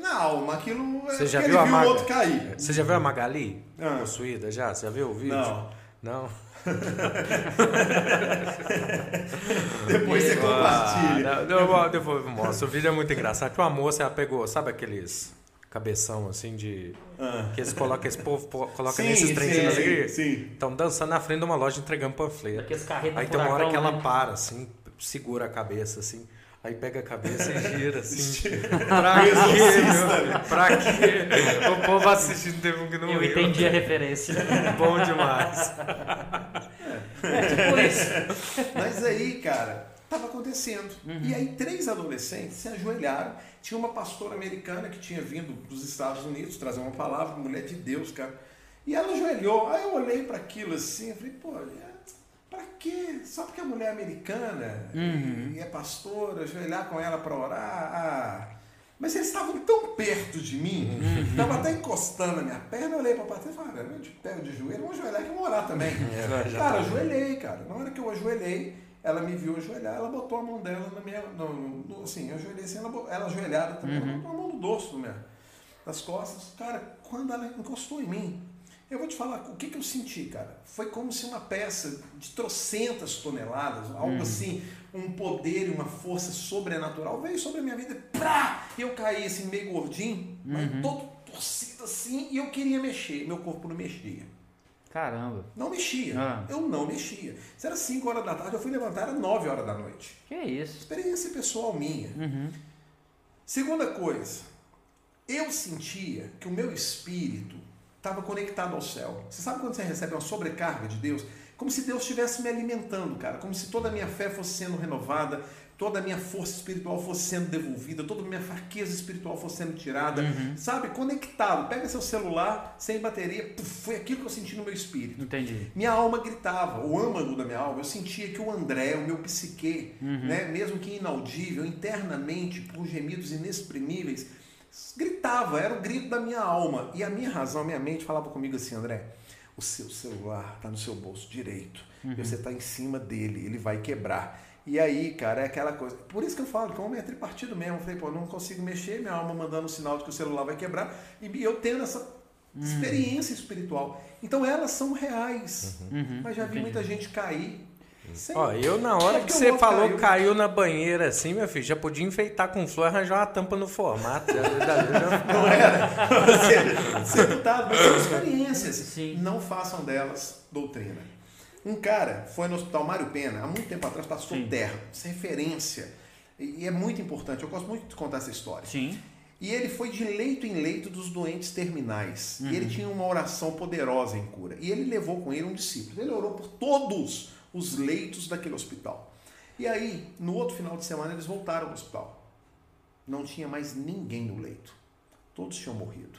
na alma. Aquilo Você já viu, a viu o outro cair. Você já viu a Magali ah. possuída já? Você já viu o vídeo? Não. Não? <laughs> depois você compartilha. Ah, não, depois eu mostro. O vídeo é muito engraçado. Uma moça ela pegou, sabe aqueles cabeção assim de. Ah. Que eles colocam, esse povo coloca nesses sim, alegria. Sim. Estão dançando na frente de uma loja entregando panfleto. Aí tem uma hora que ela né? para, assim, segura a cabeça assim. Aí pega a cabeça e gira <laughs> assim. <laughs> pra quê, meu? Pra quê? O povo assistindo teve um que não Eu riu. entendi a referência. <laughs> Bom demais. É, tipo isso. Mas aí, cara, tava acontecendo. Uhum. E aí três adolescentes se ajoelharam. Tinha uma pastora americana que tinha vindo dos Estados Unidos trazer uma palavra, mulher de Deus, cara. E ela ajoelhou. Aí eu olhei para aquilo assim, falei, pô, Pra quê? Só porque a mulher é americana uhum. e é pastora, ajoelhar com ela para orar. Ah. Mas eles estavam tão perto de mim, estavam uhum. até encostando na minha perna, eu olhei para a e falei, eu de pé de joelho, vamos ajoelhar que eu vou orar também. <laughs> É, cara, tá. ajoelhei, cara. Na hora que eu ajoelhei, ela me viu ajoelhar, ela botou a mão dela na minha. No, no, assim, eu ajoelhei assim, ela, ela ajoelhada também, uhum. ela botou a mão no dorso minha, das costas. Cara, quando ela encostou em mim, eu vou te falar o que, que eu senti, cara. Foi como se uma peça de trocentas toneladas, algo hum. assim, um poder e uma força sobrenatural veio sobre a minha vida. Prá! E eu caí assim, meio gordinho, uhum. mas todo, torcida assim, e eu queria mexer, meu corpo não mexia. Caramba. Não mexia. Ah. Eu não mexia. Se era 5 horas da tarde, eu fui levantar às 9 horas da noite. Que isso? Experiência pessoal minha. Uhum. Segunda coisa, eu sentia que o meu espírito estava conectado ao céu. Você sabe quando você recebe uma sobrecarga de Deus? Como se Deus estivesse me alimentando, cara. Como se toda a minha fé fosse sendo renovada, toda a minha força espiritual fosse sendo devolvida, toda a minha fraqueza espiritual fosse sendo tirada. Uhum. Sabe? Conectado. Pega seu celular, sem bateria. Puf, foi aquilo que eu senti no meu espírito. Entendi. Minha alma gritava, o âmago da minha alma, eu sentia que o André, o meu psique, né, mesmo que inaudível, internamente, por gemidos inexprimíveis, gritava, era o grito da minha alma. E a minha razão, a minha mente falava comigo assim, André, o seu celular está no seu bolso direito, e você está em cima dele, ele vai quebrar. E aí, cara, é aquela coisa. Por isso que eu falo que o homem é tripartido mesmo. Eu falei, pô, não consigo mexer, minha alma mandando um sinal de que o celular vai quebrar, e eu tendo essa experiência espiritual. Então elas são reais. Uhum. Mas já vi muita gente cair. Sem- Ó, eu na hora É que que você falou caiu. caiu. na banheira assim, meu filho, já podia enfeitar com flor e arranjar uma tampa no formato. <laughs> Já- já- já- Não era? Você, você não tá, mas são experiências. Sim. Não façam delas doutrina. Um cara foi no hospital Mário Pena, há muito tempo atrás, passou Sim. terra. Isso é referência. E, e é muito importante. Eu gosto muito de contar essa história. Sim. E ele foi de leito em leito dos doentes terminais. Uhum. E ele tinha uma oração poderosa em cura. E ele levou com ele um discípulo. Ele orou por todos os leitos daquele hospital. E aí, no outro final de semana, eles voltaram ao hospital. Não tinha mais ninguém no leito. Todos tinham morrido.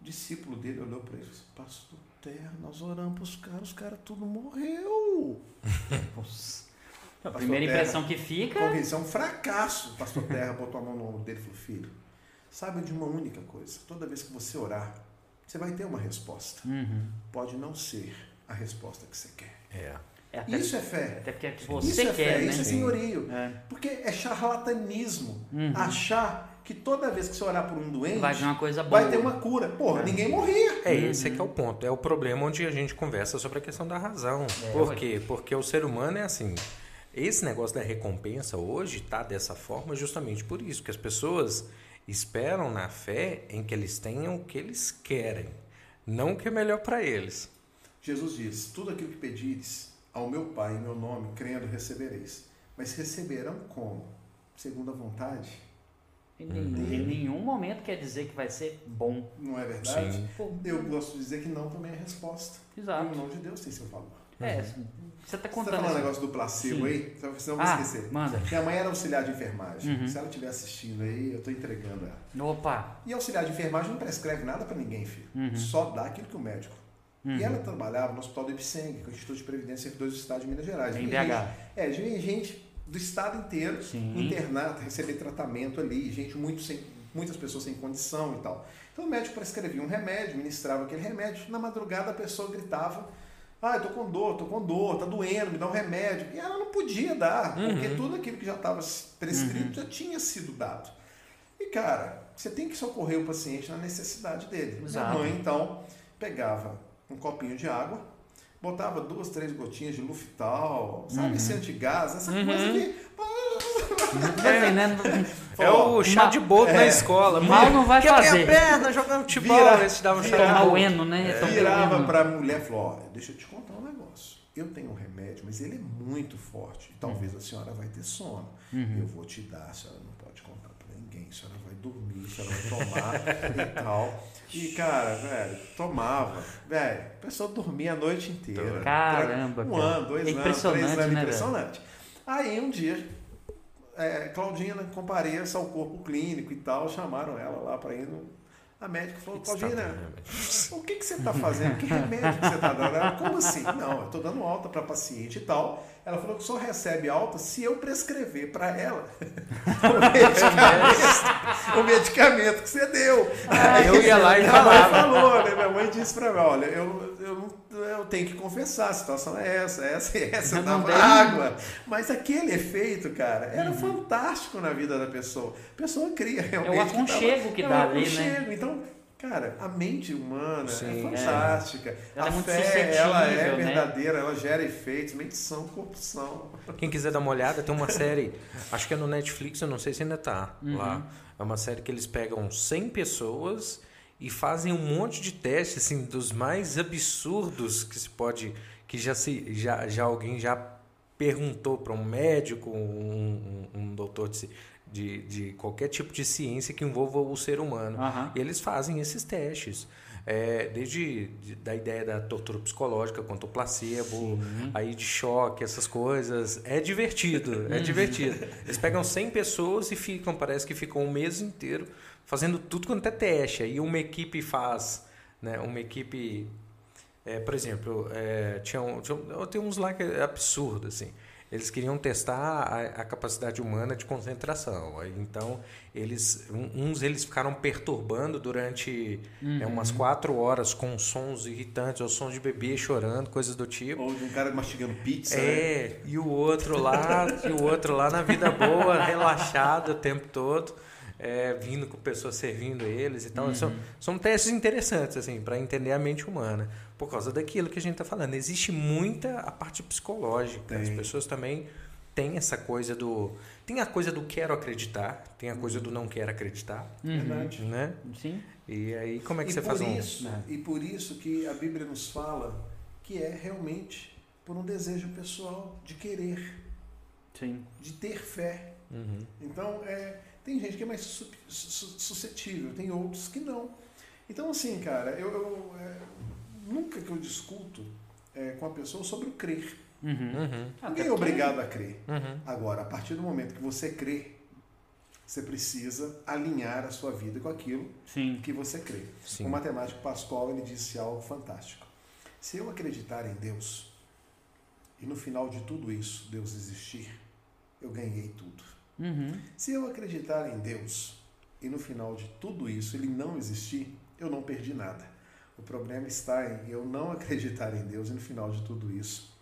O discípulo dele olhou para ele e disse: Pastor Terra, nós oramos para os caras, os caras tudo morreu. <laughs> A primeira Terra, impressão que fica. Porque isso é um fracasso. O pastor Terra botou a mão no ombro dele e falou: Filho, saiba de uma única coisa: toda vez que você orar, você vai ter uma resposta. Uhum. Pode não ser a resposta que você quer. É. É até, Isso é fé. até porque Isso você é quer, fé, né? isso é senhorio. É. Porque é charlatanismo Uhum. achar que toda vez que você orar por um doente, Vai vir uma coisa boa. vai ter uma cura. Porra, ninguém morria. É esse é que é o ponto. É o problema onde a gente conversa sobre a questão da razão. Por ué. quê? Porque o ser humano é assim. Esse negócio da recompensa hoje está dessa forma justamente por isso, que as pessoas esperam na fé em que eles tenham o que eles querem, não o que é melhor para eles. Jesus diz: Tudo aquilo que pedires ao meu Pai em meu nome, crendo, recebereis. Mas receberão como? Segundo a vontade? Em, nenhum- em nenhum momento quer dizer que vai ser bom. Não é verdade? Sim. Eu gosto de dizer que não também é resposta. E Exato. o nome de Deus tem seu valor. É, você tá Você tá contando. falando um negócio do placebo Sim. aí? Senão eu vou Ah, esquecer. manda. Minha mãe era auxiliar de enfermagem. Uhum. Se ela estiver assistindo aí, eu tô entregando ela. Opa. E auxiliar de enfermagem não prescreve nada para ninguém, filho. Uhum. Só dá aquilo que o médico. Uhum. E ela trabalhava no Hospital do Ipseng, que é o Instituto de Previdência e Servidores do Estado de Minas Gerais. Em BH. gente- É, gente do estado inteiro Sim. internado, receber tratamento ali, gente muito sem, muitas pessoas sem condição e tal. Então o médico prescrevia um remédio, ministrava aquele remédio, na madrugada a pessoa gritava, ah, eu tô com dor, tô com dor, tá doendo, me dá um remédio. E ela não podia dar, porque tudo aquilo que já estava prescrito já tinha sido dado. E cara, você tem que socorrer o paciente na necessidade dele. Exato. Minha mãe, então, pegava um copinho de água, botava duas, três gotinhas de Luftal, sabe, Uhum. esse antigás, essa coisa que É, <laughs> né? É o chá Ma- de boto na é. escola. Mal não vai fazer. a perna jogando futebol. Vira- esse dava um chá de Tomar boto. o eno, né? Tomar o virava eno. para a mulher e falou: Olha, deixa eu te contar um negócio. Eu tenho um remédio, mas ele é muito forte. Talvez a senhora vai ter sono. Uhum. Eu vou te dar, a senhora não pode contar para ninguém. A senhora vai dormir, a senhora vai tomar e tal. <laughs> E, cara, velho, tomava. Velho, a pessoa dormia a noite inteira. Caramba, Um cara. ano, dois É anos, impressionante, três anos, né, impressionante. Aí um dia, é, Claudina compareça ao corpo clínico e tal, chamaram ela lá para ir no. A médica falou, Claudina, o que, que você está fazendo? Que remédio que você está dando? Ela, como assim? Não, eu estou dando alta para paciente e tal. Ela falou que só recebe alta se eu prescrever para ela o <laughs> medicamento, o medicamento que você deu. Aí eu ia lá e Minha mãe falava. falou, né? Minha mãe disse para mim, olha, eu, eu, eu tenho que confessar, a situação é essa, essa e essa, eu dava água. Mas aquele efeito, cara, era Uhum. fantástico na vida da pessoa. A pessoa cria realmente. É o aconchego que é dá o ali, né? Então, Cara, a mente humana é Sim, é fantástica. É. Ela a é fé, ela é né? verdadeira, ela gera efeitos, mente são, corpo são. Quem quiser dar uma olhada, tem uma <laughs> série, acho que é no Netflix, eu não sei se ainda tá uhum. lá. É uma série que eles pegam 100 pessoas e fazem um monte de testes, assim, dos mais absurdos que se pode, que já se, já, já alguém já perguntou para um médico, um, um, um doutor de, de, de, qualquer tipo de ciência que envolva o ser humano. Uhum. E eles fazem esses testes. É, desde de, da ideia da tortura psicológica quanto o placebo, aí de choque, essas coisas. É divertido, é uhum. divertido. Eles pegam 100 pessoas e ficam, parece que ficam um mês inteiro fazendo tudo quanto é teste. Aí uma equipe faz, né, uma equipe, é, por exemplo, é, tinha, um, tinha, tem uns lá que é absurdo, assim eles queriam testar a, a, capacidade humana de concentração. Então, eles, uns eles ficaram perturbando durante uhum. é, umas quatro horas com sons irritantes, ou sons de bebê chorando, coisas do tipo. Ou de um cara mastigando pizza. É, né? e o outro lá, e o outro lá na vida boa, <laughs> relaxado o tempo todo é, vindo com pessoas servindo eles e tal. Uhum. São, são testes interessantes, assim, para entender a mente humana. Por causa daquilo que a gente está falando. Existe muita a parte psicológica. Tem. As pessoas também têm essa coisa do. Tem a coisa do quero acreditar, tem a coisa do não quero acreditar. Uhum. Verdade. Né? Sim. E aí, como é que e você faz isso, um. E por isso que a Bíblia nos fala que é realmente por um desejo pessoal de querer. Sim. De ter fé. Uhum. Então, é, tem gente que é mais suscetível, tem outros que não. Então, assim, cara, eu, eu é, nunca que eu discuto é, com a pessoa sobre o crer. Uhum. Uhum. Ninguém é obrigado a crer. Uhum. Agora, a partir do momento que você crê, você precisa alinhar a sua vida com aquilo Sim. que você crê. Sim. O matemático Pascoal ele disse algo fantástico. Se eu acreditar em Deus e no final de tudo isso Deus existir, eu ganhei tudo. Uhum. Se eu acreditar em Deus e no final de tudo isso ele não existir, eu não perdi nada. O problema está em eu não <laughs> acreditar em Deus e no final de tudo isso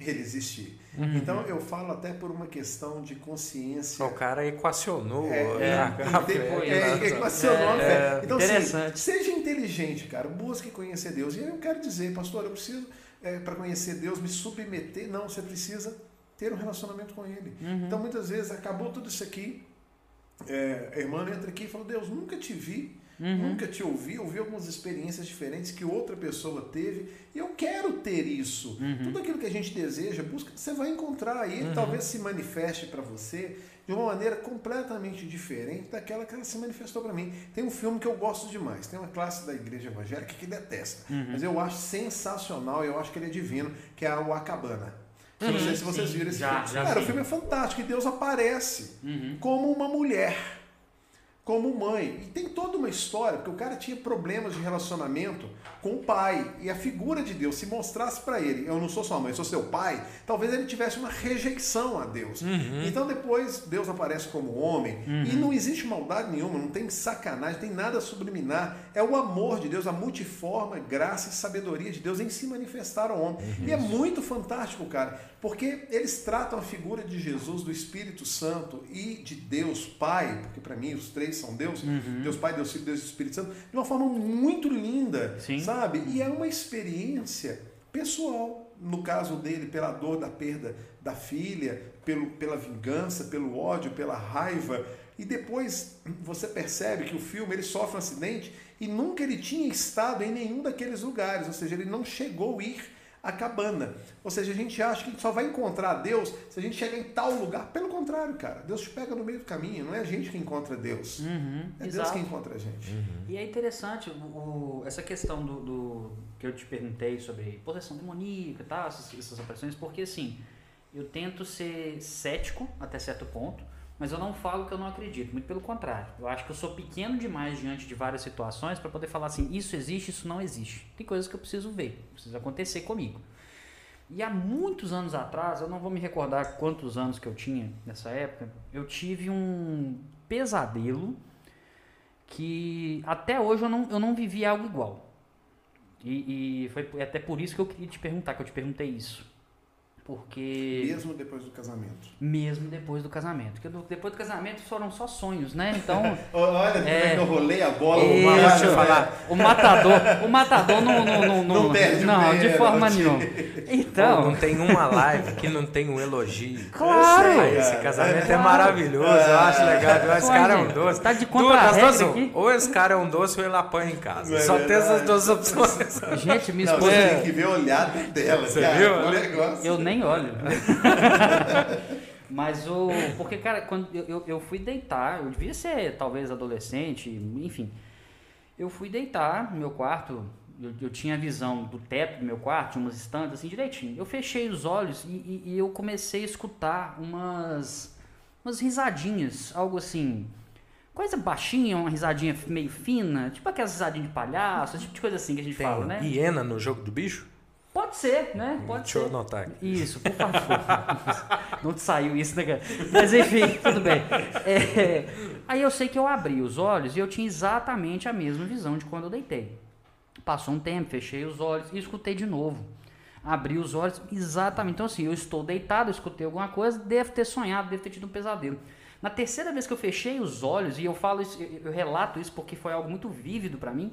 ele existir. Uhum. Então eu falo até por uma questão de consciência. O cara equacionou. É, é, <laughs> a, a é, equacionou a fé. Então, assim, seja inteligente, cara. Busque conhecer Deus. E eu quero dizer, pastor, eu preciso, é, para conhecer Deus, me submeter. Não, você precisa ter um relacionamento com Ele. Uhum. Então, muitas vezes, acabou tudo isso aqui, é, a irmã entra aqui e fala, Deus, nunca te vi, uhum. nunca te ouvi, ouvi algumas experiências diferentes que outra pessoa teve, e eu quero ter isso. Uhum. Tudo aquilo que a gente deseja, busca, você vai encontrar, e ele uhum. talvez se manifeste para você de uma maneira completamente diferente daquela que ela se manifestou para mim. Tem um filme que eu gosto demais, tem uma classe da igreja evangélica que detesta, uhum. mas eu acho sensacional, eu acho que ele é divino, que é o Acabana. Uhum, não sei se vocês sim, viram esse já, filme. Já Cara, vi. o filme é fantástico e Deus aparece uhum. como uma mulher como mãe. E tem toda uma história, porque o cara tinha problemas de relacionamento com o pai. E a figura de Deus, se mostrasse para ele, eu não sou sua mãe, eu sou seu pai, talvez ele tivesse uma rejeição a Deus. Uhum. Então depois Deus aparece como homem. Uhum. E não existe maldade nenhuma, não tem sacanagem, tem nada subliminar. É o amor de Deus, a multiforme graça e sabedoria de Deus em se manifestar ao homem. Uhum. E é muito fantástico, cara, porque eles tratam a figura de Jesus, do Espírito Santo e de Deus Pai, porque para mim os três são Deus, uhum. Deus Pai, Deus Filho, Deus Espírito Santo, de uma forma muito linda, Sim. sabe? E é uma experiência pessoal, no caso dele, pela dor da perda da filha, pelo, pela vingança, pelo ódio, pela raiva. E depois você percebe que o filme ele sofre um acidente e nunca ele tinha estado em nenhum daqueles lugares, ou seja, ele não chegou a ir a cabana. Ou seja, a gente acha que só vai encontrar Deus se a gente chegar em tal lugar. Pelo contrário, cara, Deus te pega no meio do caminho, não é a gente que encontra Deus. Uhum, é exato. Deus que encontra a gente. Uhum. E é interessante o, essa questão do, do, que eu te perguntei sobre possessão demoníaca e tal, essas, essas aparições, porque assim, eu tento ser cético até certo ponto, mas eu não falo que eu não acredito, muito pelo contrário. Eu acho que eu sou pequeno demais diante de várias situações para poder falar assim, isso existe, isso não existe. Tem coisas que eu preciso ver, precisa acontecer comigo. E há muitos anos atrás, eu não vou me recordar quantos anos que eu tinha nessa época, eu tive um pesadelo que até hoje eu não, eu não vivi algo igual. E, e foi até por isso que eu queria te perguntar, que eu te perguntei isso. Porque. Mesmo depois do casamento. Mesmo depois do casamento. Porque depois do casamento foram só sonhos, né? Então. <laughs> Olha como é, que eu rolei a bola. Deixa eu falar. O matador. O matador não. Não, não, não, não perde Não, de forma nenhuma. Então. Pô, não tem uma live que não tem um elogio. Claro! Sei, esse casamento é, é maravilhoso, eu acho legal. Esse cara é um doce. Tá de contra aqui. Ou esse cara é um doce ou ele apanha em casa. É Só tem essas duas opções. Gente, minha esposa. Você tem que ver o olhar dela. Você cara, viu? O negócio. Eu nem olho. <laughs> Mas o. Porque, cara, quando eu, eu fui deitar, eu devia ser talvez adolescente, enfim. Eu fui deitar no meu quarto, eu, eu tinha a visão do teto do meu quarto, umas estantes assim direitinho. Eu fechei os olhos e, e, e eu comecei a escutar umas, umas risadinhas, algo assim. Coisa baixinha, uma risadinha meio fina, tipo aquelas risadinhas de palhaço, tipo de coisa assim que a gente Tem fala, né? hiena no jogo do bicho? Pode ser, né? Pode Deixa ser. eu anotar aqui. Isso, por favor. <laughs> Não te saiu isso, né, cara? Mas enfim, tudo bem. É, aí eu sei que eu abri os olhos e eu tinha exatamente a mesma visão de quando eu deitei. Passou um tempo, fechei os olhos e escutei de novo. Abri os olhos, exatamente. Então, assim, eu estou deitado, escutei alguma coisa, devo ter sonhado, devo ter tido um pesadelo. Na terceira vez que eu fechei os olhos, e eu falo isso, eu relato isso porque foi algo muito vívido para mim,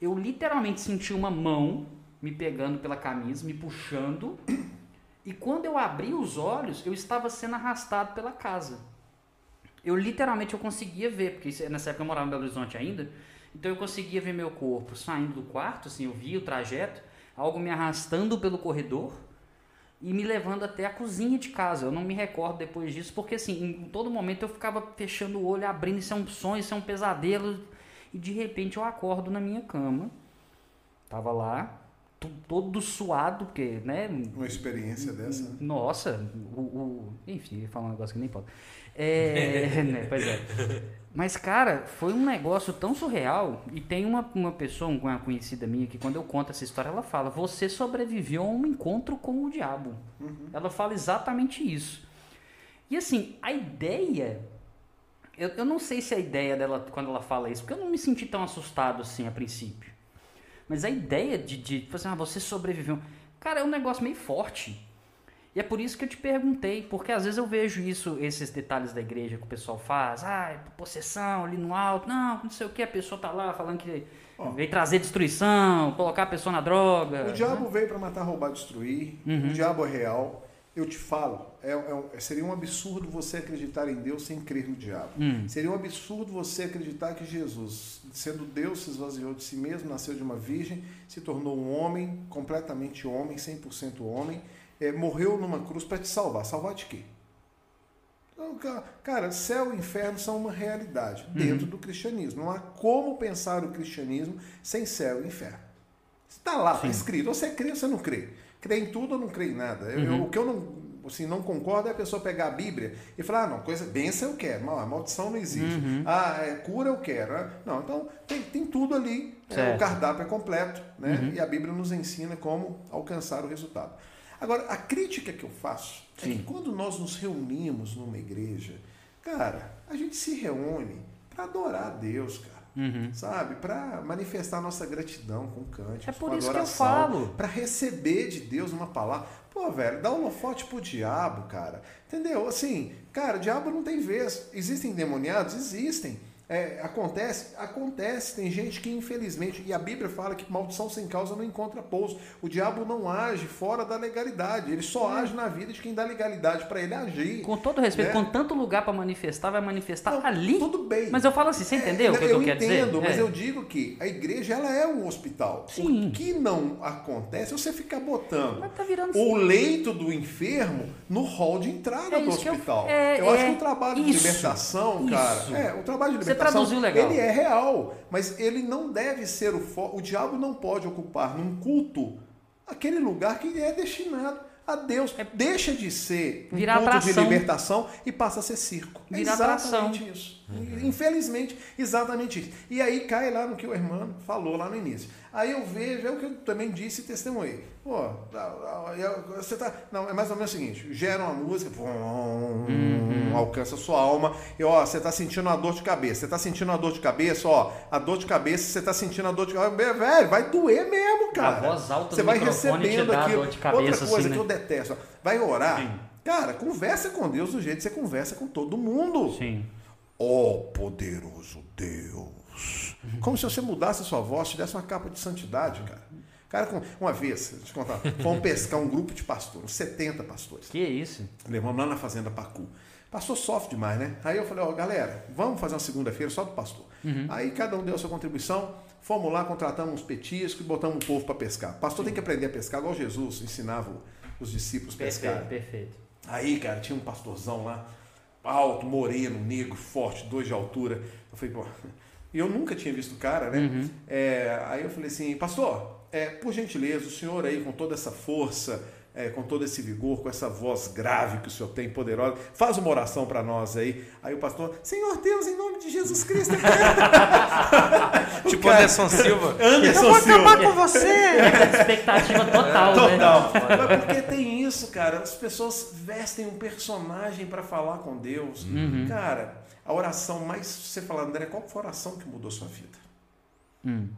eu literalmente senti uma mão me pegando pela camisa, me puxando. E quando eu abri os olhos, eu estava sendo arrastado pela casa. Eu literalmente eu conseguia ver, porque nessa época eu morava em Belo Horizonte ainda, então eu conseguia ver meu corpo saindo do quarto, assim, eu via o trajeto, algo me arrastando pelo corredor e me levando até a cozinha de casa. Eu não me recordo depois disso, porque assim, em todo momento eu ficava fechando o olho, abrindo, isso é um sonho, isso é um pesadelo, e de repente eu acordo na minha cama. Tava lá, todo suado, porque, né? Uma experiência dessa. Né? Nossa, o, o enfim, falar um negócio que nem pode. É, <laughs> né, pois é. Mas, cara, foi um negócio tão surreal. E tem uma, uma pessoa, uma conhecida minha, que quando eu conto essa história, ela fala: Você sobreviveu a um encontro com o diabo. Uhum. Ela fala exatamente isso. E assim, a ideia. Eu, eu não sei se a ideia dela, quando ela fala isso, porque eu não me senti tão assustado assim a princípio. Mas a ideia de, de tipo assim, ah, você sobreviveu. Cara, é um negócio meio forte. E é por isso que eu te perguntei, porque às vezes eu vejo isso, esses detalhes da igreja que o pessoal faz, ah, possessão ali no alto, não, não sei o que, a pessoa tá lá falando que oh. veio trazer destruição, colocar a pessoa na droga. O diabo né? veio para matar, roubar, destruir. Uhum. O diabo é real eu te falo, é, é, seria um absurdo você acreditar em Deus sem crer no diabo. Hum. Seria um absurdo você acreditar que Jesus, sendo Deus, se esvaziou de si mesmo, nasceu de uma virgem, se tornou um homem, completamente homem, 100% homem, é, morreu numa cruz para te salvar. Salvar de quê? Então, cara, céu e inferno são uma realidade uhum. dentro do cristianismo. Não há como pensar o cristianismo sem céu e inferno. Está lá, está escrito. Você crê ou você não crê? Crê em tudo ou não crê em nada. Eu, uhum. o que eu não, assim, não concordo é a pessoa pegar a Bíblia e falar, ah, não, coisa benção eu quero, a maldição não existe. Uhum. Ah, é, cura eu quero. Né? Não, então tem, tem tudo ali, é, o cardápio é completo, né? Uhum. E a Bíblia nos ensina como alcançar o resultado. Agora, a crítica que eu faço Sim. é que quando nós nos reunimos numa igreja, cara, a gente se reúne para adorar a Deus, cara. Uhum. Sabe? Para manifestar nossa gratidão com cânticos, é por com isso adoração, que eu falo. Para receber de Deus uma palavra. Pô, velho, dá um holofote pro diabo, cara. Entendeu? Assim, cara, o diabo não tem vez. Existem demoniados? Existem. É, acontece? Acontece. Tem gente que, infelizmente, e a Bíblia fala que maldição sem causa não encontra pouso. O diabo não age fora da legalidade. Ele só é. age na vida de quem dá legalidade para ele agir. Com todo respeito, né? com tanto lugar para manifestar, vai manifestar não, ali. Tudo bem. Mas eu falo assim, você entendeu é, o que eu, eu quero dizer? Eu entendo, mas é. eu digo que a igreja ela é um hospital. Sim. O que não acontece é você ficar botando tá o leito do enfermo no hall de entrada é do hospital. Eu, é, eu acho que o trabalho isso, de libertação, cara, isso. é, o trabalho de libertação traduziu legal. Ele é real, mas ele não deve ser o foco. O diabo não pode ocupar num culto aquele lugar que é destinado a Deus. É, Deixa de ser um ponto atração. de libertação e passa a ser circo. É Vira exatamente atração. isso. Uhum. Infelizmente, exatamente isso. E aí cai lá no que o irmão falou lá no início. Aí eu vejo, é o que eu também disse e testemunhei. Pô, você tá. Não, é mais ou menos o seguinte: gera uma música, uhum. alcança sua alma, e ó, você tá sentindo uma dor de cabeça. Você tá sentindo uma dor de cabeça, ó, a dor de cabeça, você tá sentindo a dor de cabeça. Velho, vai doer mesmo, cara. A voz alta você vai recebendo aquilo. Cabeça, Outra coisa assim, que né? eu detesto, vai orar. Sim. Cara, conversa com Deus do jeito que você conversa com todo mundo. Sim. Ó oh, poderoso Deus. Como se você mudasse a sua voz, te desse uma capa de santidade, cara. Cara, uma vez, deixa eu te contar, <laughs> fomos pescar um grupo de pastores, uns 70 pastores. Que isso? Levamos lá na Fazenda Pacu. Pastor sofre demais, né? Aí eu falei, ó, oh, galera, vamos fazer uma segunda-feira só do pastor. Uhum. Aí cada um deu a sua contribuição, fomos lá, contratamos uns petiscos e botamos um povo para pescar. O pastor tem que aprender a pescar, igual Jesus ensinava os discípulos a pescar. Perfeito, perfeito. Aí, cara, tinha um pastorzão lá, alto, moreno, negro, forte, dois de altura. Eu falei, pô, e <laughs> eu nunca tinha visto o cara, né? Uhum. É, aí eu falei assim, pastor, é, por gentileza, o senhor aí com toda essa força, é, com todo esse vigor, com essa voz grave que o senhor tem, poderosa, faz uma oração para nós aí. Aí o pastor, Senhor Deus, em nome de Jesus Cristo. <laughs> tipo cara, Anderson Silva. Anderson eu vou Silva. acabar com você. É expectativa total, é, total. Né? Mas porque tem isso, cara. As pessoas vestem um personagem para falar com Deus. Uhum. Cara, a oração mais. Você fala, André, qual foi a oração que mudou sua vida? Hum.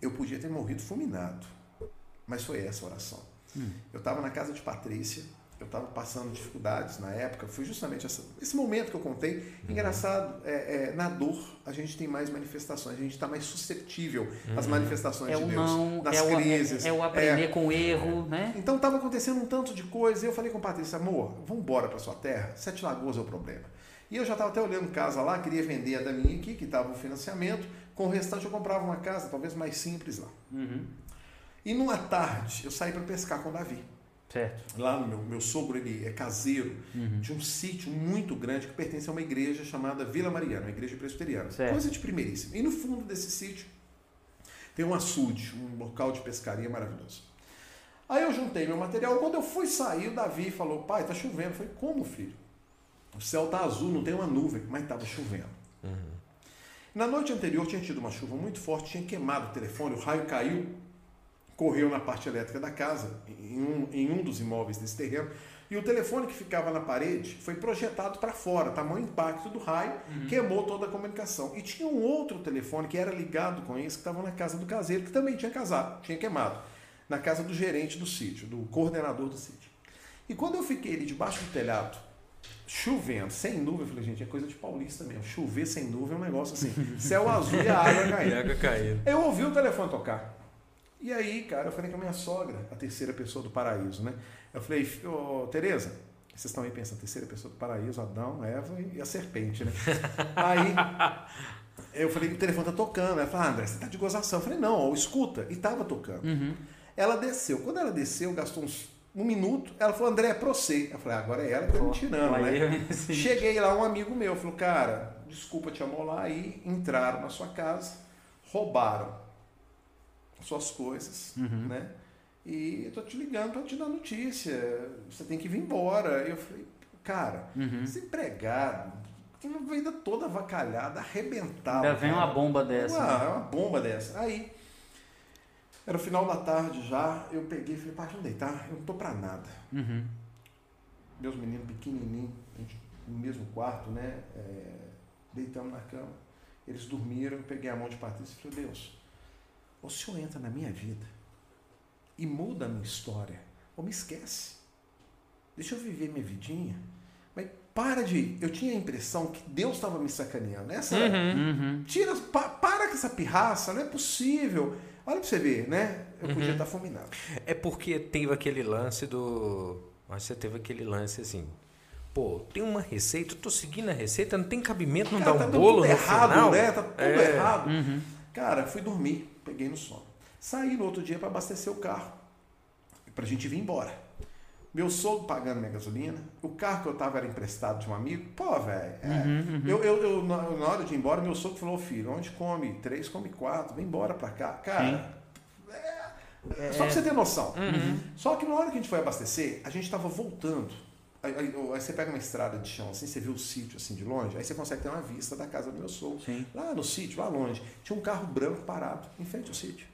Eu podia ter morrido fulminado mas foi essa a oração. Hum. Eu estava na casa de Patrícia, eu estava passando dificuldades na época, foi justamente essa, esse momento que eu contei. Uhum. Engraçado, é, é, na dor a gente tem mais manifestações, a gente está mais susceptível uhum. às manifestações é de o Deus, não, das é o, crises. É, é, o aprender com o erro, né? Então estava acontecendo um tanto de coisa e eu falei com Patrícia, amor, vamos embora para sua terra, Sete Lagoas é o problema. E eu já estava até olhando casa lá, queria vender a da minha aqui, que estava o financiamento, com o restante eu comprava uma casa, talvez mais simples lá. Uhum. E numa tarde, eu saí para pescar com o Davi. Certo. Lá no meu, meu sogro, ele é caseiro uhum. de um sítio muito grande que pertence a uma igreja chamada Vila Mariana, uma igreja presbiteriana. Certo. Coisa de primeiríssima. E no fundo desse sítio tem um açude, um local de pescaria maravilhoso. Aí eu juntei meu material. Quando eu fui sair, o Davi falou: Pai, tá chovendo. Eu falei: Como, filho? O céu tá azul, não tem uma nuvem, mas estava chovendo. Uhum. Na noite anterior tinha tido uma chuva muito forte, tinha queimado o telefone, o raio caiu correu na parte elétrica da casa, em um, em um dos imóveis desse terreno, e o telefone que ficava na parede foi projetado para fora, tamanho impacto do raio, uhum. queimou toda a comunicação. E tinha um outro telefone que era ligado com esse, que estava na casa do caseiro, que também tinha casado, tinha queimado, na casa do gerente do sítio, do coordenador do sítio. E quando eu fiquei ali debaixo do telhado, chovendo, sem nuvem, eu falei, gente, é coisa de paulista mesmo. Chover sem nuvem é um negócio assim, céu azul e a água <laughs> caindo. água caindo. Eu ouvi o telefone tocar. E aí, cara, eu falei com a minha sogra, a terceira pessoa do paraíso, né? Eu falei, ô, Tereza, vocês estão aí pensando, terceira pessoa do paraíso, Adão, Eva e a serpente, né? <laughs> aí eu falei, o telefone tá tocando. Ela falou, ah, André, você tá de gozação. Eu falei, não, escuta. E tava tocando. Uhum. Ela desceu. Quando ela desceu, gastou uns um minuto. Ela falou, André, é pra você. Eu falei, ah, agora é ela que tá me tirando, né? Cheguei lá, um amigo meu falou, cara, desculpa te amolar aí. Entraram na sua casa, roubaram suas coisas, uhum. né? E eu tô te ligando para te dar notícia. Você tem que vir embora. Eu falei, cara, uhum. desempregado, tem uma vida toda avacalhada, arrebentada. Ainda vem uma bomba dessa. Ah, né? é uma bomba dessa. Aí, era o final da tarde já, eu peguei e falei, pai, vamos deitar, eu não tô pra nada. Uhum. Meus meninos pequenininhos, no mesmo quarto, né? É, deitamos na cama. Eles dormiram, eu peguei a mão de Patrícia e falei, Deus, o senhor entra na minha vida e muda a minha história, ou me esquece. Deixa eu viver minha vidinha. Mas para de. Eu tinha a impressão que Deus estava me sacaneando. Essa uhum, uhum. Tira, pa, para com essa pirraça, não é possível. Olha pra você ver, né? Eu uhum. podia estar fulminado. É porque teve aquele lance do. Mas você teve aquele lance assim. Pô, tem uma receita, eu tô seguindo a receita, não tem cabimento, não Cara, dá tá um bolo no errado, final. né? Tá tudo É. errado. Uhum. Cara, fui dormir, peguei no sono. Saí no outro dia para abastecer o carro, pra gente vir embora. Meu sogro pagando minha gasolina, o carro que eu tava era emprestado de um amigo. Pô, velho, é. Uhum, uhum. eu, eu, eu, na hora de ir embora, meu sogro falou: filho, onde come três, come quatro, vem embora pra cá. Cara, é, só pra você ter noção. Uhum. Só que na hora que a gente foi abastecer, a gente tava voltando Aí, aí, você pega uma estrada de chão, assim, você vê o sítio assim de longe, aí você consegue ter uma vista da casa do meu sogro. Sim. Lá no sítio, lá longe, tinha um carro branco parado, em frente ao sítio.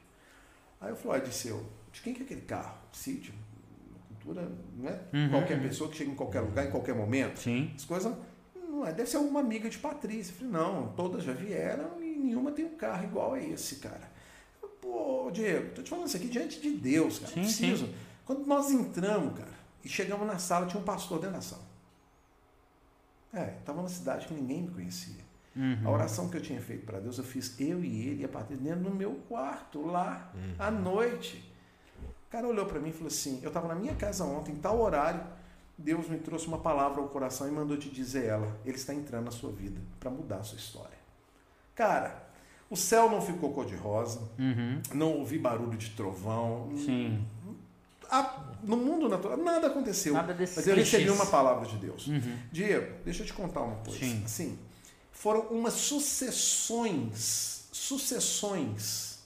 Aí eu falei, disse eu, de quem que é aquele carro? Sítio? Cultura, não é uhum, qualquer pessoa que chega em qualquer lugar, em qualquer momento. Sim. As coisas. Não é, deve ser alguma amiga de Patrícia. Eu falei, não, todas já vieram e nenhuma tem um carro igual a esse, cara. Pô, Diego, tô te falando isso aqui diante de Deus, cara. Sim, preciso. Sim. Quando nós entramos, cara, e chegamos na sala, tinha um pastor dentro da sala. É, estava numa cidade que ninguém me conhecia. Uhum. A oração que eu tinha feito para Deus, eu fiz eu e ele e a Patrícia dentro do meu quarto, lá, uhum. à noite. O cara olhou para mim e falou assim: Eu estava na minha casa ontem, em tal horário, Deus me trouxe uma palavra ao coração e mandou te dizer ela. Ele está entrando na sua vida para mudar a sua história. Cara, o céu não ficou cor-de-rosa, uhum. não ouvi barulho de trovão. Sim. A, no mundo natural, nada aconteceu. Nada mas eu recebi uma palavra de Deus. Uhum. Diego, deixa eu te contar uma coisa. Sim. Assim, foram umas sucessões, sucessões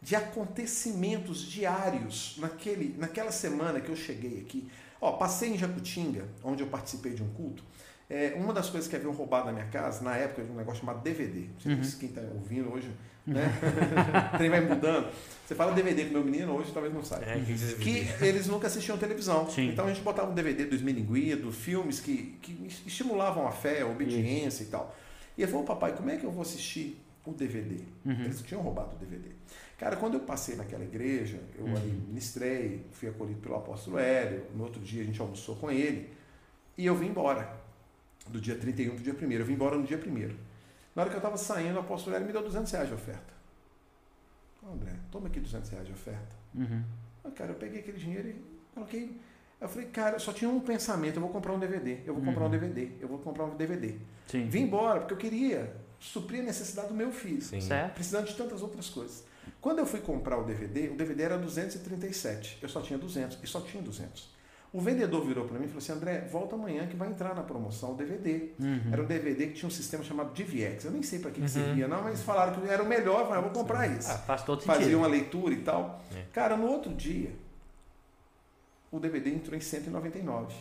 de acontecimentos diários naquele, naquela semana que eu cheguei aqui. Ó, passei em Jacutinga, onde eu participei de um culto. É, uma das coisas que haviam roubado na minha casa, na época, de um negócio chamado DVD. Não sei uhum. quem está ouvindo hoje, né? <laughs> o trem vai mudando. Você fala DVD com meu menino, hoje talvez não saiba. É, que, eles nunca assistiam televisão. Sim. Então a gente botava um DVD dos Milinguido, filmes que, que estimulavam a fé, a obediência Isso. e tal. E ele falou, papai, como é que eu vou assistir o DVD? Uhum. Eles tinham roubado o DVD. Cara, quando eu passei naquela igreja, eu uhum. ali ministrei, fui acolhido pelo apóstolo Hélio, no outro dia a gente almoçou com ele, e eu vim embora do dia 31 para o dia 1 Eu vim embora no dia 1 Na hora que eu estava saindo, o apóstolo Hélio me deu 200 reais de oferta. André, toma aqui 200 reais de oferta. Uhum. Ah, cara, eu peguei aquele dinheiro e coloquei. Eu falei, cara, só tinha um pensamento: eu vou comprar um DVD, eu vou comprar um DVD, uhum. eu vou comprar um DVD. Sim. Vim embora porque eu queria suprir a necessidade do meu filho, Sim. precisando de tantas outras coisas. Quando eu fui comprar o DVD, o DVD era 237, eu só tinha 200 e só tinha 200. O vendedor virou para mim e falou assim: André, volta amanhã que vai entrar na promoção o DVD. Uhum. Era um DVD que tinha um sistema chamado DVX. Eu nem sei para que, uhum. que servia, não, mas falaram que era o melhor. Eu falei, ah, vou comprar isso. Ah, faz todo Fazia sentido. uma leitura e tal. É. Cara, no outro dia, o DVD entrou em 199.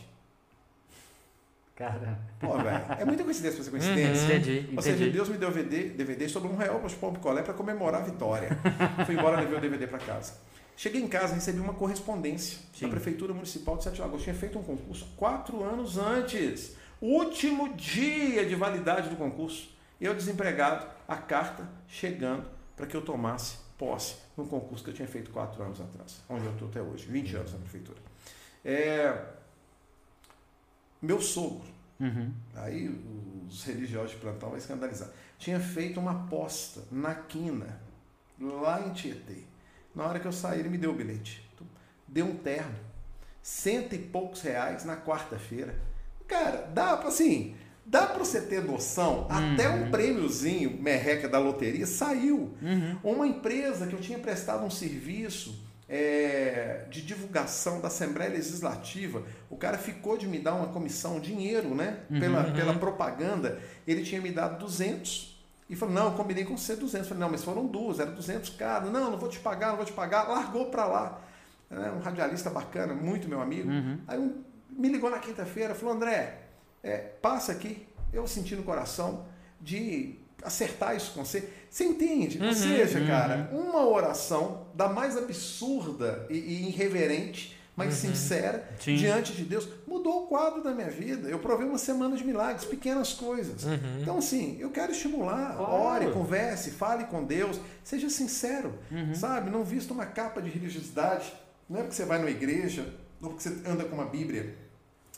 Caramba. Pô, velho, é muita coincidência pra ser coincidência. Uhum, entendi, Ou seja, Deus me deu DVD, DVD sobre um real para chupar um picolé para comemorar a vitória. <laughs> Fui embora e levei o DVD para casa. Cheguei em casa recebi uma correspondência Sim. da Prefeitura Municipal de Sete Lagoas. Tinha feito um concurso quatro anos antes. Último dia de validade do concurso. Eu, desempregado, a carta chegando para que eu tomasse posse no concurso que eu tinha feito quatro anos atrás, onde eu estou até hoje, 20 anos na prefeitura. É, meu sogro, uhum. aí os religiosos de plantão vão escandalizar, tinha feito uma aposta na quina, lá em Tietê. Na hora que eu saí, ele me deu o bilhete. Deu um terno. Cento e poucos reais na quarta-feira. Cara, dá pra assim. Dá para você ter noção, uhum. até um prêmiozinho merreca da loteria saiu. Uhum. Uma empresa que eu tinha prestado um serviço é, de divulgação da Assembleia Legislativa, o cara ficou de me dar uma comissão, dinheiro, né? Pela, uhum. pela propaganda, ele tinha me dado 200 e falou, não, eu combinei com você 200. Eu falei, não, mas foram duas, era 200 cada. Não, não vou te pagar, não vou te pagar. Largou para lá. É um radialista bacana, muito meu amigo. Uhum. Aí um, me ligou na quinta-feira, falou, André, é, passa aqui. Eu senti no coração de acertar isso com você. Você entende? Uhum, Ou seja, uhum. cara, uma oração da mais absurda e, e irreverente mas uhum. sincera Sim. diante de Deus, mudou o quadro da minha vida. Eu provei uma semana de milagres, pequenas coisas. Uhum. Então, assim, eu quero estimular. Claro. Ore, converse, fale com Deus, seja sincero, uhum. sabe? Não vista uma capa de religiosidade. Não é porque você vai numa igreja, ou porque você anda com uma Bíblia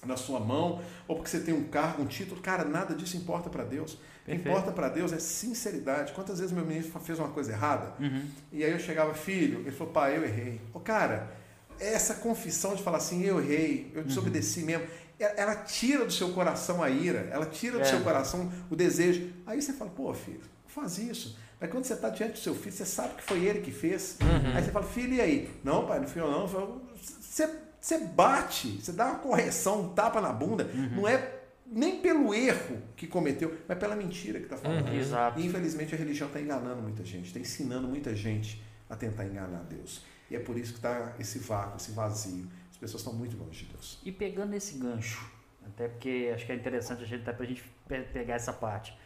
na sua mão, ou porque você tem um cargo, um título. Cara, nada disso importa para Deus. O que importa para Deus é sinceridade. Quantas vezes meu menino fez uma coisa errada? Uhum. E aí eu chegava, filho, ele falou, pai, eu errei. Ô, cara, essa confissão de falar assim, eu errei, eu desobedeci uhum. mesmo, ela tira do seu coração a ira, ela tira do é. seu coração o desejo. Aí você fala, pô, filho, faz isso. Mas quando você está diante do seu filho, você sabe que foi ele que fez. Uhum. Aí você fala, filho, e aí? Não, pai, não fui eu não. Você, você bate, você dá uma correção, um tapa na bunda. Uhum. Não é nem pelo erro que cometeu, mas pela mentira que está falando. Uhum, exato. E infelizmente a religião está enganando muita gente, está ensinando muita gente a tentar enganar Deus. E é por isso que está esse vácuo, esse vazio. As pessoas estão muito longe de Deus. E pegando esse gancho, Até porque acho que é interessante a gente, até pra gente pegar essa parte.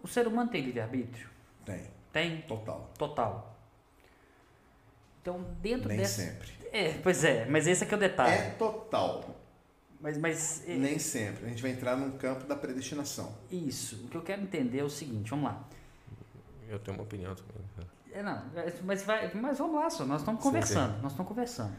O ser humano tem livre-arbítrio? Tem. Tem? Total. Total. Então, dentro Nem dessa... sempre. É, pois é, mas esse aqui é o detalhe. É total. Mas, mas é- Nem sempre. A gente vai entrar num campo da predestinação. isso, o que eu quero entender é o seguinte, vamos lá. Eu tenho uma opinião também. É, não, é, mas, vai, mas vamos lá, só, nós estamos Sim, conversando, nós estamos conversando.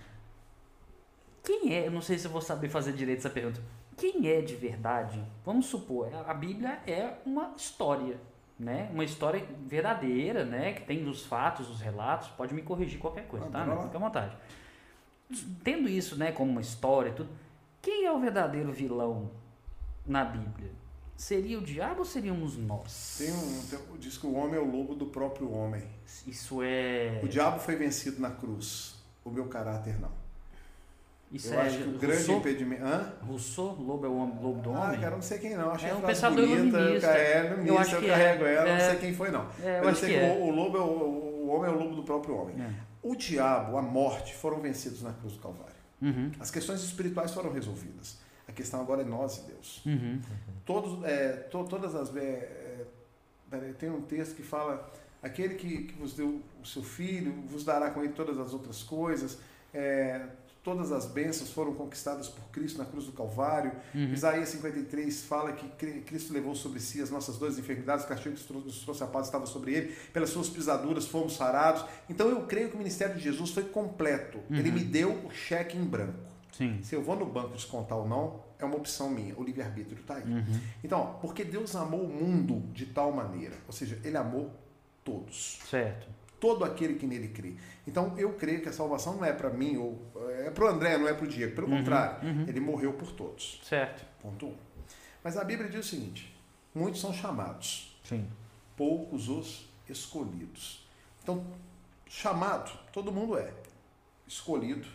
Quem é, eu não sei se eu vou saber fazer direito essa pergunta, quem é de verdade? Vamos supor, a Bíblia é uma história, né? Uma história verdadeira, né? Que tem os fatos, os relatos, pode me corrigir qualquer coisa, Ah, tá? lá. Fica à vontade. Tendo isso, né, como uma história e tudo, quem é o verdadeiro vilão na Bíblia? Seria o diabo ou seríamos nós? Tem um, tem- diz que o homem é o lobo do próprio homem. Isso é. O diabo foi vencido na cruz. O meu caráter não. Isso Eu é acho que o grande Rousseau? impedimento. Hã? Rousseau, lobo é o homem, lobo do Ah, homem? cara, eu não sei quem não. Achei É a um pensador bonita. iluminista. Eu, é, Eu iluminista, acho eu, que é. carrego ela, É. não sei quem foi não. É, eu Mas acho que que, é. o, o lobo é o, o homem é o lobo do próprio homem. É. O diabo, a morte foram vencidos na cruz do Calvário. Uhum, As questões espirituais foram resolvidas. Questão agora é nós e Deus. uhum. Todos, é, to- todas as. É, é, peraí, tem um texto que fala: aquele que, que vos deu o seu filho, vos dará com ele todas as outras coisas. É, todas as bênçãos foram conquistadas por Cristo na cruz do Calvário. Uhum. Isaías 53 fala que Cri- Cristo levou sobre si as nossas duas enfermidades, o castigo que nos trouxe a paz estava sobre ele, pelas suas pisaduras fomos sarados. Então eu creio que o ministério de Jesus foi completo. Ele Uhum. me deu o cheque em branco. Sim. Se eu vou no banco descontar ou não, é uma opção minha. O livre-arbítrio está aí. Uhum. Então, porque Deus amou o mundo de tal maneira, ou seja, ele amou todos, Certo. todo aquele que nele crê. Então, eu creio que a salvação não é para mim ou é para o André, não é para o Diego. Pelo Uhum, contrário, uhum. ele morreu por todos. Certo. Ponto um. Mas a Bíblia diz o seguinte: muitos são chamados, Sim. poucos os escolhidos. Então, chamado, todo mundo é. Escolhido,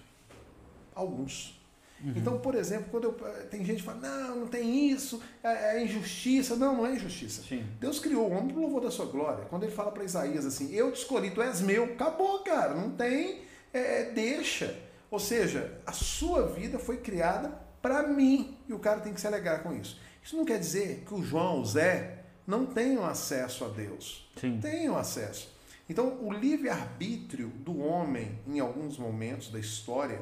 alguns. Uhum. Então, por exemplo, quando eu, tem gente que fala, não, não tem isso, é, é injustiça. Não, não é injustiça. Sim. Deus criou o homem para louvor da sua glória. Quando ele fala para Isaías assim, eu te escolhi, tu és meu, acabou, cara, não tem, é, é, deixa. Ou seja, a sua vida foi criada para mim e o cara tem que se alegrar com isso. Isso não quer dizer que o João, o Zé, não tenham acesso a Deus. Sim. Tenham acesso. Então, o livre-arbítrio do homem, em alguns momentos da história,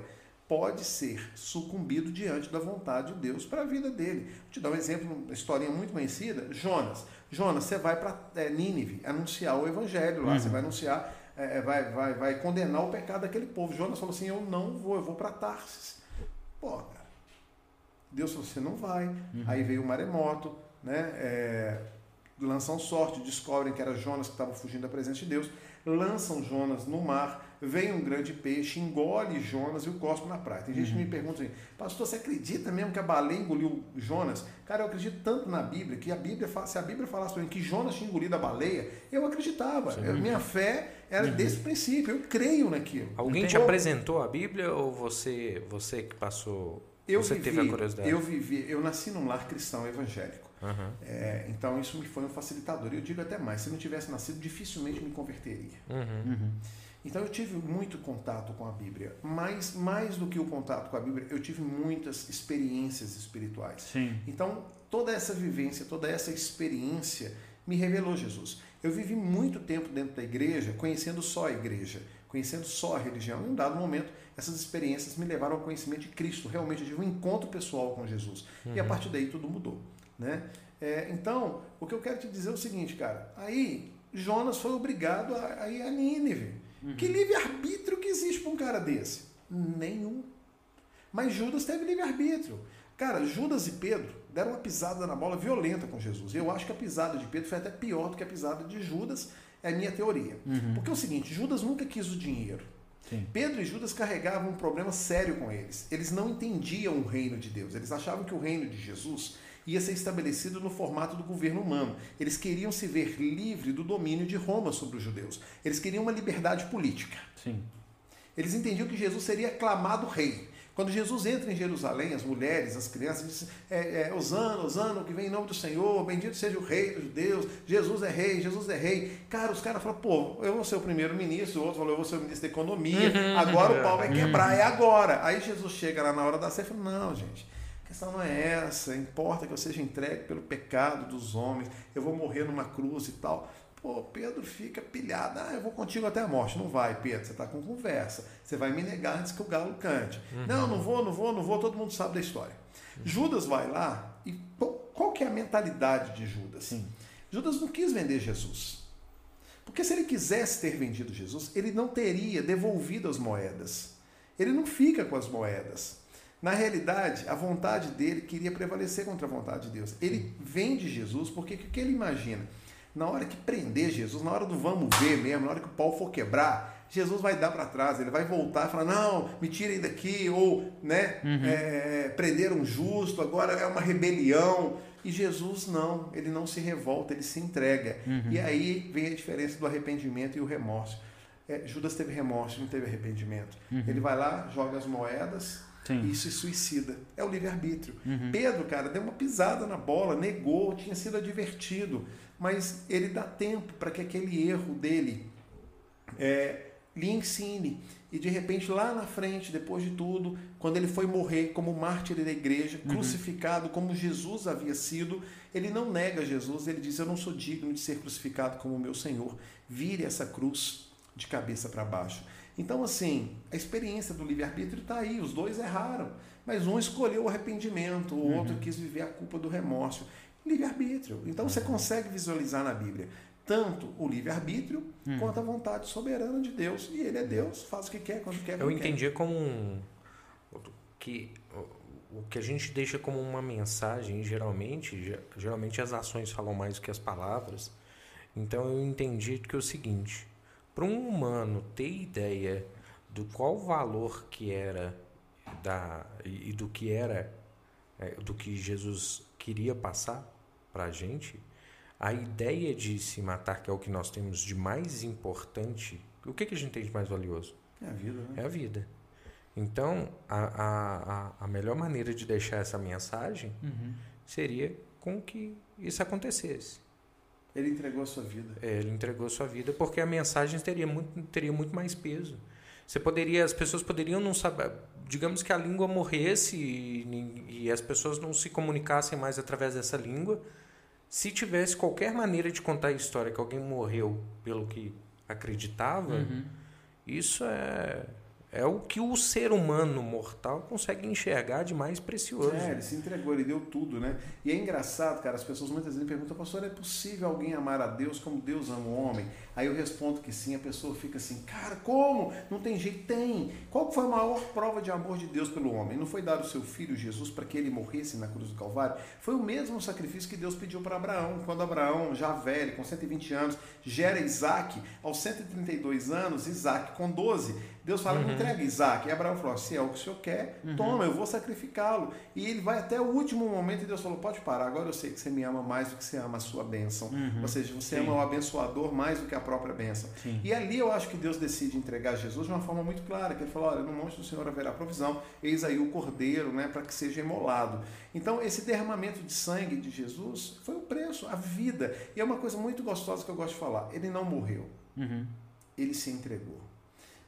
pode ser sucumbido diante da vontade de Deus para a vida dele. Vou te dar um exemplo, uma historinha muito conhecida. Jonas. Jonas, você vai para é, Nínive anunciar o evangelho lá, Uhum. você vai anunciar, é, vai, vai, vai condenar o pecado daquele povo. Jonas falou assim: Eu não vou, eu vou para Tarsis. Pô, cara. Deus falou: Você não vai. Uhum. Aí veio o maremoto, né? É, lançam sorte, descobrem que era Jonas que estava fugindo da presença de Deus, lançam Jonas no mar, vem um grande peixe, engole Jonas e o cospe na praia. Tem gente que me pergunta assim, pastor, você acredita mesmo que a baleia engoliu Jonas? Cara, eu acredito tanto na Bíblia que a Bíblia, se a Bíblia falasse para mim que Jonas tinha engolido a baleia, eu acreditava. Eu- minha fé era desse princípio, eu creio naquilo. Alguém te Então, apresentou a Bíblia ou você, você que passou? eu você vivi, teve a curiosidade? Eu vivi, eu nasci num lar cristão evangélico. Aham. É, então isso me foi um facilitador. E eu digo até mais, se não tivesse nascido, dificilmente me converteria. Uhum. Uhum. Então eu tive muito contato com a Bíblia, mas mais do que o contato com a Bíblia, eu tive muitas experiências espirituais. Sim. Então toda essa vivência, toda essa experiência me revelou Jesus. Eu vivi muito tempo dentro da igreja, conhecendo só a igreja, conhecendo só a religião. Em um dado momento, essas experiências me levaram ao conhecimento de Cristo. Realmente eu tive um encontro pessoal com Jesus. E a partir daí tudo mudou. Né? É, então, o que eu quero te dizer é o seguinte, cara. Aí, Jonas foi obrigado a, a ir a Nínive. Que livre-arbítrio que existe para um cara desse? Nenhum. Mas Judas teve livre-arbítrio. Cara, Judas e Pedro deram uma pisada na bola violenta com Jesus. E eu acho que a pisada de Pedro foi até pior do que a pisada de Judas, é a minha teoria. Porque é o seguinte, Judas nunca quis o dinheiro. Sim. Pedro e Judas carregavam um problema sério com eles. Eles não entendiam o reino de Deus. Eles achavam que o reino de Jesus ia ser estabelecido no formato do governo humano. Eles queriam se ver livre do domínio de Roma sobre os judeus. Eles queriam uma liberdade política. Sim. Eles entendiam que Jesus seria aclamado rei. Quando Jesus entra em Jerusalém, as mulheres, as crianças dizem, é, é, Osana, que vem em nome do Senhor, bendito seja o rei dos judeus, Jesus é rei, Jesus é rei. Cara, os caras falam, pô, eu vou ser o primeiro-ministro, o outro falou, eu vou ser o ministro da economia, agora o pau vai quebrar, é agora. Aí Jesus chega lá na hora da ceia e fala, não, gente, questão não é essa. Importa que eu seja entregue pelo pecado dos homens. Eu vou morrer numa cruz e tal. Pô, Pedro fica pilhado. Ah, eu vou contigo até a morte. Não vai, Pedro. Você está com conversa. Você vai me negar antes que o galo cante. Uhum. Não, não vou, não vou, não vou. Todo mundo sabe da história. Uhum. Judas vai lá e qual que é a mentalidade de Judas? Sim. Judas não quis vender Jesus. Porque se ele quisesse ter vendido Jesus, ele não teria devolvido as moedas. Ele não fica com as moedas. Na realidade, a vontade dele queria prevalecer contra a vontade de Deus. Ele vende Jesus porque o que ele imagina? Na hora que prender Jesus, na hora do vamos ver mesmo, na hora que o pau for quebrar, Jesus vai dar para trás, ele vai voltar e falar: não, me tirem daqui, ou né, uhum. é, prender um justo, agora é uma rebelião. E Jesus não, ele não se revolta, ele se entrega. Uhum. E aí vem a diferença do arrependimento e o remorso. É, Judas teve remorso, não teve arrependimento. Uhum. Ele vai lá, joga as moedas Sim. e se suicida. É o livre-arbítrio. Uhum. Pedro, cara, deu uma pisada na bola, negou, tinha sido advertido, mas ele dá tempo para que aquele erro dele é, lhe ensine. E de repente, lá na frente, depois de tudo, quando ele foi morrer como mártir da igreja, uhum. crucificado como Jesus havia sido, ele não nega Jesus, ele diz: Eu não sou digno de ser crucificado como meu Senhor. Vire essa cruz de cabeça para baixo. Então, assim, a experiência do livre-arbítrio está aí, os dois erraram, mas um escolheu o arrependimento, o uhum. outro quis viver a culpa do remorso. Livre-arbítrio. Então, você consegue visualizar na Bíblia tanto o livre-arbítrio hum. quanto a vontade soberana de Deus. E ele é Deus, faz o que quer, quando quer. Eu entendia como um, que o que a gente deixa como uma mensagem, geralmente, geralmente as ações falam mais do que as palavras. Então eu entendi que é o seguinte: para um humano ter ideia do qual valor que era da e do que era é, do que Jesus queria passar para a gente, a ideia de se matar, que é o que nós temos de mais importante, o que, que a gente tem de mais valioso? É a vida. Né? É a vida. Então, a, a, a melhor maneira de deixar essa mensagem uhum. seria com que isso acontecesse. Ele entregou a sua vida. É, ele entregou a sua vida porque a mensagem teria muito, teria muito mais peso. Você poderia, as pessoas poderiam não saber, digamos que a língua morresse e, e as pessoas não se comunicassem mais através dessa língua, se tivesse qualquer maneira de contar a história que alguém morreu pelo que acreditava, uhum. isso é é o que o ser humano mortal consegue enxergar de mais precioso. É, ele se entregou, ele deu tudo, né? E é engraçado, cara, as pessoas muitas vezes perguntam, pastor, é possível alguém amar a Deus como Deus ama o homem? Aí eu respondo que sim, a pessoa fica assim, cara, como? Não tem jeito? Tem. Qual foi a maior prova de amor de Deus pelo homem? Não foi dar o seu filho Jesus para que ele morresse na cruz do Calvário? Foi o mesmo sacrifício que Deus pediu para Abraão, quando Abraão, já velho, com 120 anos, gera Isaac, aos 132 anos, Isaac com 12, Deus fala, uhum. entrega Isaac. E Abraão falou, se é o que o senhor quer, uhum. toma, eu vou sacrificá-lo. E ele vai até o último momento e Deus falou, pode parar, agora eu sei que você me ama mais do que você ama a sua bênção. Uhum. Ou seja, você Sim. ama o abençoador mais do que a própria bênção. Sim. E ali eu acho que Deus decide entregar Jesus de uma forma muito clara, que ele falou, olha, no monte do Senhor haverá provisão, eis aí o cordeiro, né, para que seja imolado. Então, esse derramamento de sangue de Jesus foi o preço, a vida. E é uma coisa muito gostosa que eu gosto de falar, ele não morreu, uhum. ele se entregou.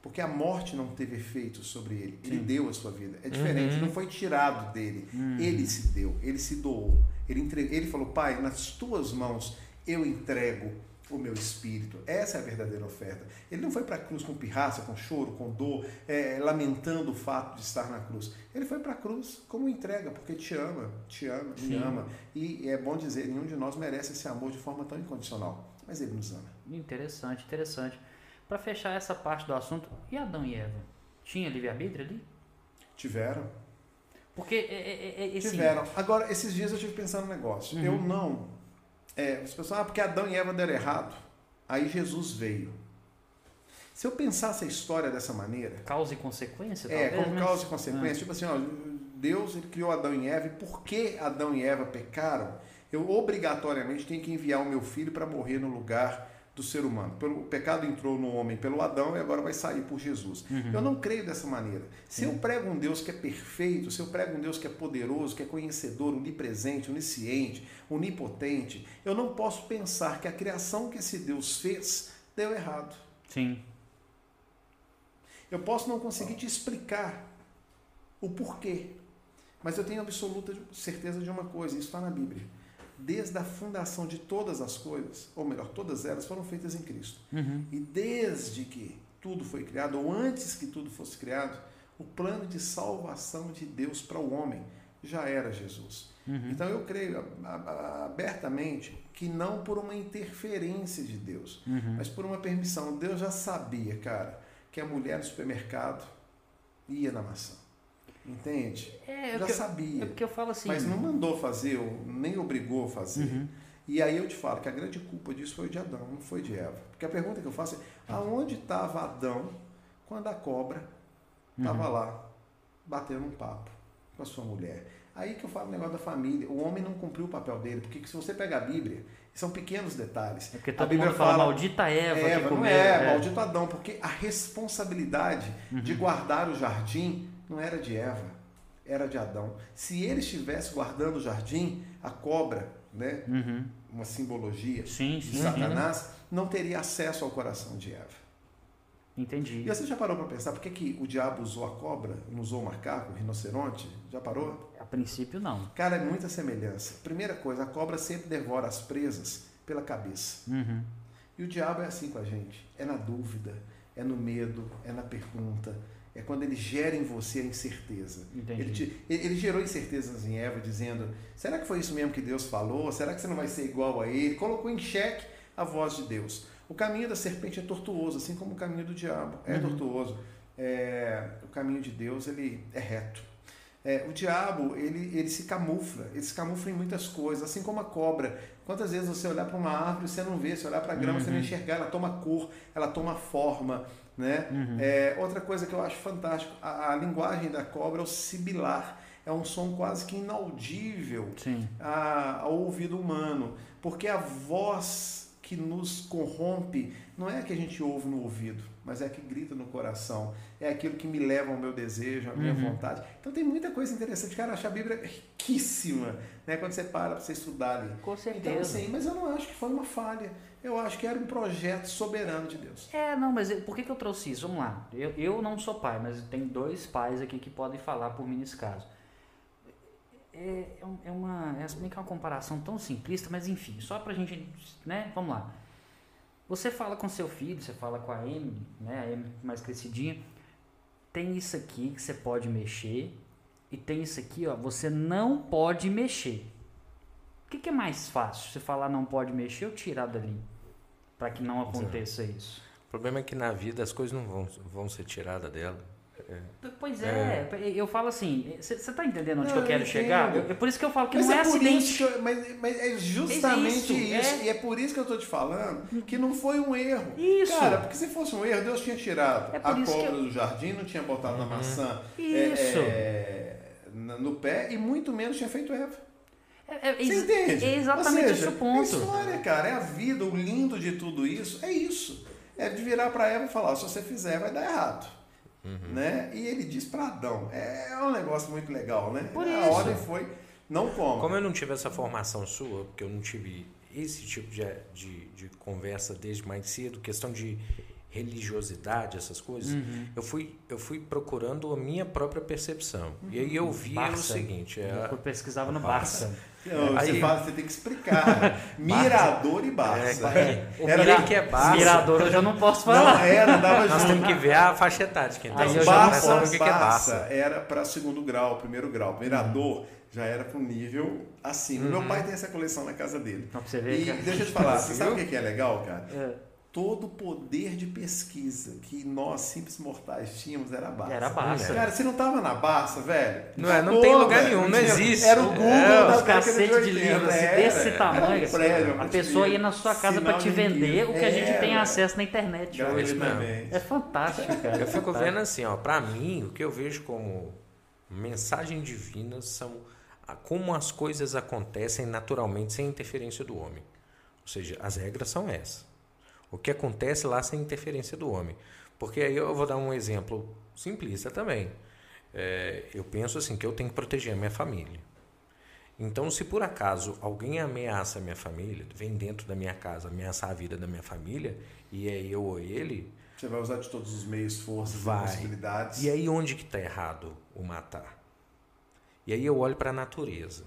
Porque a morte não teve efeito sobre ele. Ele Sim. deu a sua vida. É diferente, uhum. não foi tirado dele. Uhum. Ele se deu, ele se doou. Ele, entre... ele falou: Pai, nas tuas mãos eu entrego o meu espírito. Essa é a verdadeira oferta. Ele não foi para a cruz com pirraça, com choro, com dor, é, lamentando o fato de estar na cruz. Ele foi para a cruz como entrega, porque te ama, te ama, Sim. me ama. E é bom dizer, nenhum de nós merece esse amor de forma tão incondicional. Mas ele nos ama. Interessante, interessante. Para fechar essa parte do assunto, e Adão e Eva? Tinha livre-arbítrio ali? Tiveram. Porque é, é, é, esse... Tiveram. Agora, esses dias eu tive pensando um negócio. Uhum. Eu não. É, as pessoas ah, porque Adão e Eva deram errado. Aí Jesus veio. Se eu pensasse a história dessa maneira. Causa e consequência? É, talvez, como mas... causa e consequência. Ah. Tipo assim, ó, Deus ele criou Adão e Eva, e por que Adão e Eva pecaram? Eu obrigatoriamente tenho que enviar o meu filho para morrer no lugar do ser humano. Pelo, o pecado entrou no homem pelo Adão e agora vai sair por Jesus. Uhum. Eu não creio dessa maneira. Se eu prego um Deus que é perfeito, se eu prego um Deus que é poderoso, que é conhecedor, onipresente, onisciente, onipotente, eu não posso pensar que a criação que esse Deus fez deu errado. Sim. Eu posso não conseguir te explicar o porquê. Mas eu tenho absoluta certeza de uma coisa, isso está na Bíblia. Desde a fundação de todas as coisas, ou melhor, todas elas foram feitas em Cristo. Uhum. E desde que tudo foi criado, ou antes que tudo fosse criado, o plano de salvação de Deus para o homem já era Jesus. Uhum. Então eu creio abertamente que não por uma interferência de Deus, uhum. mas por uma permissão. Deus já sabia, cara, que a mulher no supermercado ia na maçã. Entende? É, já sabia. É porque eu falo assim. Mas não mandou fazer, nem obrigou a fazer. Uhum. E aí eu te falo que a grande culpa disso foi de Adão, não foi de Eva. Porque a pergunta que eu faço é: aonde estava Adão quando a cobra estava uhum. lá batendo um papo com a sua mulher? Aí que eu falo o negócio da família. O homem não cumpriu o papel dele, porque se você pegar a Bíblia, são pequenos detalhes. É porque todo a Bíblia mundo fala, fala maldita Eva, Eva que comeu, não é, é, maldito Adão, porque a responsabilidade uhum. de guardar o jardim não era de Eva, era de Adão. Se ele estivesse guardando o jardim, a cobra, né, uhum. uma simbologia sim, de sim, Satanás, sim. não teria acesso ao coração de Eva. Entendi. E você já parou para pensar por que, que o diabo usou a cobra, não usou o macaco, o rinoceronte? Já parou? A princípio, não. Cara, é muita semelhança. Primeira coisa, a cobra sempre devora as presas pela cabeça. Uhum. E o diabo é assim com a gente. É na dúvida, é no medo, é na pergunta. É quando ele gera em você a incerteza. Ele, te, ele gerou incertezas em Eva, dizendo: será que foi isso mesmo que Deus falou? Será que você não vai ser igual a ele? Colocou em xeque a voz de Deus. O caminho da serpente é tortuoso, assim como o caminho do diabo é uhum. tortuoso. É, o caminho de Deus ele é reto. É, o diabo ele, ele se camufla, ele se camufla em muitas coisas, assim como a cobra. Quantas vezes você olhar para uma árvore você não vê, você olhar para a grama uhum. você não uhum. enxergar, ela toma cor, ela toma forma. Né? Uhum. É, outra coisa que eu acho fantástico, a, a, linguagem da cobra é o sibilar. É um som quase que inaudível a, ao ouvido humano, porque a voz que nos corrompe não é a que a gente ouve no ouvido, mas é que grita no coração. É aquilo que me leva ao meu desejo, à minha uhum. vontade. Então tem muita coisa interessante. Cara, acho a Bíblia riquíssima, né? Quando você para para você estudar ali. Com certeza. Então, assim, mas eu não acho que foi uma falha. Eu acho que era um projeto soberano de Deus. É, não, mas por que, que eu trouxe isso? Vamos lá. Eu, eu não sou pai, mas tem dois pais aqui que podem falar por mim nesse caso é, é, é uma, é, é uma comparação tão simplista, mas enfim, só pra gente, né, vamos lá. Você fala com seu filho, você fala com a Amy, né, a Amy mais crescidinha, tem isso aqui que você pode mexer e tem isso aqui, ó, você não pode mexer. O que, que é mais fácil? Você falar não pode mexer ou tirar dali? Para que não aconteça isso. O problema é que na vida as coisas não vão, vão ser tiradas dela. É. Pois é, é, eu falo assim, você está entendendo onde não, que eu quero eu chegar? é por isso que eu falo que mas não é, é acidente. Eu, mas, mas, é justamente é isso, isso. É. e é por isso que eu estou te falando que não foi um erro. Isso. Cara, porque se fosse um erro, Deus tinha tirado a cobra eu... do jardim, não tinha botado uhum. na maçã isso. no pé e muito menos tinha feito Eva. É, Você entende? É exatamente seja, esse o ponto. É história, cara, é a vida, o lindo de tudo isso é isso. É de virar para Eva e falar: se você fizer, vai dar errado. Uhum. Né? E ele diz para Adão. É um negócio muito legal, né? Por a isso. ordem foi não coma. Como eu não tive essa formação sua, porque eu não tive esse tipo de, de, de conversa desde mais cedo, questão de religiosidade, essas coisas, uhum. eu, fui, eu fui procurando a minha própria percepção. Uhum. E aí eu vi o seguinte... É, eu pesquisava no Barça. Não, aí, você, fala, você tem que explicar. <laughs> Mirador e Barça. É, é. Era que é Barça. Mirador eu já não posso falar. Não, era, dava Nós temos que ver a faixa etária. Então, aí eu Barça, já não o que, que é Barça. Era para segundo grau, primeiro grau. Mirador já era para um nível assim. Uhum. Meu pai tem essa coleção na casa dele. Não, pra você ver, e cara. deixa eu te falar, você sabe o que é legal, cara? É todo o poder de pesquisa que nós, simples mortais, tínhamos era a Barça. Era a Barça. Cara, você não tava na Barça, velho? Não, é, não tem lugar velho, nenhum, não existe. Era o Google é, da os cacete de, de livros assim, desse tamanho. Um prédio, a pessoa ia na sua casa para te vender o que a gente é, tem acesso na internet hoje. É fantástico, cara. Eu fico vendo assim, ó, para mim, o que eu vejo como mensagem divina são como as coisas acontecem naturalmente sem interferência do homem. Ou seja, as regras são essas. O que acontece lá sem interferência do homem. Porque aí eu vou dar um exemplo simplista também. É, eu penso assim que eu tenho que proteger a minha família. Então, se por acaso alguém ameaça a minha família, vem dentro da minha casa ameaçar a vida da minha família, e é eu ou ele. Você vai usar de todos os meios, forças vai. possibilidades. E aí onde que está errado o matar? E aí eu olho para a natureza.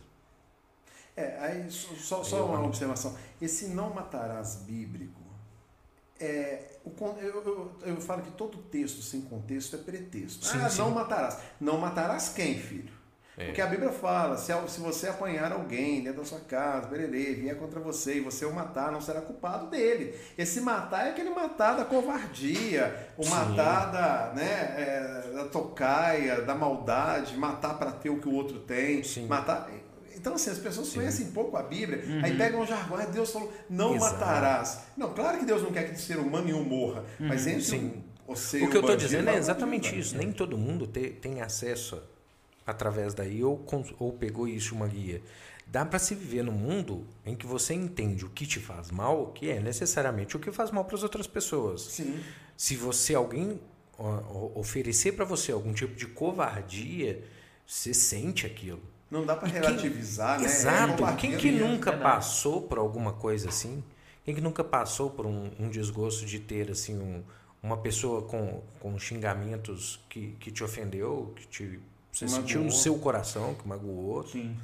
É, aí só, só uma observação. Esse não matarás bíblico, é, o, eu, eu, eu, falo que todo texto sem contexto é pretexto. Sim, ah, sim. não matarás. Não matarás quem, filho? É. Porque a Bíblia fala, se, se você apanhar alguém dentro da sua casa, bererê, vier contra você e você o matar, não será culpado dele. Esse matar é aquele matar da covardia, o Sim. matar da, né, é, da tocaia, da maldade, matar para ter o que o outro tem, Sim. matar... Então, assim, as pessoas Sim. conhecem pouco a Bíblia, uhum. aí pegam o jargão, Deus falou, não Exato. matarás. Não, claro que Deus não quer que o ser humano nenhum morra, uhum. mas entre Sim. o, o, o que eu estou dizendo é exatamente isso. Nem todo mundo te, tem acesso através daí ou, ou pegou isso uma guia. Dá para se viver num mundo em que você entende o que te faz mal, que é necessariamente o que faz mal para as outras pessoas. Sim. Se você alguém oferecer para você algum tipo de covardia, você sente aquilo. Não dá para relativizar, quem, né? Exato. É quem que nunca passou por alguma coisa assim? Quem que nunca passou por um, um desgosto de ter assim um, uma pessoa com, com xingamentos que, que te ofendeu, que te você magoou. sentiu no seu coração que magoou. Sim.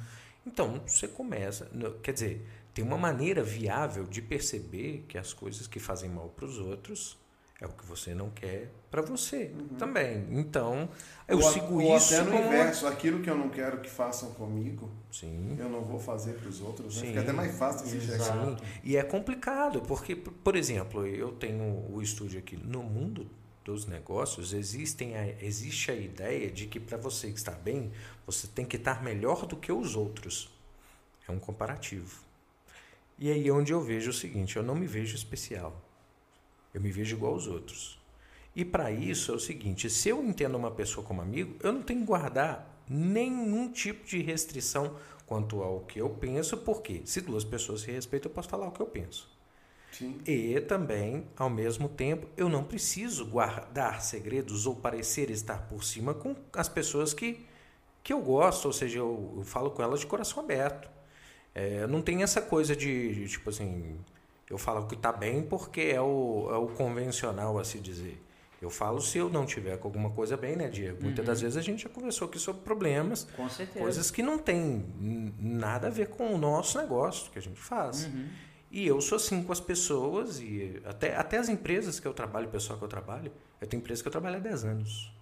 Então, você começa. Quer dizer, tem uma maneira viável de perceber que as coisas que fazem mal para os outros é o que você não quer para você uhum. também. Então, eu ou sigo ou isso. Até no como... inverso, aquilo que eu não quero que façam comigo, Sim. eu não vou fazer para os outros. Né? Fica até mais fácil de enxergar. E é complicado, porque, por exemplo, eu tenho o estúdio aqui no mundo dos negócios, existem a, existe a ideia de que para você estar bem, você tem que estar melhor do que os outros. É um comparativo. E aí é onde eu vejo o seguinte, eu não me vejo especial. Eu me vejo igual aos outros. E para isso é o seguinte, se eu entendo uma pessoa como amigo, eu não tenho que guardar nenhum tipo de restrição quanto ao que eu penso, porque se duas pessoas se respeitam, eu posso falar o que eu penso. Sim. E também, ao mesmo tempo, eu não preciso guardar segredos ou parecer estar por cima com as pessoas que, que eu gosto, ou seja, eu, eu falo com elas de coração aberto. É, não tem essa coisa de, de, tipo assim, eu falo que está bem porque é o, é o convencional a se dizer. Eu falo se eu não tiver com alguma coisa bem, né, Diego? Muitas uhum. das vezes a gente já conversou aqui sobre problemas, coisas que não tem nada a ver com o nosso negócio que a gente faz. Uhum. E eu sou assim com as pessoas e até, até as empresas que eu trabalho, o pessoal que eu trabalho. Eu tenho empresa que eu trabalho há 10 anos.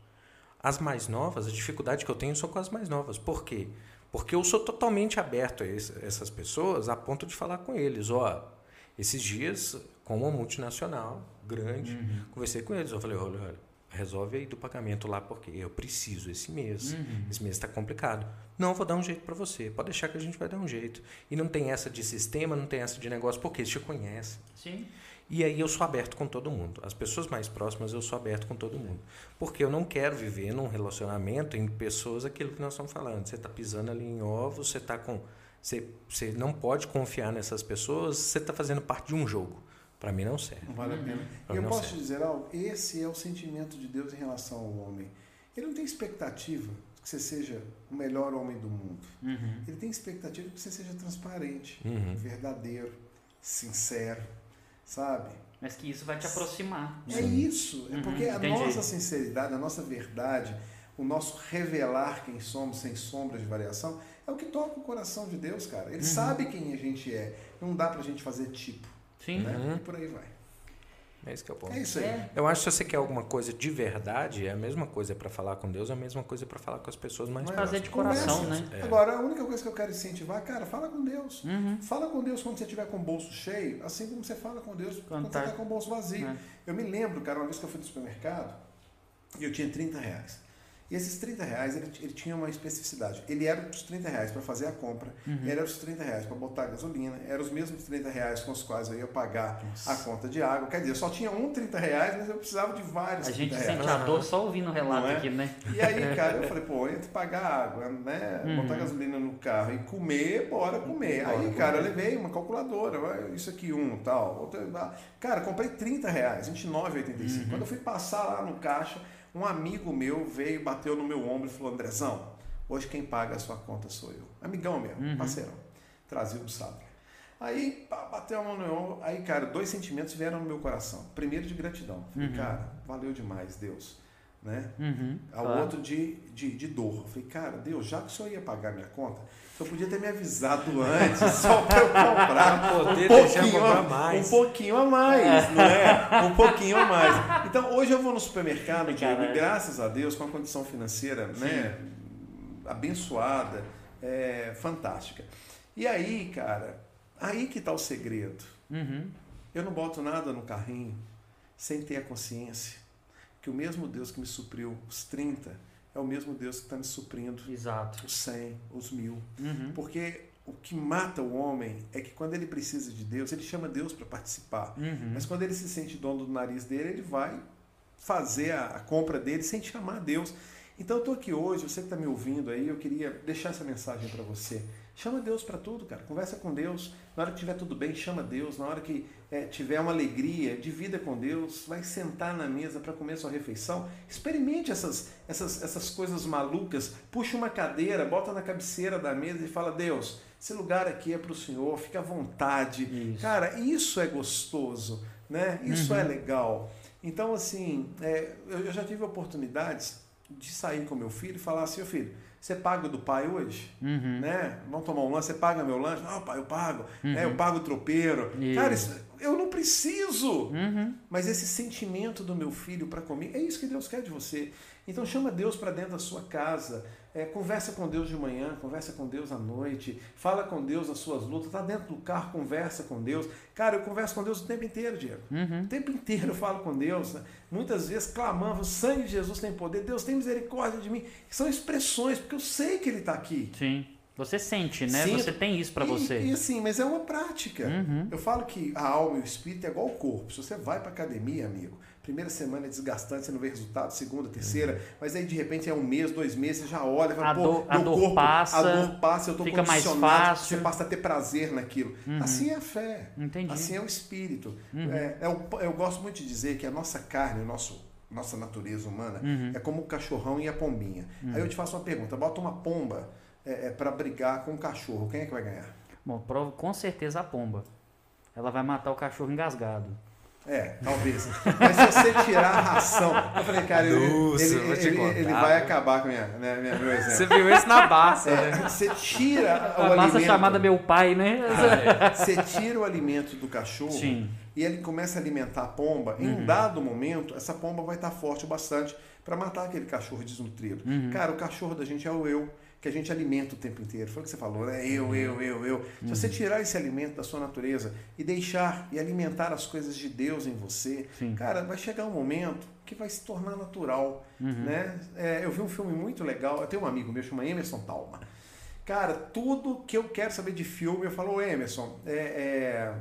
As mais novas, a dificuldade que eu tenho são com as mais novas. Por quê? Porque eu sou totalmente aberto a essas pessoas a ponto de falar com eles. Ó, esses dias, com uma multinacional grande, uhum. conversei com eles. Eu falei, olha, olha resolve aí do pagamento lá, porque eu preciso esse mês. Uhum. Esse mês está complicado. Não, vou dar um jeito para você. Pode deixar que a gente vai dar um jeito. E não tem essa de sistema, não tem essa de negócio, porque eles te conhecem. Sim. E aí eu sou aberto com todo mundo. As pessoas mais próximas eu sou aberto com todo mundo. Porque eu não quero viver num relacionamento em pessoas aquilo que nós estamos falando. Você está pisando ali em ovos, você está com. Você, você não pode confiar nessas pessoas, você está fazendo parte de um jogo. Para mim não serve. Não vale a pena. Pra eu posso serve. dizer algo? Esse é o sentimento de Deus em relação ao homem. Ele não tem expectativa que você seja o melhor homem do mundo. Uhum. Ele tem expectativa que você seja transparente, uhum. verdadeiro, sincero, sabe? Mas que isso vai te aproximar. É Sim. isso. É uhum. porque a Entendi. nossa sinceridade, a nossa verdade, o nosso revelar quem somos sem sombra de variação, é o que toca o coração de Deus, cara. Ele uhum. sabe quem a gente é. Não dá pra gente fazer tipo. Sim. Né? Uhum. E por aí vai. É isso que é o ponto. É isso aí. É. Eu acho que se você quer alguma coisa de verdade, é a mesma coisa para falar com Deus, é a mesma coisa para falar com as pessoas mais Mas fazer de coração, né? É. Agora, a única coisa que eu quero incentivar, cara, fala com Deus. Uhum. Fala com Deus quando você estiver com o bolso cheio, assim como você fala com Deus quando, quando tá. você está com o bolso vazio. É. Eu me lembro, cara, uma vez que eu fui no supermercado e eu tinha 30 reais. E esses 30 reais, ele, ele tinha uma especificidade. Ele era os 30 reais para fazer a compra, uhum. era os 30 reais para botar gasolina, era os mesmos 30 reais com os quais eu ia pagar Nossa. a conta de água. Quer dizer, só tinha um 30 reais, mas eu precisava de vários A gente sente a dor só ouvindo o relato é? aqui, né? E aí, <laughs> cara, eu falei, pô, entre pagar água, né, uhum. botar gasolina no carro e comer, bora comer. Bora aí, comer. cara, eu levei uma calculadora, isso aqui um, tal. Outro, cara, comprei 30 reais, 29,85. Uhum. Quando eu fui passar lá no caixa, um amigo meu veio, bateu no meu ombro e falou: Andrezão, hoje quem paga a sua conta sou eu. Amigão meu, uhum. parceirão. Trazia o sábado. Aí bateu a mão no meu ombro. Aí, cara, dois sentimentos vieram no meu coração. Primeiro de gratidão. Falei, uhum. cara, valeu demais, Deus. né? Uhum, ao claro. outro de, de, de dor. Falei, cara, Deus, já que o senhor ia pagar minha conta, você podia ter me avisado antes, <laughs> só para eu comprar um pouquinho, a, mais. um pouquinho a mais, não é? Um pouquinho a mais. Então, hoje eu vou no supermercado, Diego, e graças a Deus, com a condição financeira né, abençoada, é, fantástica. E aí, cara, aí que está o segredo. Uhum. Eu não boto nada no carrinho sem ter a consciência que o mesmo Deus que me supriu os 30 é o mesmo Deus que está me suprindo Exato. os 100, os mil. Uhum. Porque o que mata o homem é que quando ele precisa de Deus, ele chama Deus para participar. Uhum. Mas quando ele se sente dono do nariz dele, ele vai fazer a, a compra dele sem chamar Deus. Então eu estou aqui hoje, você que está me ouvindo aí, eu queria deixar essa mensagem para você. Chama Deus para tudo, cara. Conversa com Deus. Na hora que tiver tudo bem, chama Deus. Na hora que é, tiver uma alegria, divida com Deus. Vai sentar na mesa para comer sua refeição. Experimente essas, essas, essas coisas malucas. Puxa uma cadeira, bota na cabeceira da mesa e fala: Deus, esse lugar aqui é para o Senhor. Fica à vontade. Isso. Cara, isso é gostoso, né? Isso é uhum. é legal. Então, assim, é, eu já tive oportunidades de sair com meu filho e falar assim: filho você paga do pai hoje? Uhum. Né? Vamos tomar um lanche, você paga meu lanche? Não, pai, eu pago. Uhum. É, eu pago o tropeiro. Isso. Cara, isso, eu não preciso. Uhum. Mas esse sentimento do meu filho para comigo, é isso que Deus quer de você. Então chama Deus para dentro da sua casa. É, conversa com Deus de manhã, conversa com Deus à noite, fala com Deus as suas lutas, está dentro do carro, conversa com Deus. Cara, eu converso com Deus o tempo inteiro, Diego. Uhum. O tempo inteiro eu falo com Deus. Né? Muitas vezes clamando, o sangue de Jesus tem poder, Deus tem misericórdia de mim. São expressões, porque eu sei que Ele está aqui. Sim. Você sente, né? Sim, você tem isso para você. E assim, mas é uma prática. Uhum. Eu falo que a alma e o espírito é igual ao corpo. Se você vai para academia, amigo, primeira semana é desgastante, você não vê resultado, segunda, terceira, uhum. mas aí de repente é um mês, dois meses, você já olha, fala, a pô, dor, a dor corpo, passa, a dor passa, eu tô fica mais fácil. você passa a ter prazer naquilo. Uhum. Assim é a fé. Entendi. Assim é o espírito. Uhum. É, é o, eu gosto muito de dizer que a nossa carne, o nosso nossa natureza humana, uhum. é como o cachorrão e a pombinha. Aí eu te faço uma pergunta, bota uma pomba é, é para brigar com um cachorro, quem é que vai ganhar? Bom, com certeza a pomba. Ela vai matar o cachorro engasgado. É, talvez. Mas se você tirar a ração. Eu falei, cara, Nossa, ele, ele, ele, contar, ele, vai acabar com minha, né, minha, meu exemplo. Você viu isso na Barça, é, né? Você tira o a alimento. chamada meu pai, né? Ah, é. Você tira o alimento do cachorro Sim. e ele começa a alimentar a pomba. Em um uhum. dado momento, essa pomba vai estar forte o bastante para matar aquele cachorro desnutrido. Uhum. Cara, o cachorro da gente é o eu que a gente alimenta o tempo inteiro. Foi o que você falou, né? Eu, eu, eu, eu. Se você uhum. tirar esse alimento da sua natureza e deixar e alimentar as coisas de Deus em você, Sim. cara, vai chegar um momento que vai se tornar natural, uhum. né? É, eu vi um filme muito legal. Eu tenho um amigo meu chama Emerson Talma. Cara, tudo que eu quero saber de filme, eu falo, Emerson, é, é,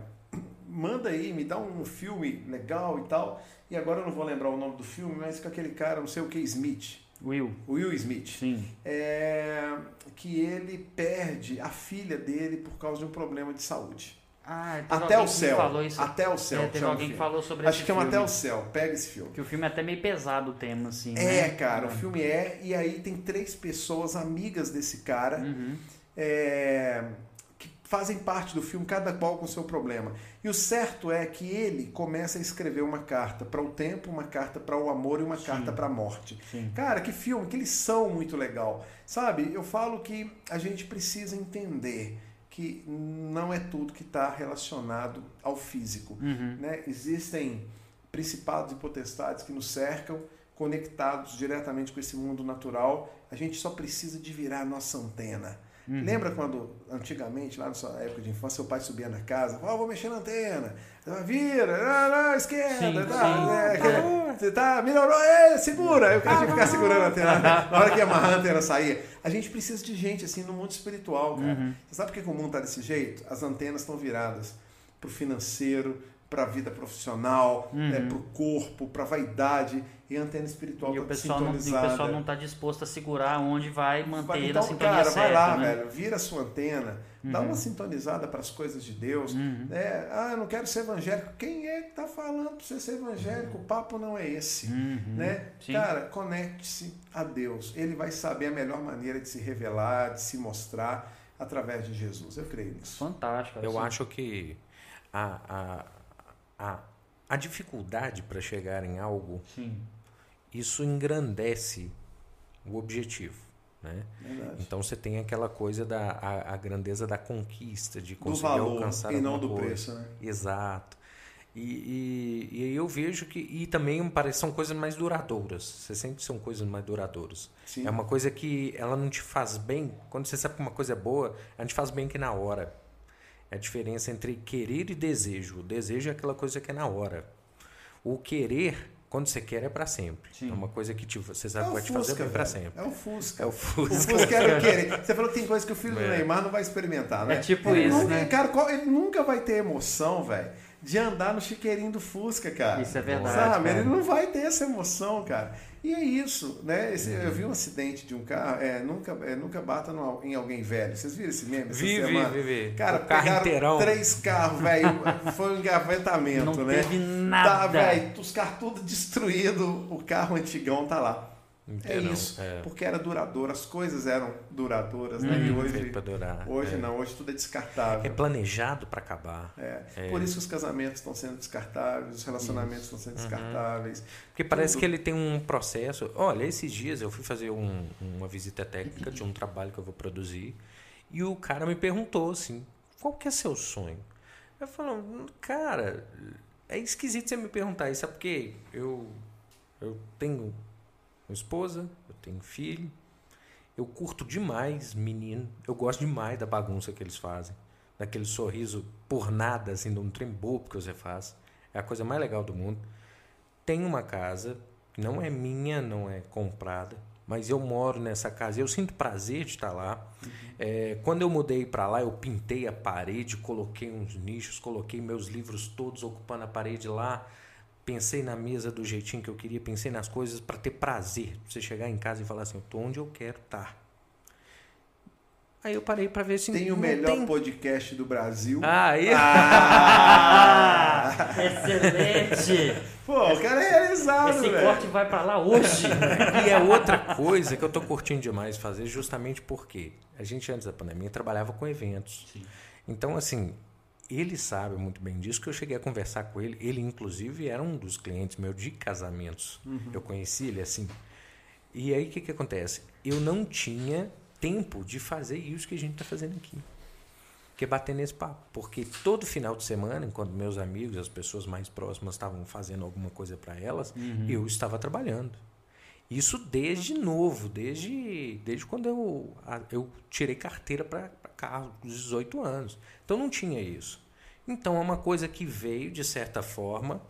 manda aí, me dá um filme legal e tal. E agora eu não vou lembrar o nome do filme, mas com aquele cara, não sei o que, Smith. Will. Will Smith. Sim. É, que ele perde a filha dele por causa de um problema de saúde. Ah, até o céu. Até o céu. É, teve alguém que falou sobre Acho que chama Até o céu. Pega esse filme. Que o filme é até meio pesado o tema, assim. É, né? cara. O filme é. E aí tem três pessoas amigas desse cara. Uhum. É, fazem parte do filme, cada qual com seu problema. E o certo é que ele começa a escrever uma carta para o tempo, uma carta para o amor e uma Sim. carta para a morte. Sim. Cara, que filme, que lição muito legal. Sabe, eu falo que a gente precisa entender que não é tudo que está relacionado ao físico. Uhum. Né? Existem principados e potestades que nos cercam, conectados diretamente com esse mundo natural. A gente só precisa de virar a nossa antena Uhum. Lembra quando, antigamente, lá na sua época de infância, seu pai subia na casa, falava, oh, vou mexer na antena, vira, não, não, esquerda, sim, tá, sim. Né, tá, tá, melhorou, é, segura. Aí o cara tinha que ficar segurando a antena, na hora que ia amarrar a antena saía. A gente precisa de gente assim no mundo espiritual, cara. Uhum. Você sabe por que o mundo tá desse jeito? As antenas estão viradas pro financeiro, para a vida profissional, uhum. né, para o corpo, para a vaidade e a antena espiritual e o pessoal não, E o pessoal não está disposto a segurar onde vai manter então, a sintonia cara, certa. vai lá, né? velho, vira a sua antena, uhum. dá uma sintonizada para as coisas de Deus. Uhum. Né? Ah, eu não quero ser evangélico. Quem é que está falando para você ser evangélico? O papo não é esse. Uhum. Né? Cara, conecte-se a Deus. Ele vai saber a melhor maneira de se revelar, de se mostrar através de Jesus. Eu creio nisso. Fantástico. Eu assim. acho que a, a a, a dificuldade para chegar em algo Sim. Isso engrandece o objetivo. Né? Então você tem aquela coisa da a, a grandeza da conquista, de conseguir do valor, alcançar e não do coisa. preço. Né? Exato. E, e, e, eu vejo que. E também parece são coisas mais duradouras. Você sempre são coisas mais duradouras. Sim. É uma coisa que ela não te faz bem. Quando você sabe que uma coisa é boa, ela te faz bem que na hora. É a diferença entre querer e desejo. O desejo é aquela coisa que é na hora. O querer quando você quer é para sempre. Sim. É uma coisa que te, você sabe é que vai te fazer bem para sempre. É o Fusca. É o Fusca. O Fusca era o querer. Você falou que tem coisa que o filho é. do Neymar não vai experimentar, né? É tipo ele isso, nunca, né? Cara, ele nunca vai ter emoção, velho de andar no chiqueirinho do Fusca, cara. Isso é verdade. Sabe? Ele não vai ter essa emoção, cara. E é isso, né? Esse, eu vi um acidente de um carro, é, nunca, é, nunca bata no, em alguém velho. Vocês viram esse meme? Vi, vi, vi, vi. Cara, o carro inteirão. três carros, velho. Foi um engavetamento, não né? Teve nada. Tá, velho, os carros tudo destruídos, o carro antigão tá lá. É isso, é. porque era duradouro, as coisas eram duradouras, né? Hum, e hoje, pra durar, hoje é. não, hoje tudo é descartável. É planejado para acabar. É. é. Por isso que os casamentos estão sendo descartáveis, os relacionamentos isso. estão sendo uhum. descartáveis. Porque parece tudo. que ele tem um processo. Olha, esses dias eu fui fazer um, uma visita técnica de um trabalho que eu vou produzir e o cara me perguntou assim: qual que é seu sonho? Eu falo, cara, é esquisito você me perguntar isso, é porque eu, eu tenho uma esposa, eu tenho filho. Eu curto demais menino. Eu gosto demais da bagunça que eles fazem. Daquele sorriso por nada, assim, de um trem bobo que você faz. É a coisa mais legal do mundo. Tenho uma casa, não é minha, não é comprada, mas eu moro nessa casa. Eu sinto prazer de estar lá. Uhum. É, quando eu mudei para lá, eu pintei a parede, coloquei uns nichos, coloquei meus livros todos ocupando a parede lá pensei na mesa do jeitinho que eu queria, pensei nas coisas para ter prazer. Você chegar em casa e falar assim, eu tô onde eu quero estar. Tá. Aí eu parei para ver se tem o melhor tem... podcast do Brasil. Ah, aí. Ah, <laughs> excelente. Pô, o cara é realizado, Esse véio. corte vai para lá hoje. e é outra coisa que eu tô curtindo demais fazer, justamente porque a gente antes da pandemia trabalhava com eventos. Sim. Então assim, ele sabe muito bem disso, que eu cheguei a conversar com ele. Ele, inclusive, era um dos clientes meu de casamentos. Uhum. Eu conheci ele assim. E aí, o que, que acontece? Eu não tinha tempo de fazer isso que a gente está fazendo aqui. Que é bater nesse papo. Porque todo final de semana, enquanto meus amigos, as pessoas mais próximas estavam fazendo alguma coisa para elas, uhum. eu estava trabalhando. Isso desde novo, desde, desde quando eu, eu tirei carteira para carro, com 18 anos. Então não tinha isso. Então é uma coisa que veio, de certa forma,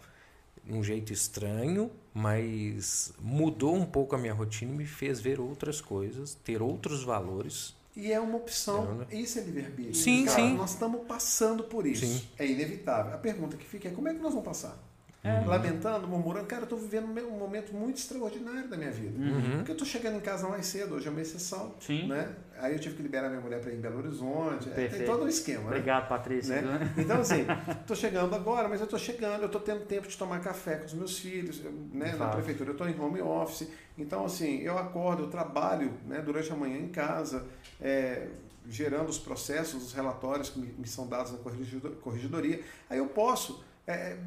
um jeito estranho, mas mudou um pouco a minha rotina e me fez ver outras coisas, ter outros valores. E é uma opção. Né? Isso é livre-arbítrio. Sim, Cara, sim. Nós estamos passando por isso. Sim. É inevitável. A pergunta que fica é como é que nós vamos passar? Uhum. Lamentando, murmurando, cara, eu estou vivendo um momento muito extraordinário da minha vida. Uhum. Porque eu estou chegando em casa mais cedo, hoje é uma exceção. Sim. Né? Aí eu tive que liberar minha mulher para ir em Belo Horizonte. É, tem todo um esquema. Né? Obrigado, né? Patrícia. Né? Então, assim, <laughs> estou chegando agora, mas eu estou chegando, eu estou tendo tempo de tomar café com os meus filhos, né? na prefeitura, eu estou em home office. Então, assim, eu acordo, eu trabalho né, durante a manhã em casa, é, gerando os processos, os relatórios que me, me são dados na corregedoria. Aí eu posso é,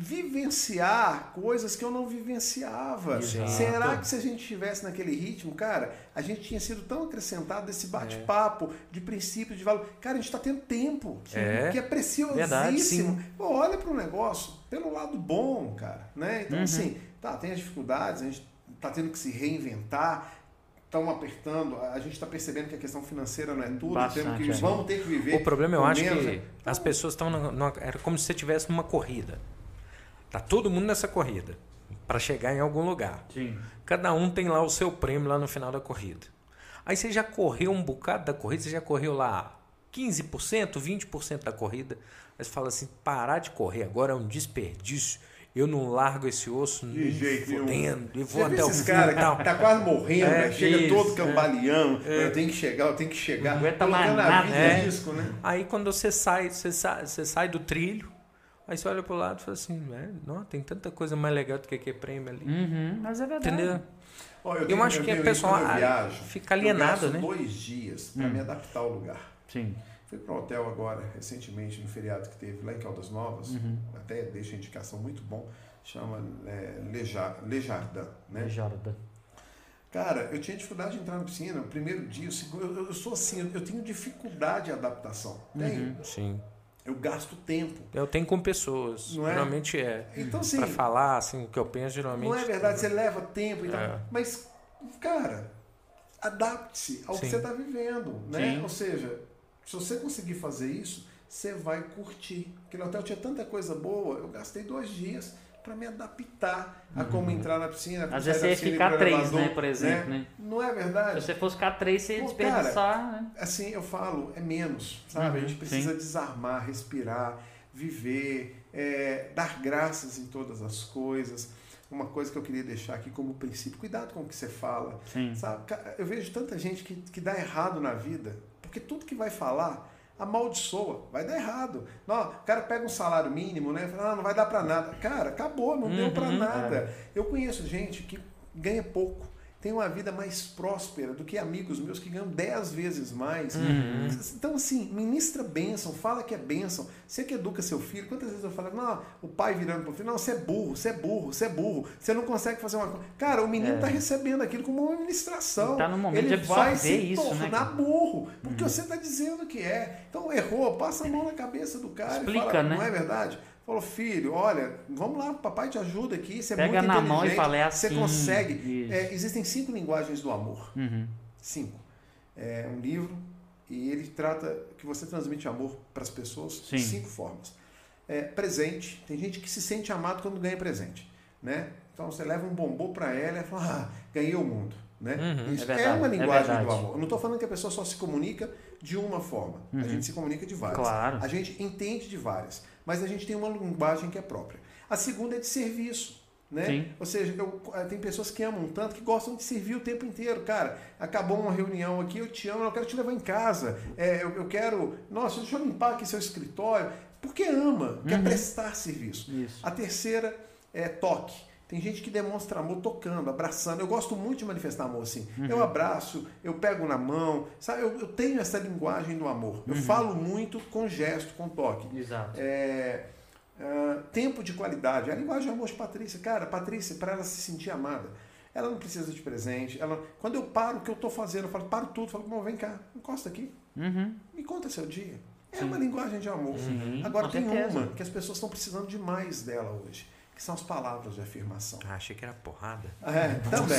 vivenciar coisas que eu não vivenciava. Exato. Será que se a gente estivesse naquele ritmo, cara, a gente tinha sido tão acrescentado desse bate-papo é. de princípio, de valor. Cara, a gente está tendo tempo, que é, que é preciosíssimo. Verdade, Pô, olha para o negócio pelo lado bom, cara. Né? Então, uhum. assim, tá, tem as dificuldades, a gente está tendo que se reinventar, estão apertando, a gente está percebendo que a questão financeira não é tudo, Bastante, que, é. vamos ter que viver. O problema eu acho menos, que então, as pessoas estão. Era como se você estivesse numa corrida. Tá todo mundo nessa corrida para chegar em algum lugar. Sim. Cada um tem lá o seu prêmio lá no final da corrida. Aí você já correu um bocado da corrida, você já correu lá 15%, 20% da corrida. Aí você fala assim: parar de correr agora é um desperdício eu não largo esse osso de jeito fodendo, e vou até o fim. cara que tá quase morrendo, é, né? chega isso, todo cambaleando, é. eu tenho que chegar, eu tenho que chegar. Não aguenta mais nada. É. Risco, né? Aí quando você sai, você sai, você sai do trilho, aí você olha pro lado e fala assim, é, não, tem tanta coisa mais legal do que aquele prêmio ali. Uhum, mas é verdade. Entendeu? Oh, eu, eu acho que a pessoa viajo, fica alienada, eu né? dois dias para hum. me adaptar ao lugar. Sim. Fui para um hotel agora, recentemente, no feriado que teve lá em Caldas Novas, uhum. até deixa a indicação muito bom chama é, Lejar, Lejardin, né? Lejardin. Cara, eu tinha dificuldade de entrar na piscina. O primeiro dia, o segundo, eu, eu sou assim, eu tenho dificuldade de adaptação. Tenho. Uhum, sim. Eu gasto tempo. Eu tenho com pessoas. Não é? Geralmente é. Então, assim. Pra falar, assim, o que eu penso, geralmente. Não é verdade, você leva tempo e tal. É. Mas, cara, adapte-se ao Sim. que você está vivendo. Né? Sim. Ou seja, se você conseguir fazer isso, você vai curtir. Porque no hotel tinha tanta coisa boa, eu gastei dois dias para me adaptar a como uhum. entrar na piscina. Às vezes você ia ficar três, né, por exemplo. Né? Né? Não é verdade? Se você fosse ficar três, você ia Pô, desperdiçar. Cara, né? Assim, eu falo, é menos, sabe? Uhum, a gente precisa sim. desarmar, respirar, viver, é, dar graças em todas as coisas. Uma coisa que eu queria deixar aqui como princípio, cuidado com o que você fala. Sim. Sabe? Eu vejo tanta gente que, que dá errado na vida, porque tudo que vai falar amaldiçoa, vai dar errado. Não, o cara pega um salário mínimo, né? Fala, ah, não vai dar para nada. Cara, acabou, não uhum, deu para nada. É. Eu conheço gente que ganha pouco, tem uma vida mais próspera do que amigos meus que ganham dez vezes mais. Uhum. Então, assim, ministra bênção, fala que é bênção. Você que educa seu filho, quantas vezes eu falo, não, o pai virando para o filho, não, você é burro, você é burro, você é burro, você não consegue fazer uma coisa. Cara, o menino está é. recebendo aquilo como uma ministração. Está no momento Ele de vai se isso, tornar né? burro, porque uhum. você está dizendo que é. Então, errou, passa a mão na cabeça do cara Explica, e fala, né? não é verdade? Falou, filho, olha, vamos lá, papai te ajuda aqui, você é Pega muito na inteligente, mão e fala, é assim, você consegue. É, existem cinco linguagens do amor. Uhum. Cinco. É um livro e ele trata que você transmite amor para as pessoas Sim. de cinco formas. É, presente, tem gente que se sente amado quando ganha presente, né? Então você leva um bombom para ela e fala, ah, ganhei o mundo. Né? Uhum, Isso é, verdade, é uma linguagem é do amor. Eu não estou falando que a pessoa só se comunica de uma forma. Uhum. A gente se comunica de várias. Claro. A gente entende de várias mas a gente tem uma linguagem que é própria. A segunda é de serviço. Né? Sim. Ou seja, eu, eh, tem pessoas que amam tanto que gostam de servir o tempo inteiro. Cara, acabou uma reunião aqui, eu te amo, eu quero te levar em casa. É, eu, eu, quero. Nossa, deixa eu limpar aqui seu escritório. Porque ama, quer uhum. prestar serviço. Isso. A terceira é toque. Tem gente que demonstra amor tocando, abraçando. Eu gosto muito de manifestar amor assim. Uhum. Eu abraço, eu pego na mão. Sabe? Eu, eu tenho essa linguagem do amor. Eu uhum. falo muito com gesto, com toque. Exato. É, uh, tempo de qualidade. A linguagem do amor de Patrícia. Cara, Patrícia, para ela se sentir amada, ela não precisa de presente. Ela, quando eu paro o que eu estou fazendo, eu falo, paro tudo. Falo, vem cá, encosta aqui. Uhum. Me conta seu dia. É Sim. uma linguagem de amor. Sim, Agora tem certeza. uma que as pessoas estão precisando demais dela hoje que são as palavras de afirmação. Ah, achei que era porrada. É, também.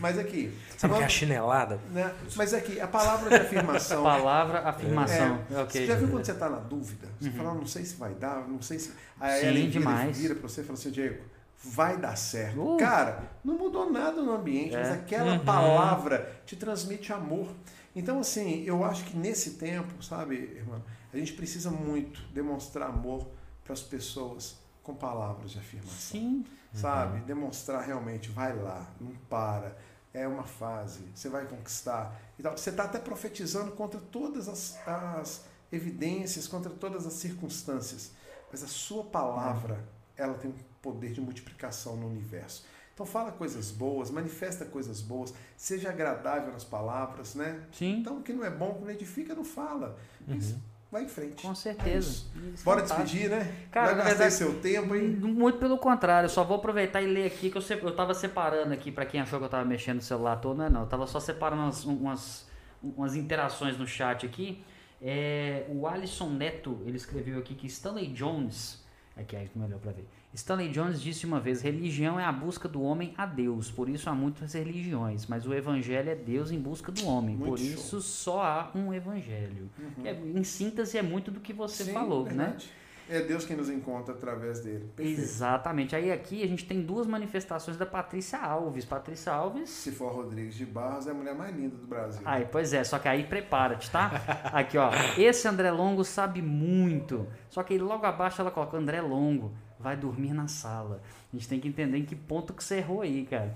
Mas aqui. Sabe que é a chinelada? Né? Mas aqui, a palavra de afirmação. <laughs> palavra, afirmação. É, okay. Você já viu quando você está na dúvida? Você uhum. fala, não sei se vai dar, não sei se. Aí Sim, ela demais. vira para você e fala assim, Diego, vai dar certo. Uh. Cara, não mudou nada no ambiente, é. mas aquela uhum. palavra te transmite amor. Então, assim, eu acho que nesse tempo, sabe, irmão, a gente precisa muito demonstrar amor para as pessoas com palavras de afirmação. Sim. Sabe? Uhum. Demonstrar realmente, vai lá, não para. É uma fase, você vai conquistar. Então, você está até profetizando contra todas as, as, evidências, contra todas as circunstâncias. Mas a sua palavra, uhum. ela tem um poder de multiplicação no universo. Então fala coisas boas, manifesta coisas boas, seja agradável nas palavras, né? Sim. Então o que não é bom, que não edifica, não fala. Uhum. Isso vai em frente. Com certeza. É Bora despedir, né? Cara, vai gastar seu tempo, hein? Muito pelo contrário, eu só vou aproveitar e ler aqui, que eu, eu tava separando aqui, para quem achou que eu tava mexendo no celular todo, não é não. Eu tava só separando umas, umas, umas interações no chat aqui. É, o Alisson Neto, ele escreveu aqui que Stanley Jones, aqui é melhor para ver. Stanley Jones disse uma vez: religião é a busca do homem a Deus, por isso há muitas religiões, mas o evangelho é Deus em busca do homem, muito por show. isso só há um evangelho. Uhum. É, em síntese, é muito do que você Sim, falou, né? verdade. né? É Deus quem nos encontra através dele. Perfeito. Exatamente. Aí aqui a gente tem duas manifestações da Patrícia Alves. Patrícia Alves. Se for Rodrigues de Barros, é a mulher mais linda do Brasil. Aí, pois é, só que aí prepara-te, tá? Aqui, ó. Esse André Longo sabe muito. Só que aí logo abaixo ela coloca André Longo vai dormir na sala. A gente tem que entender em que ponto que você errou aí, cara.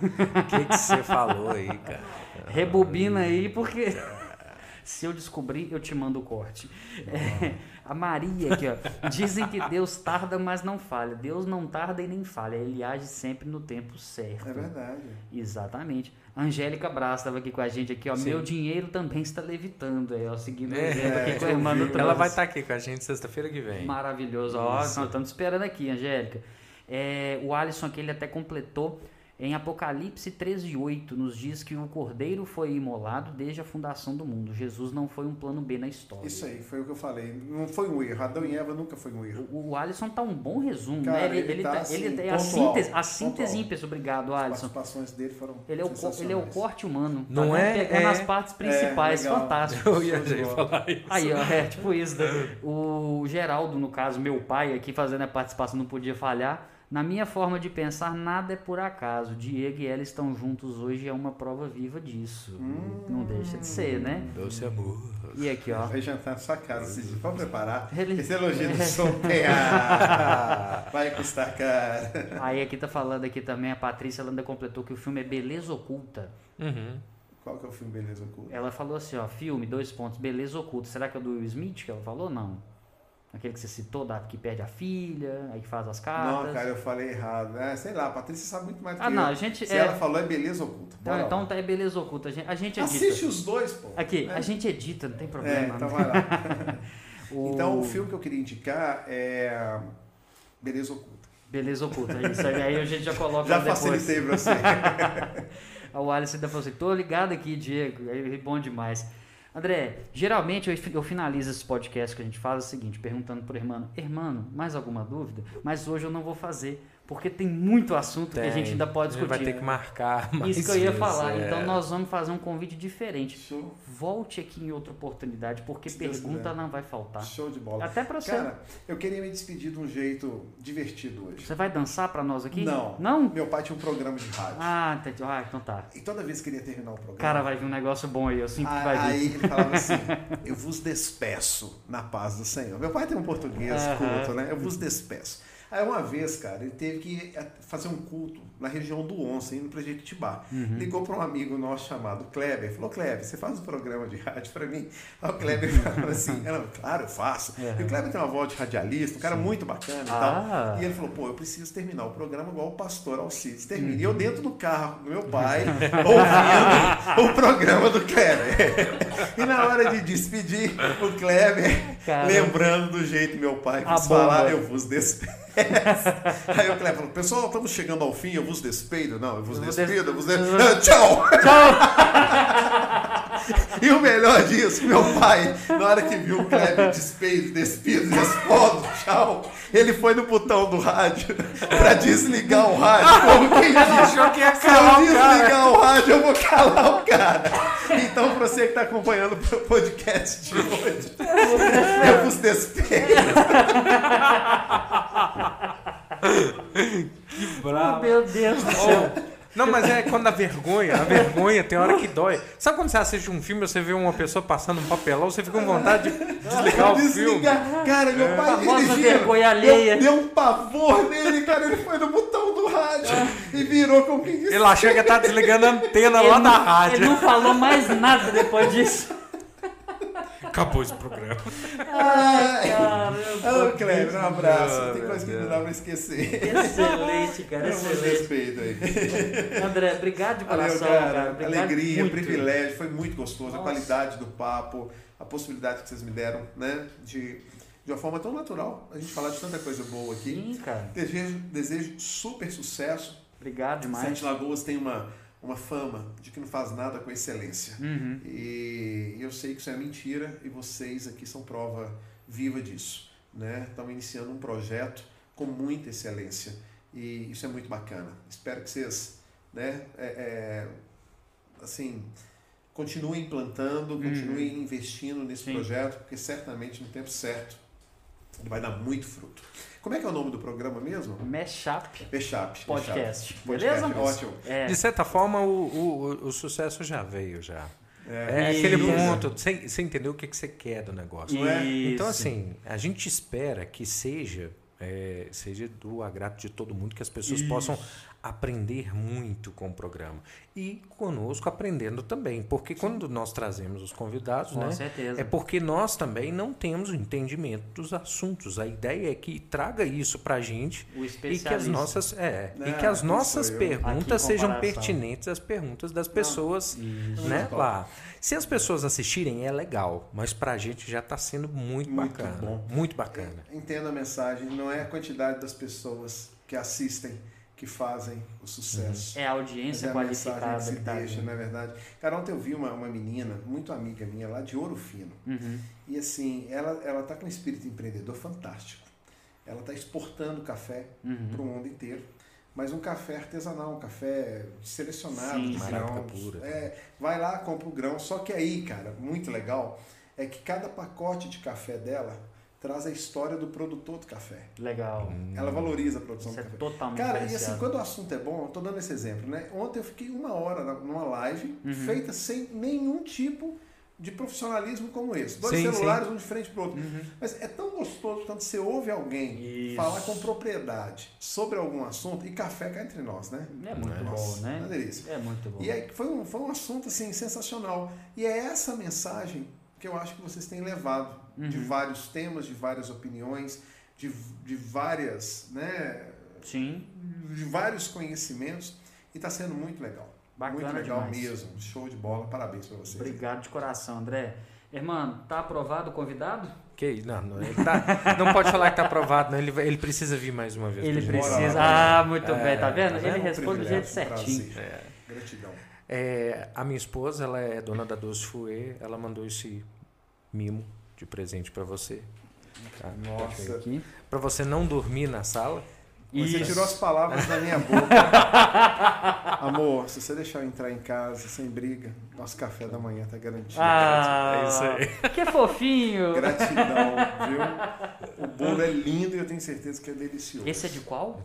O que, que você falou aí, cara? <laughs> Rebobina aí, porque se eu descobrir, eu te mando o corte. É, a Maria aqui, ó. Dizem que Deus tarda, mas não falha. Deus não tarda e nem falha. Ele age sempre no tempo certo. É verdade. Exatamente. Angélica Braz estava aqui com a gente aqui, ó. Sim. Meu dinheiro também está levitando aí, ó. Seguindo é, o exemplo aqui com a irmã do Ela vai estar tá aqui com a gente sexta-feira que vem. Maravilhoso, ó. Nós estamos esperando aqui, Angélica. É, o Alisson aqui ele até completou em Apocalipse 13, 8, nos diz que o cordeiro foi imolado desde a fundação do mundo. Jesus não foi um plano B na história. Isso aí, foi o que eu falei. Não foi um erro. Adão e Eva nunca foi um erro. O, o Alisson tá um bom resumo, Cara, né? Ele, ele ele, tá, tá- assim, ele é a síntese, a síntese ímpar. Obrigado, As Alisson. participações dele foram Ele é, o, ele é o corte humano. Não tá é? Pegando É. as partes principais, É, fantástico. Eu ia falar isso. Aí, ó, é tipo isso. Né? <laughs> O Geraldo, no caso, meu pai, aqui fazendo a participação, não podia falhar. Na minha forma de pensar, nada é por acaso. Diego e ela estão juntos hoje é uma prova viva disso. Não deixa de ser, né? Doce amor. E aqui, ó. Vai jantar na sua casa dia. Pode preparar. Ele- Esse elogio do <laughs> som tem a... Vai custar caro. Aí aqui tá falando aqui também, a Patrícia ela ainda completou que o filme é Beleza Oculta. Uhum. Qual que é o filme Beleza Oculta? Ela falou assim, ó, filme, dois pontos, Beleza Oculta. Será que é do Will Smith que ela falou? Não. Aquele que você citou, da, que perde a filha, aí que faz as cartas. Não, cara, eu falei errado. É, sei lá, a Patrícia sabe muito mais do Ah, que não, eu. a gente- Se é- ela falou é Beleza Oculta. Então, então tá, é Beleza Oculta. A gente, a gente edita. Assiste os dois, pô. Aqui, É. a gente edita, não tem É, problema. então né? vai lá. <laughs> O- Então, o filme que eu queria indicar é Beleza Oculta. Beleza Oculta, é isso aí, aí a gente já coloca Já facilitei pra você. <laughs> O Alisson ainda falou assim, tô ligado aqui, Diego, aí bom demais. André, geralmente eu, eu finalizo esse podcast que a gente faz o seguinte, perguntando pro irmão, irmão, mais alguma dúvida? Mas hoje eu não vou fazer, porque tem muito assunto que a gente ainda pode discutir. vai ter que marcar mais Isso que eu ia vezes, falar. é. Então nós vamos fazer um convite diferente. Show, Volte aqui em outra oportunidade, porque pergunta não vai faltar. show de bola. Até pra você. Cara, eu queria me despedir de um jeito divertido hoje. Você vai dançar pra nós aqui? Não. Não? Meu pai tinha um programa de rádio. Ah, entendi. ah, então tá. E toda vez que ele ia terminar o programa. Cara, vai vir um negócio bom aí, eu sinto que vai vir. Aí ele falava assim: <laughs> Eu vos despeço na paz do Senhor. Meu pai tem um português Aham. culto, né? Eu vos despeço. Aí uma vez, cara, ele teve que fazer um culto na região do Onça, indo para Jequitibá. Uhum. Ligou para um amigo nosso chamado Kleber. Falou: Kleber, você faz um programa de rádio para mim? Aí o Kleber <laughs> falou assim: "Ela, Claro, eu faço. Uhum. E o Kleber tem uma voz de radialista, um cara muito bacana e Ah. tal. E ele falou: Pô, eu preciso terminar o programa igual o pastor Alcides termina. E eu dentro do carro do meu pai, <laughs> ouvindo o programa do Kleber. <laughs> E na hora de despedir, o Kleber, Cara. lembrando do jeito meu pai quis falar, eu vos despeço. Aí o Kleber falou: Pessoal, estamos chegando ao fim, eu vos despeido. Não, eu vos Eu despido, eu vos <laughs> des- despido. <laughs> Tchau! <laughs> E o melhor disso, meu pai, na hora que viu o Kleber despeido, despido, respondo, tchau, ele foi no botão do rádio pra desligar o rádio. Como quem diz, achou que ia se calar eu o cara. desligar o rádio, eu vou calar o cara. Então, pra você que tá acompanhando o podcast de hoje, eu vos despeito. Oh, meu Deus do céu. Não, mas é quando a vergonha, a vergonha tem hora que dói. Sabe quando você assiste um filme e você vê uma pessoa passando um papelão, você fica com vontade de desligar o filme? Desligar. Cara, meu pai Famosa dirigindo. vergonha alheia. Deu, deu um pavor nele, cara. Ele foi no botão do rádio e virou como quem disse. Ele achou que tá desligando a antena lá Ele da não- rádio. Ele não falou mais nada depois disso. Acabou esse programa. Ai. Caramba. Ô, Kleber, um abraço. Ah, Tem coisa que não dá pra esquecer. Excelente, cara, Eu vos excelente. respeito aí. André, obrigado de Valeu, coração, cara. cara. Obrigado Alegria, muito. privilégio. Foi muito gostoso. Nossa. A qualidade do papo, a possibilidade que vocês me deram, né? De, de uma forma tão natural. A gente falar de tanta coisa boa aqui. Sim, cara. Desejo, desejo super sucesso. Obrigado demais. Sete Lagoas tem uma, uma fama de que não faz nada com excelência. Uhum. E eu sei que isso é mentira e vocês aqui são prova viva disso. Né? Estão iniciando um projeto com muita excelência e isso é muito bacana. Espero que vocês, né, é, é, assim, continuem plantando, continuem investindo nesse Sim. projeto, porque certamente no tempo certo vai dar muito fruto. Como é que é o nome do programa mesmo? Mashup Bechap. Podcast. Beleza? Ótimo. É. De certa forma, o, o, o sucesso já veio já. É, É aquele ponto, você, você entendeu o que, que você quer do negócio. É? Então, Isso. assim, a gente espera que seja, é, seja do agrado de todo mundo, que as pessoas Isso. possam aprender muito com o programa. E conosco aprendendo também. Porque quando nós trazemos os convidados, Com né? certeza. É porque nós também não temos o entendimento dos assuntos. A ideia é que traga isso pra gente O e que as nossas, é, e É, que as nossas perguntas Aqui, sejam pertinentes às perguntas das pessoas Isso. né, lá. Se as pessoas assistirem, é legal, mas pra gente já tá sendo muito, Muito bacana. bom. Muito bacana. Entenda a mensagem, não é a quantidade das pessoas que assistem que fazem o sucesso. É a audiência Mas é a qualificada. Que se que tá deixa, não é verdade? Cara, ontem eu vi uma, uma menina, muito amiga minha, lá de Ouro Fino. Uhum. E assim, ela, ela tá com um espírito empreendedor fantástico. Ela está exportando café uhum. para o mundo inteiro. Mas um café artesanal, um café selecionado Sim, de grãos. Pura. É, vai lá, compra o grão. Só que aí, cara, muito legal, é que cada pacote de café dela traz a história do produtor do café. Legal. Hum. Ela valoriza a produção Isso do é café. Totalmente Cara, e assim, quando o assunto é bom, eu tô dando esse exemplo, né? Ontem eu fiquei uma hora numa live uhum. feita sem nenhum tipo de profissionalismo como esse. Dois sim, celulares, sim. um de frente para o outro. Uhum. Mas é tão gostoso quando você ouve alguém Isso. falar com propriedade sobre algum assunto, e café cá entre nós, né? É muito Nossa, bom, né? Uma delícia. É muito bom. E aí foi um, foi um assunto assim sensacional. E é essa mensagem que eu acho que vocês têm levado Uhum. de vários temas, de várias opiniões, de, de várias, né? Sim. De vários conhecimentos e está sendo muito legal. Bacana muito legal demais. mesmo. Show de bola. Parabéns para vocês. Obrigado de coração, André. Irmão, tá aprovado o convidado? Que não, não, ele tá, não pode falar que tá aprovado, não. Ele, ele precisa vir mais uma vez. Ele precisa. Ah, muito É, bem, tá vendo? tá Ele vendo? responde do jeito um certinho. É. Gratidão. É, a minha esposa, ela é dona da Doce Fouet, ela mandou esse mimo de presente pra você. Tá? Nossa. Aqui. Pra você não dormir na sala. Você Isso. tirou as palavras da minha boca. <laughs> Amor, se você deixar eu entrar em casa sem briga, nosso café da manhã tá garantido. Ah, É isso aí. Que fofinho. Gratidão, viu? O bolo é lindo e eu tenho certeza que é delicioso. Esse é de qual?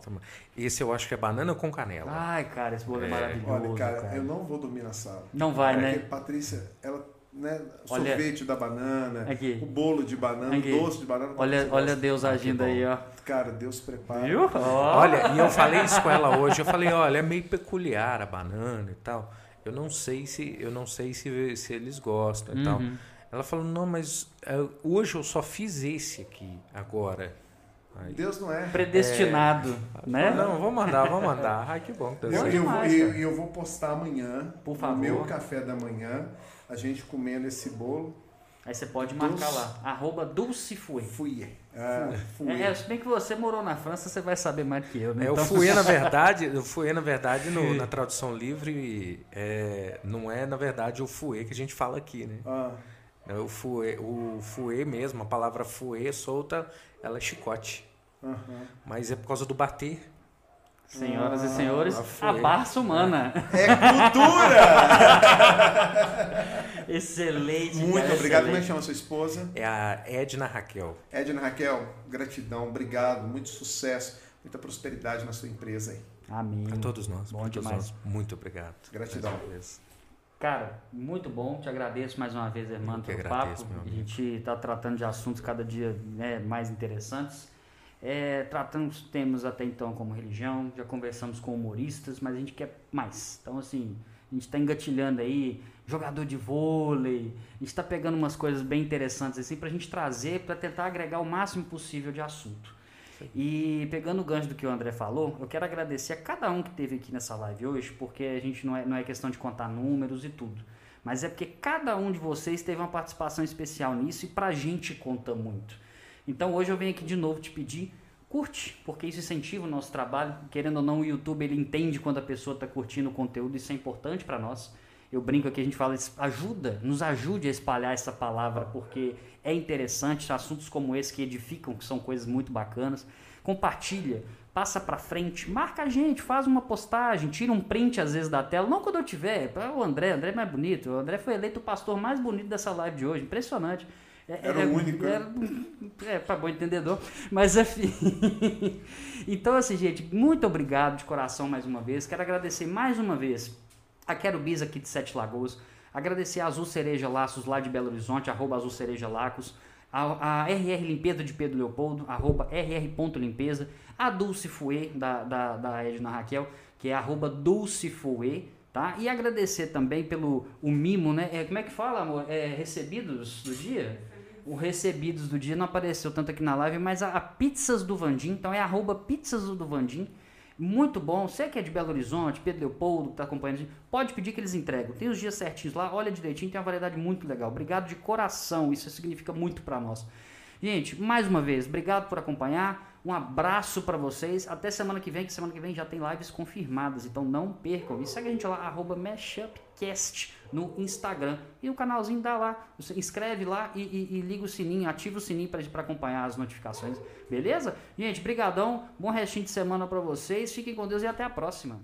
Esse eu acho que é banana com canela. Ai, cara, esse bolo é, É. maravilhoso. Olha, cara, cara. eu não vou dormir na sala. Não vai, Porque né? Patrícia, ela, né, Olha- sorvete da banana, Aqui. o bolo de banana, Aqui. o doce de banana. Olha, olha. Deus Ah, agindo aí, ó. Cara, Deus prepara. Viu? Ó. Olha, e eu falei isso com ela <laughs> hoje. Eu falei, olha, é meio peculiar a banana e tal. Eu não sei se eu não sei se, se eles gostam e tal. Uhum. Ela falou, não, mas é, hoje eu só fiz esse aqui agora. Aí, Deus não é. Predestinado, né? Não, vou mandar, vou mandar. Ai, que bom. que Eu, Deus Bom eu, vou, demais, eu, eu vou postar amanhã, Por no favor. meu café da manhã, a gente comendo esse bolo. Aí você pode marcar Dulce. lá. Arroba Dulcifue. Fui. Ah, fui. É, se bem que você morou na França, você vai saber mais do que eu, né? É, o Então- fouet, na verdade, <laughs> o fouet, na verdade, no- na tradução livre, é, não é, na verdade, o fouet que a gente fala aqui, né? Ah, É O fouet, o fouet mesmo, a palavra fouet solta, ela é chicote. aham. Mas é por causa do bater. Senhoras e senhores, Ah, a. Barça Humana. É <laughs> cultura! <laughs> excelente. Muito cara, obrigado. Como é que excelente. chama a sua esposa? É a Edna Raquel. Edna Raquel, gratidão, obrigado, muito sucesso, muita prosperidade na sua empresa aí. Amém. A todos nós. Bom demais. nós. Muito obrigado. Gratidão. Cara, muito bom. Te agradeço mais uma vez, que pelo agradeço, papo. meu A gente está tratando de assuntos cada dia né, mais interessantes. É, tratamos temas até então como religião, já conversamos com humoristas, mas a gente quer mais. Então, assim, a gente está engatilhando aí jogador de vôlei, a gente está pegando umas coisas bem interessantes assim para a gente trazer, para tentar agregar o máximo possível de assunto. E pegando o gancho do que o André falou, eu quero agradecer a cada um que esteve aqui nessa live hoje, porque a gente não é, não é questão de contar números e tudo. Mas é porque cada um de vocês teve uma participação especial nisso e pra gente conta muito. Então hoje eu venho aqui de novo te pedir, curte, porque isso incentiva o nosso trabalho. Querendo ou não, o YouTube ele entende quando a pessoa está curtindo o conteúdo, isso é importante para nós. Eu brinco aqui, a gente fala, ajuda, nos ajude a espalhar essa palavra, porque é interessante, assuntos como esse que edificam, que são coisas muito bacanas. Compartilha, passa pra frente, marca a gente, faz uma postagem, tira um print às vezes da tela, não quando eu tiver, para o André, o André é mais bonito, o André foi eleito o pastor mais bonito dessa live de hoje, impressionante. É- Era o único, né? Era, é, para bom entendedor, mas enfim. <laughs> então assim, gente, muito obrigado de coração mais uma vez, quero agradecer mais uma vez a Quero Bis aqui de Sete Lagoas, agradecer a Azul Cereja Laços lá de Belo Horizonte, arroba Azul Cereja Lacos, a, a RR Limpeza de Pedro Leopoldo, arroba rr.limpeza, a Dulce Fouet, da, da, da Edna Raquel, que é arroba Dulce Fouet, tá? E agradecer também pelo o mimo, né? É, como é que fala, amor? É, recebidos do dia? O recebidos do dia não apareceu tanto aqui na live, mas a, a Pizzas do Vandim, então é arroba Pizzas do Vandim, muito bom. Você que é de Belo Horizonte, Pedro Leopoldo, que está acompanhando, pode pedir que eles entregam. Tem os dias certinhos lá, olha direitinho, tem uma variedade muito legal. Obrigado de coração, isso significa muito para nós. Gente, mais uma vez, obrigado por acompanhar. Um abraço para vocês. Até semana que vem, que semana que vem já tem lives confirmadas. Então não percam. E segue a gente lá, arroba Mashupcast no Instagram. E o canalzinho dá lá. Você inscreve lá e, e, e liga o sininho, ativa o sininho para acompanhar as notificações. Beleza? Gente, brigadão. Bom restinho de semana para vocês. Fiquem com Deus e até a próxima.